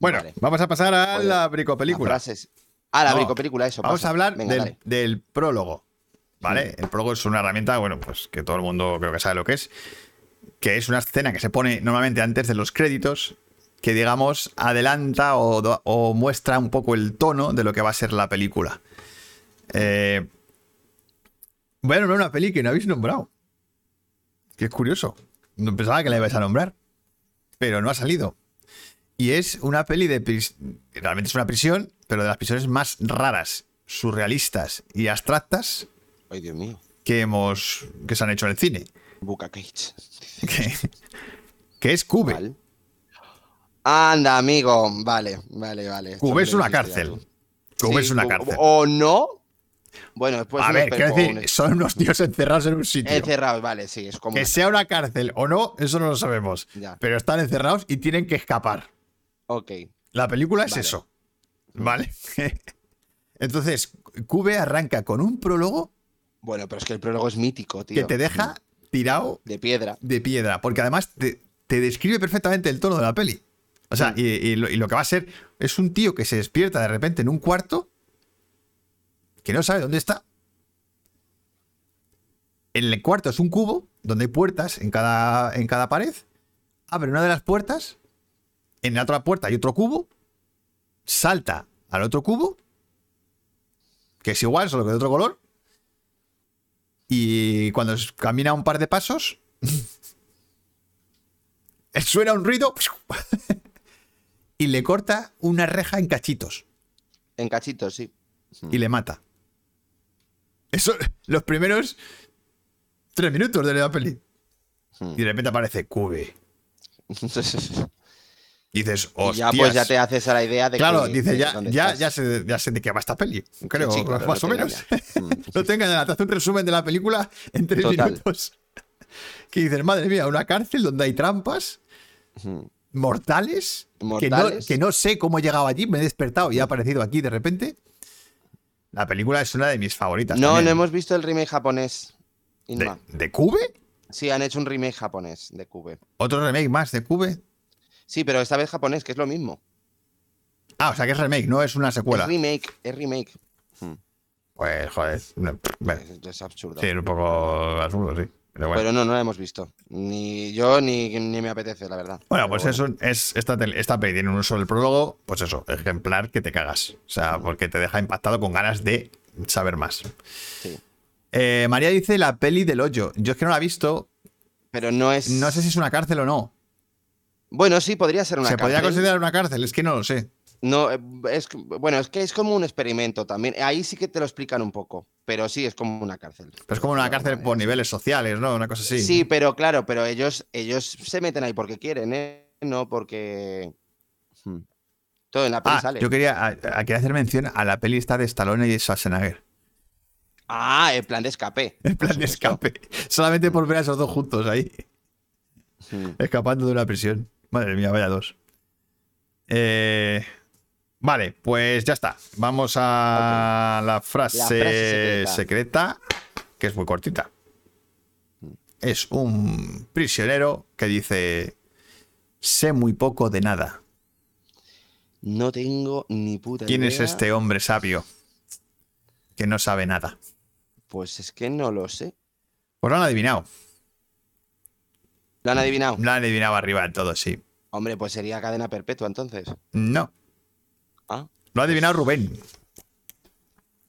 [SPEAKER 1] Bueno,
[SPEAKER 4] Vale.
[SPEAKER 1] vamos a pasar a la bricopelícula.
[SPEAKER 4] frases. Ah, la
[SPEAKER 1] No,
[SPEAKER 4] bricopelícula, eso.
[SPEAKER 1] Vamos
[SPEAKER 4] pasa.
[SPEAKER 1] a hablar
[SPEAKER 4] Venga,
[SPEAKER 1] del, del prólogo. ¿Vale? El prólogo es una herramienta, bueno, pues que todo el mundo creo que sabe lo que es. Que es una escena que se pone normalmente antes de los créditos, que digamos adelanta o, muestra un poco el tono de lo que va a ser la película. Eh, bueno, no una peli que no habéis nombrado. Que es curioso. No pensaba que la ibais a nombrar. Pero no ha salido. Y es una peli de. Realmente es una prisión, pero de las prisiones más raras, surrealistas y abstractas
[SPEAKER 4] Ay, Dios mío.
[SPEAKER 1] que hemos. que se han hecho en el cine.
[SPEAKER 4] Buca Cage.
[SPEAKER 1] Que, que es Cube.
[SPEAKER 4] Vale. Anda, amigo. Vale, vale, vale.
[SPEAKER 1] Cube es una cárcel. Cube
[SPEAKER 4] Sí,
[SPEAKER 1] es una cárcel.
[SPEAKER 4] O no. Bueno, después.
[SPEAKER 1] a ver, quiero decir, son unos tíos encerrados en un sitio.
[SPEAKER 4] Encerrados, vale, sí, es como.
[SPEAKER 1] Que
[SPEAKER 4] una-
[SPEAKER 1] sea una cárcel o no, eso no lo sabemos.
[SPEAKER 4] Ya.
[SPEAKER 1] Pero están encerrados y tienen que escapar.
[SPEAKER 4] Ok.
[SPEAKER 1] La película es
[SPEAKER 4] Vale.
[SPEAKER 1] eso. ¿Vale? Entonces, Cube arranca con un prólogo
[SPEAKER 4] Bueno, pero es que el prólogo es mítico, tío.
[SPEAKER 1] que te deja tirado
[SPEAKER 4] De piedra.
[SPEAKER 1] de piedra, porque además te, te describe perfectamente el tono de la peli. O sea,
[SPEAKER 4] Mm.
[SPEAKER 1] y, y lo, y lo que va a ser es un tío que se despierta de repente en un cuarto que no sabe dónde está. El cuarto es un cubo donde hay puertas en cada, en cada pared. Abre una de las puertas. En la otra puerta hay otro cubo. Salta al otro cubo. Que es igual, solo que de otro color. Y cuando camina un par de pasos, suena un ruido y le corta una reja en cachitos
[SPEAKER 4] En cachitos, sí.
[SPEAKER 1] y le mata. Eso, los primeros tres minutos de la peli.
[SPEAKER 4] Hmm.
[SPEAKER 1] Y de repente aparece Cube. Dices,
[SPEAKER 4] y
[SPEAKER 1] hostias.
[SPEAKER 4] ya pues ya te haces a la idea de
[SPEAKER 1] Claro,
[SPEAKER 4] que.
[SPEAKER 1] dice,
[SPEAKER 4] de
[SPEAKER 1] ya, ya, ya, sé, ya sé de qué va esta peli. Creo,
[SPEAKER 4] sí, claro,
[SPEAKER 1] más o menos.
[SPEAKER 4] Mm.
[SPEAKER 1] no tenga nada, te hace un resumen de la película en tres
[SPEAKER 4] Total.
[SPEAKER 1] minutos. Que dices, madre mía, una cárcel donde hay trampas
[SPEAKER 4] Ujú.
[SPEAKER 1] mortales, Que, no,
[SPEAKER 4] Mortales.
[SPEAKER 1] que no sé cómo he llegado allí, me he despertado y ha aparecido aquí de repente. La película es una de mis favoritas.
[SPEAKER 4] No,
[SPEAKER 1] también.
[SPEAKER 4] no hemos visto el remake japonés.
[SPEAKER 1] ¿De, de Cube?
[SPEAKER 4] Sí, han hecho un remake japonés de Cube.
[SPEAKER 1] ¿Otro remake más de Cube?
[SPEAKER 4] Sí, pero esta vez japonés, que es lo mismo.
[SPEAKER 1] Ah, o sea que es remake, no es una secuela.
[SPEAKER 4] Es remake, es remake. Hmm,
[SPEAKER 1] Pues, joder. no, bueno,
[SPEAKER 4] Es, es absurdo.
[SPEAKER 1] sí, es un poco absurdo, sí. Pero bueno.
[SPEAKER 4] Pero no, no la hemos visto. Ni yo ni, ni me apetece, la verdad.
[SPEAKER 1] Bueno,
[SPEAKER 4] Pero
[SPEAKER 1] pues eso es esta, esta peli tiene un uso del prólogo, pues eso, ejemplar que te cagas. O sea, porque te deja impactado con ganas de saber más.
[SPEAKER 4] Sí.
[SPEAKER 1] Eh, María dice la peli del hoyo. Yo es que no la he visto.
[SPEAKER 4] Pero no es.
[SPEAKER 1] No sé si es una cárcel o no.
[SPEAKER 4] Bueno, sí, podría ser una
[SPEAKER 1] ¿Se podría
[SPEAKER 4] cárcel.
[SPEAKER 1] considerar una cárcel? Es que no lo sé.
[SPEAKER 4] No, eh, es, bueno, es que es como un experimento también. Ahí sí que te lo explican un poco, pero sí es como una cárcel.
[SPEAKER 1] Pero es como una cárcel por niveles sociales, ¿no? Una cosa así.
[SPEAKER 4] Sí, pero claro, pero ellos, ellos se meten ahí porque quieren, ¿eh? No porque. Hmm. Todo en la peli
[SPEAKER 1] Ah,
[SPEAKER 4] sale.
[SPEAKER 1] yo quería, a- a- quería hacer mención a la peli esta de Stallone y Schwarzenegger.
[SPEAKER 4] Ah, el plan de escape. Por
[SPEAKER 1] plan de escape. Solamente por ver a esos dos juntos ahí,
[SPEAKER 4] Hmm.
[SPEAKER 1] escapando de una prisión. Madre mía, vaya dos. Eh, vale, pues ya está. Vamos a la frase,
[SPEAKER 4] La frase secreta.
[SPEAKER 1] secreta, que es muy cortita. Es un prisionero que dice: Sé muy poco de nada.
[SPEAKER 4] No tengo ni puta
[SPEAKER 1] ¿Quién es
[SPEAKER 4] idea.
[SPEAKER 1] este hombre sabio que no sabe nada?
[SPEAKER 4] Pues es que no lo sé.
[SPEAKER 1] Pues lo han adivinado.
[SPEAKER 4] ¿Lo han adivinado?
[SPEAKER 1] Lo han adivinado arriba en todo, sí.
[SPEAKER 4] Hombre, pues sería cadena perpetua entonces.
[SPEAKER 1] No.
[SPEAKER 4] Ah.
[SPEAKER 1] Lo ha adivinado Rubén.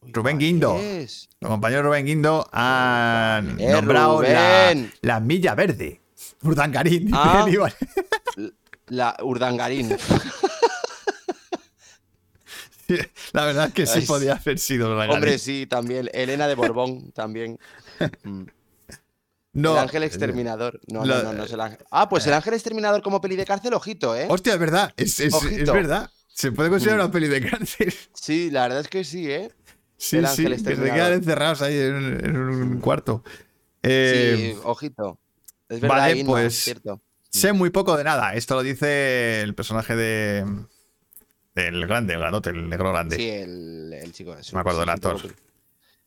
[SPEAKER 1] Rubén Guindo.
[SPEAKER 4] ¿Qué es?
[SPEAKER 1] Nuestro compañero Rubén Guindo ha
[SPEAKER 4] ¡Eh,
[SPEAKER 1] nombrado la,
[SPEAKER 4] Rubén!
[SPEAKER 1] la milla verde. Urdangarín.
[SPEAKER 4] Ah. La Urdangarín.
[SPEAKER 1] La verdad es que sí
[SPEAKER 4] Ay,
[SPEAKER 1] podía haber sido Urdangarín.
[SPEAKER 4] Hombre, sí, también. Elena de Borbón, también.
[SPEAKER 1] No.
[SPEAKER 4] el ángel exterminador. No,
[SPEAKER 1] lo-
[SPEAKER 4] no, no, no es el ángel. Ah, pues el ángel exterminador como peli de cárcel, ojito, ¿eh?
[SPEAKER 1] Hostia, es verdad. Es, es- es
[SPEAKER 4] Ojito.
[SPEAKER 1] verdad. Se puede considerar una peli de cáncer.
[SPEAKER 4] Sí, la verdad es que sí, ¿eh?
[SPEAKER 1] Sí,
[SPEAKER 4] El
[SPEAKER 1] sí.
[SPEAKER 4] ángel
[SPEAKER 1] Que se
[SPEAKER 4] exterminador.
[SPEAKER 1] quedan encerrados ahí en, un- en un cuarto. Eh,
[SPEAKER 4] sí, ojito. Es verdad,
[SPEAKER 1] vale, pues-
[SPEAKER 4] cierto.
[SPEAKER 1] Sé muy poco de nada. Esto lo dice el personaje de. Del grande, el grandote, el negro grande.
[SPEAKER 4] Sí, el, el chico.
[SPEAKER 1] Me acuerdo del actor.
[SPEAKER 4] poco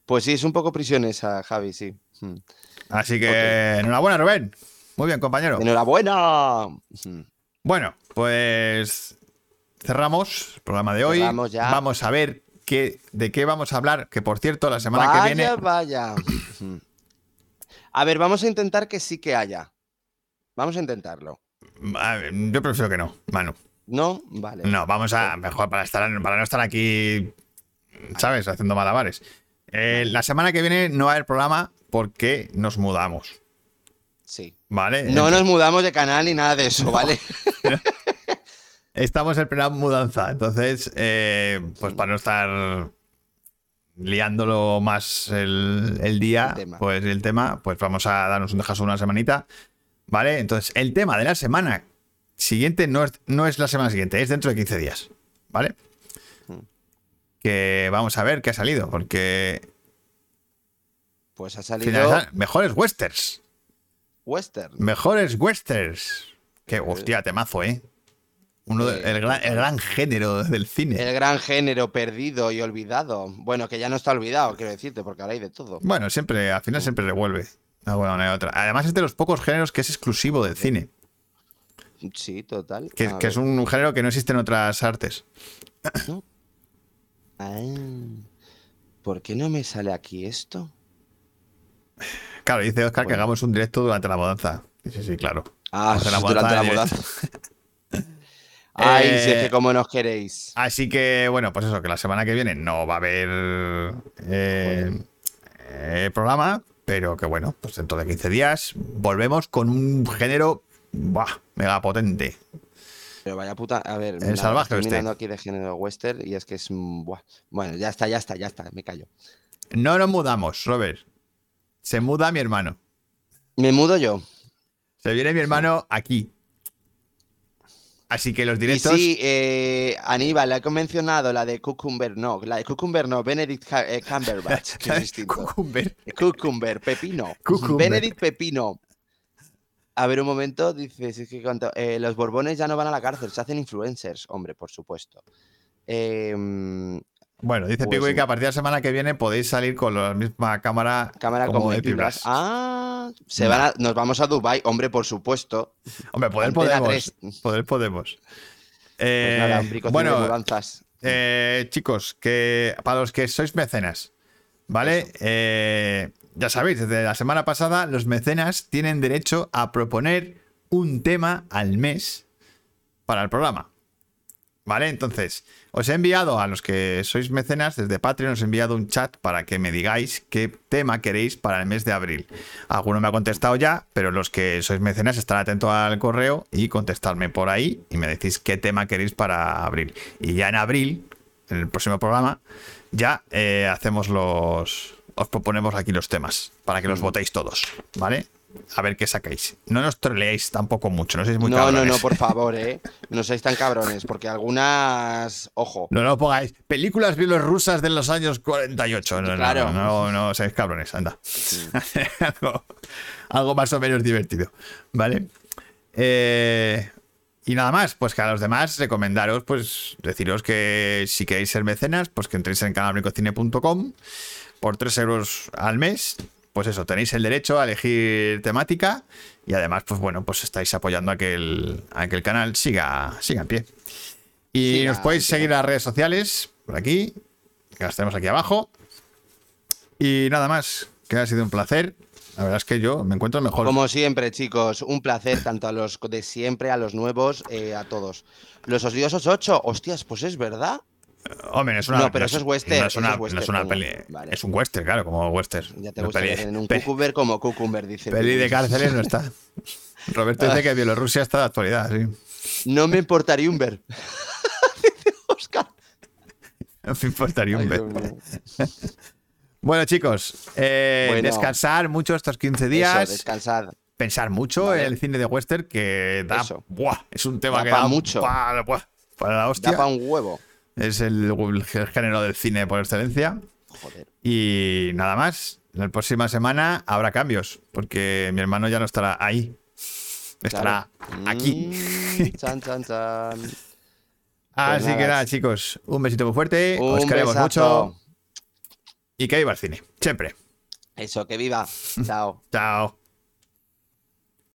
[SPEAKER 4] Pues sí, es un poco prisionesa, Javi, sí. Mm.
[SPEAKER 1] Así que enhorabuena, Rubén. Muy bien, compañero.
[SPEAKER 4] ¡Enhorabuena! Mm.
[SPEAKER 1] Bueno, pues cerramos el programa de hoy.
[SPEAKER 4] Cerramos ya.
[SPEAKER 1] Vamos a ver qué, de qué vamos a hablar. Que por cierto, la semana
[SPEAKER 4] vaya,
[SPEAKER 1] que viene.
[SPEAKER 4] vaya. Mm. A ver, vamos a intentar que sí que haya. Vamos a intentarlo.
[SPEAKER 1] A ver, Yo prefiero que no, Manu.
[SPEAKER 4] ¿No? Vale.
[SPEAKER 1] No, vamos a. Mejor para, estar, para no estar aquí, ¿sabes? Haciendo malabares. Eh, la semana que viene no va a haber programa porque nos mudamos.
[SPEAKER 4] Sí.
[SPEAKER 1] ¿Vale?
[SPEAKER 4] No nos mudamos de canal ni nada de eso, ¿vale?
[SPEAKER 1] Estamos en plena mudanza, entonces, eh, pues para no estar liándolo más el, el día,
[SPEAKER 4] El
[SPEAKER 1] pues el tema, pues vamos a darnos un dejazo una semanita, ¿vale? Entonces, el tema de la semana siguiente no es, no es la semana siguiente, es dentro de 15 días, ¿vale? Que vamos a ver qué ha salido, porque
[SPEAKER 4] Pues ha salido
[SPEAKER 1] finalizar- mejores westerns,
[SPEAKER 4] Western.
[SPEAKER 1] mejores westerns. Que hostia, temazo, ¿eh? Uno de- el, gran, el gran género del cine.
[SPEAKER 4] El gran género perdido y olvidado. Bueno, que ya no está olvidado, quiero decirte, porque ahora hay de todo.
[SPEAKER 1] Bueno, siempre, al final siempre revuelve. Alguna manera u otra. Además es de los pocos géneros que es exclusivo del cine.
[SPEAKER 4] Sí, total.
[SPEAKER 1] Que, que es un género que no existe en otras artes.
[SPEAKER 4] Ah, ¿Por qué no me sale aquí esto?
[SPEAKER 1] Claro, dice Oscar que hagamos un directo durante la mudanza. Sí, sí, claro.
[SPEAKER 4] Ah,
[SPEAKER 1] la
[SPEAKER 4] durante la
[SPEAKER 1] mudanza.
[SPEAKER 4] Ay, si es
[SPEAKER 1] Eh,
[SPEAKER 4] que como nos queréis.
[SPEAKER 1] Así que, bueno, pues eso, que la semana que viene no va a haber eh, eh, programa, pero que bueno, pues dentro de 15 días volvemos con un género buah, mega potente.
[SPEAKER 4] Pero vaya puta. A ver,
[SPEAKER 1] El salvaje
[SPEAKER 4] estoy mirando aquí de género western y es que es. mm, buah. Bueno, ya está, ya está, ya está, me callo.
[SPEAKER 1] No nos mudamos, Robert. Se muda mi hermano.
[SPEAKER 4] Me mudo yo.
[SPEAKER 1] Se viene mi hermano aquí. Así que los
[SPEAKER 4] Y
[SPEAKER 1] directos.
[SPEAKER 4] sí, eh, Aníbal, la he mencionado, la de Cucumber, no, la de Cucumber no, Benedict eh, Cumberbatch, que es distinto.
[SPEAKER 1] Cucumber.
[SPEAKER 4] Cucumber, Pepino.
[SPEAKER 1] Cucumber.
[SPEAKER 4] Benedict Pepino. A ver, un momento, dice, si es que eh, los Borbones ya no van a la cárcel, se hacen influencers, hombre, por supuesto. Em,
[SPEAKER 1] Bueno, dice
[SPEAKER 4] Pues sí.
[SPEAKER 1] que a partir de la semana que viene podéis salir con la misma cámara,
[SPEAKER 4] cámara como,
[SPEAKER 1] de
[SPEAKER 4] de
[SPEAKER 1] Piblas.
[SPEAKER 4] Ah, se van a- nos vamos a Dubai, hombre, por supuesto.
[SPEAKER 1] Hombre, poder
[SPEAKER 4] Antena
[SPEAKER 1] podemos.
[SPEAKER 4] 3.
[SPEAKER 1] Poder podemos.
[SPEAKER 4] Pues
[SPEAKER 1] Eh,
[SPEAKER 4] nada, un bricocine de
[SPEAKER 1] bueno, eh, chicos, que para los que sois mecenas, ¿vale? Ya sabéis, desde la semana pasada los mecenas tienen derecho a proponer un tema al mes para el programa. ¿Vale? Entonces, os he enviado a los que sois mecenas desde Patreon, os he enviado un chat para que me digáis qué tema queréis para el mes de abril. Alguno me ha contestado ya, pero los que sois mecenas, están atentos al correo y contestadme por ahí y me decís qué tema queréis para abril. Y ya en abril, en el próximo programa, ya eh, hacemos los. Os proponemos aquí los temas para que los votéis todos, ¿vale? a ver qué sacáis. No nos troleéis tampoco mucho, no seáis muy
[SPEAKER 4] no,
[SPEAKER 1] cabrones.
[SPEAKER 4] No, no, por favor, ¿eh? No seáis tan cabrones, porque algunas. Ojo.
[SPEAKER 1] No, no pongáis. Películas bielorrusas de los años 48. No, claro. no, no, no, seáis cabrones, anda. algo, algo, más o menos divertido, ¿vale? Eh, y nada más, pues que a los demás recomendaros, pues deciros que si queréis ser mecenas, pues que entréis en canalbricocine.com por 3 euros al mes pues eso, tenéis el derecho a elegir temática y además, pues bueno, pues estáis apoyando a que el, que el canal siga, siga en pie. Y nos podéis seguir en las redes sociales, por aquí, que las tenemos aquí abajo. Y nada más, que ha sido un placer. La verdad es que yo me encuentro mejor.
[SPEAKER 4] Como siempre, chicos, un placer tanto a los de siempre, a los nuevos, eh, a todos. Los odiosos 8, hostias, pues es verdad.
[SPEAKER 1] Hombre, es una.
[SPEAKER 4] No, pero eso es western.
[SPEAKER 1] No es una, no es una peli. Es un western, claro, como western.
[SPEAKER 4] Ya te gusta peli, en un cucumber como cucumber, dice.
[SPEAKER 1] Peli de cárceles no está. Roberto dice que Bielorrusia está de actualidad, sí.
[SPEAKER 4] No me importaría un ver. dice Oscar.
[SPEAKER 1] No me importaría un ver. bueno, chicos, eh, descansar mucho estos 15 días.
[SPEAKER 4] Eso, descansar.
[SPEAKER 1] Pensar mucho en el cine de western que da. Buah, es un tema que da
[SPEAKER 4] mucho.
[SPEAKER 1] Para, para la hostia.
[SPEAKER 4] Da para un huevo.
[SPEAKER 1] Es el, género del cine por excelencia. Joder. Y nada más. La próxima semana habrá cambios, porque mi hermano ya no estará ahí. Estará aquí.
[SPEAKER 4] Mm, chan, chan, chan.
[SPEAKER 1] Así pues que nada, chicos. Un besito muy fuerte. Os queremos mucho. Y que viva el cine. Siempre.
[SPEAKER 4] Eso, que viva. Chao.
[SPEAKER 1] Chao.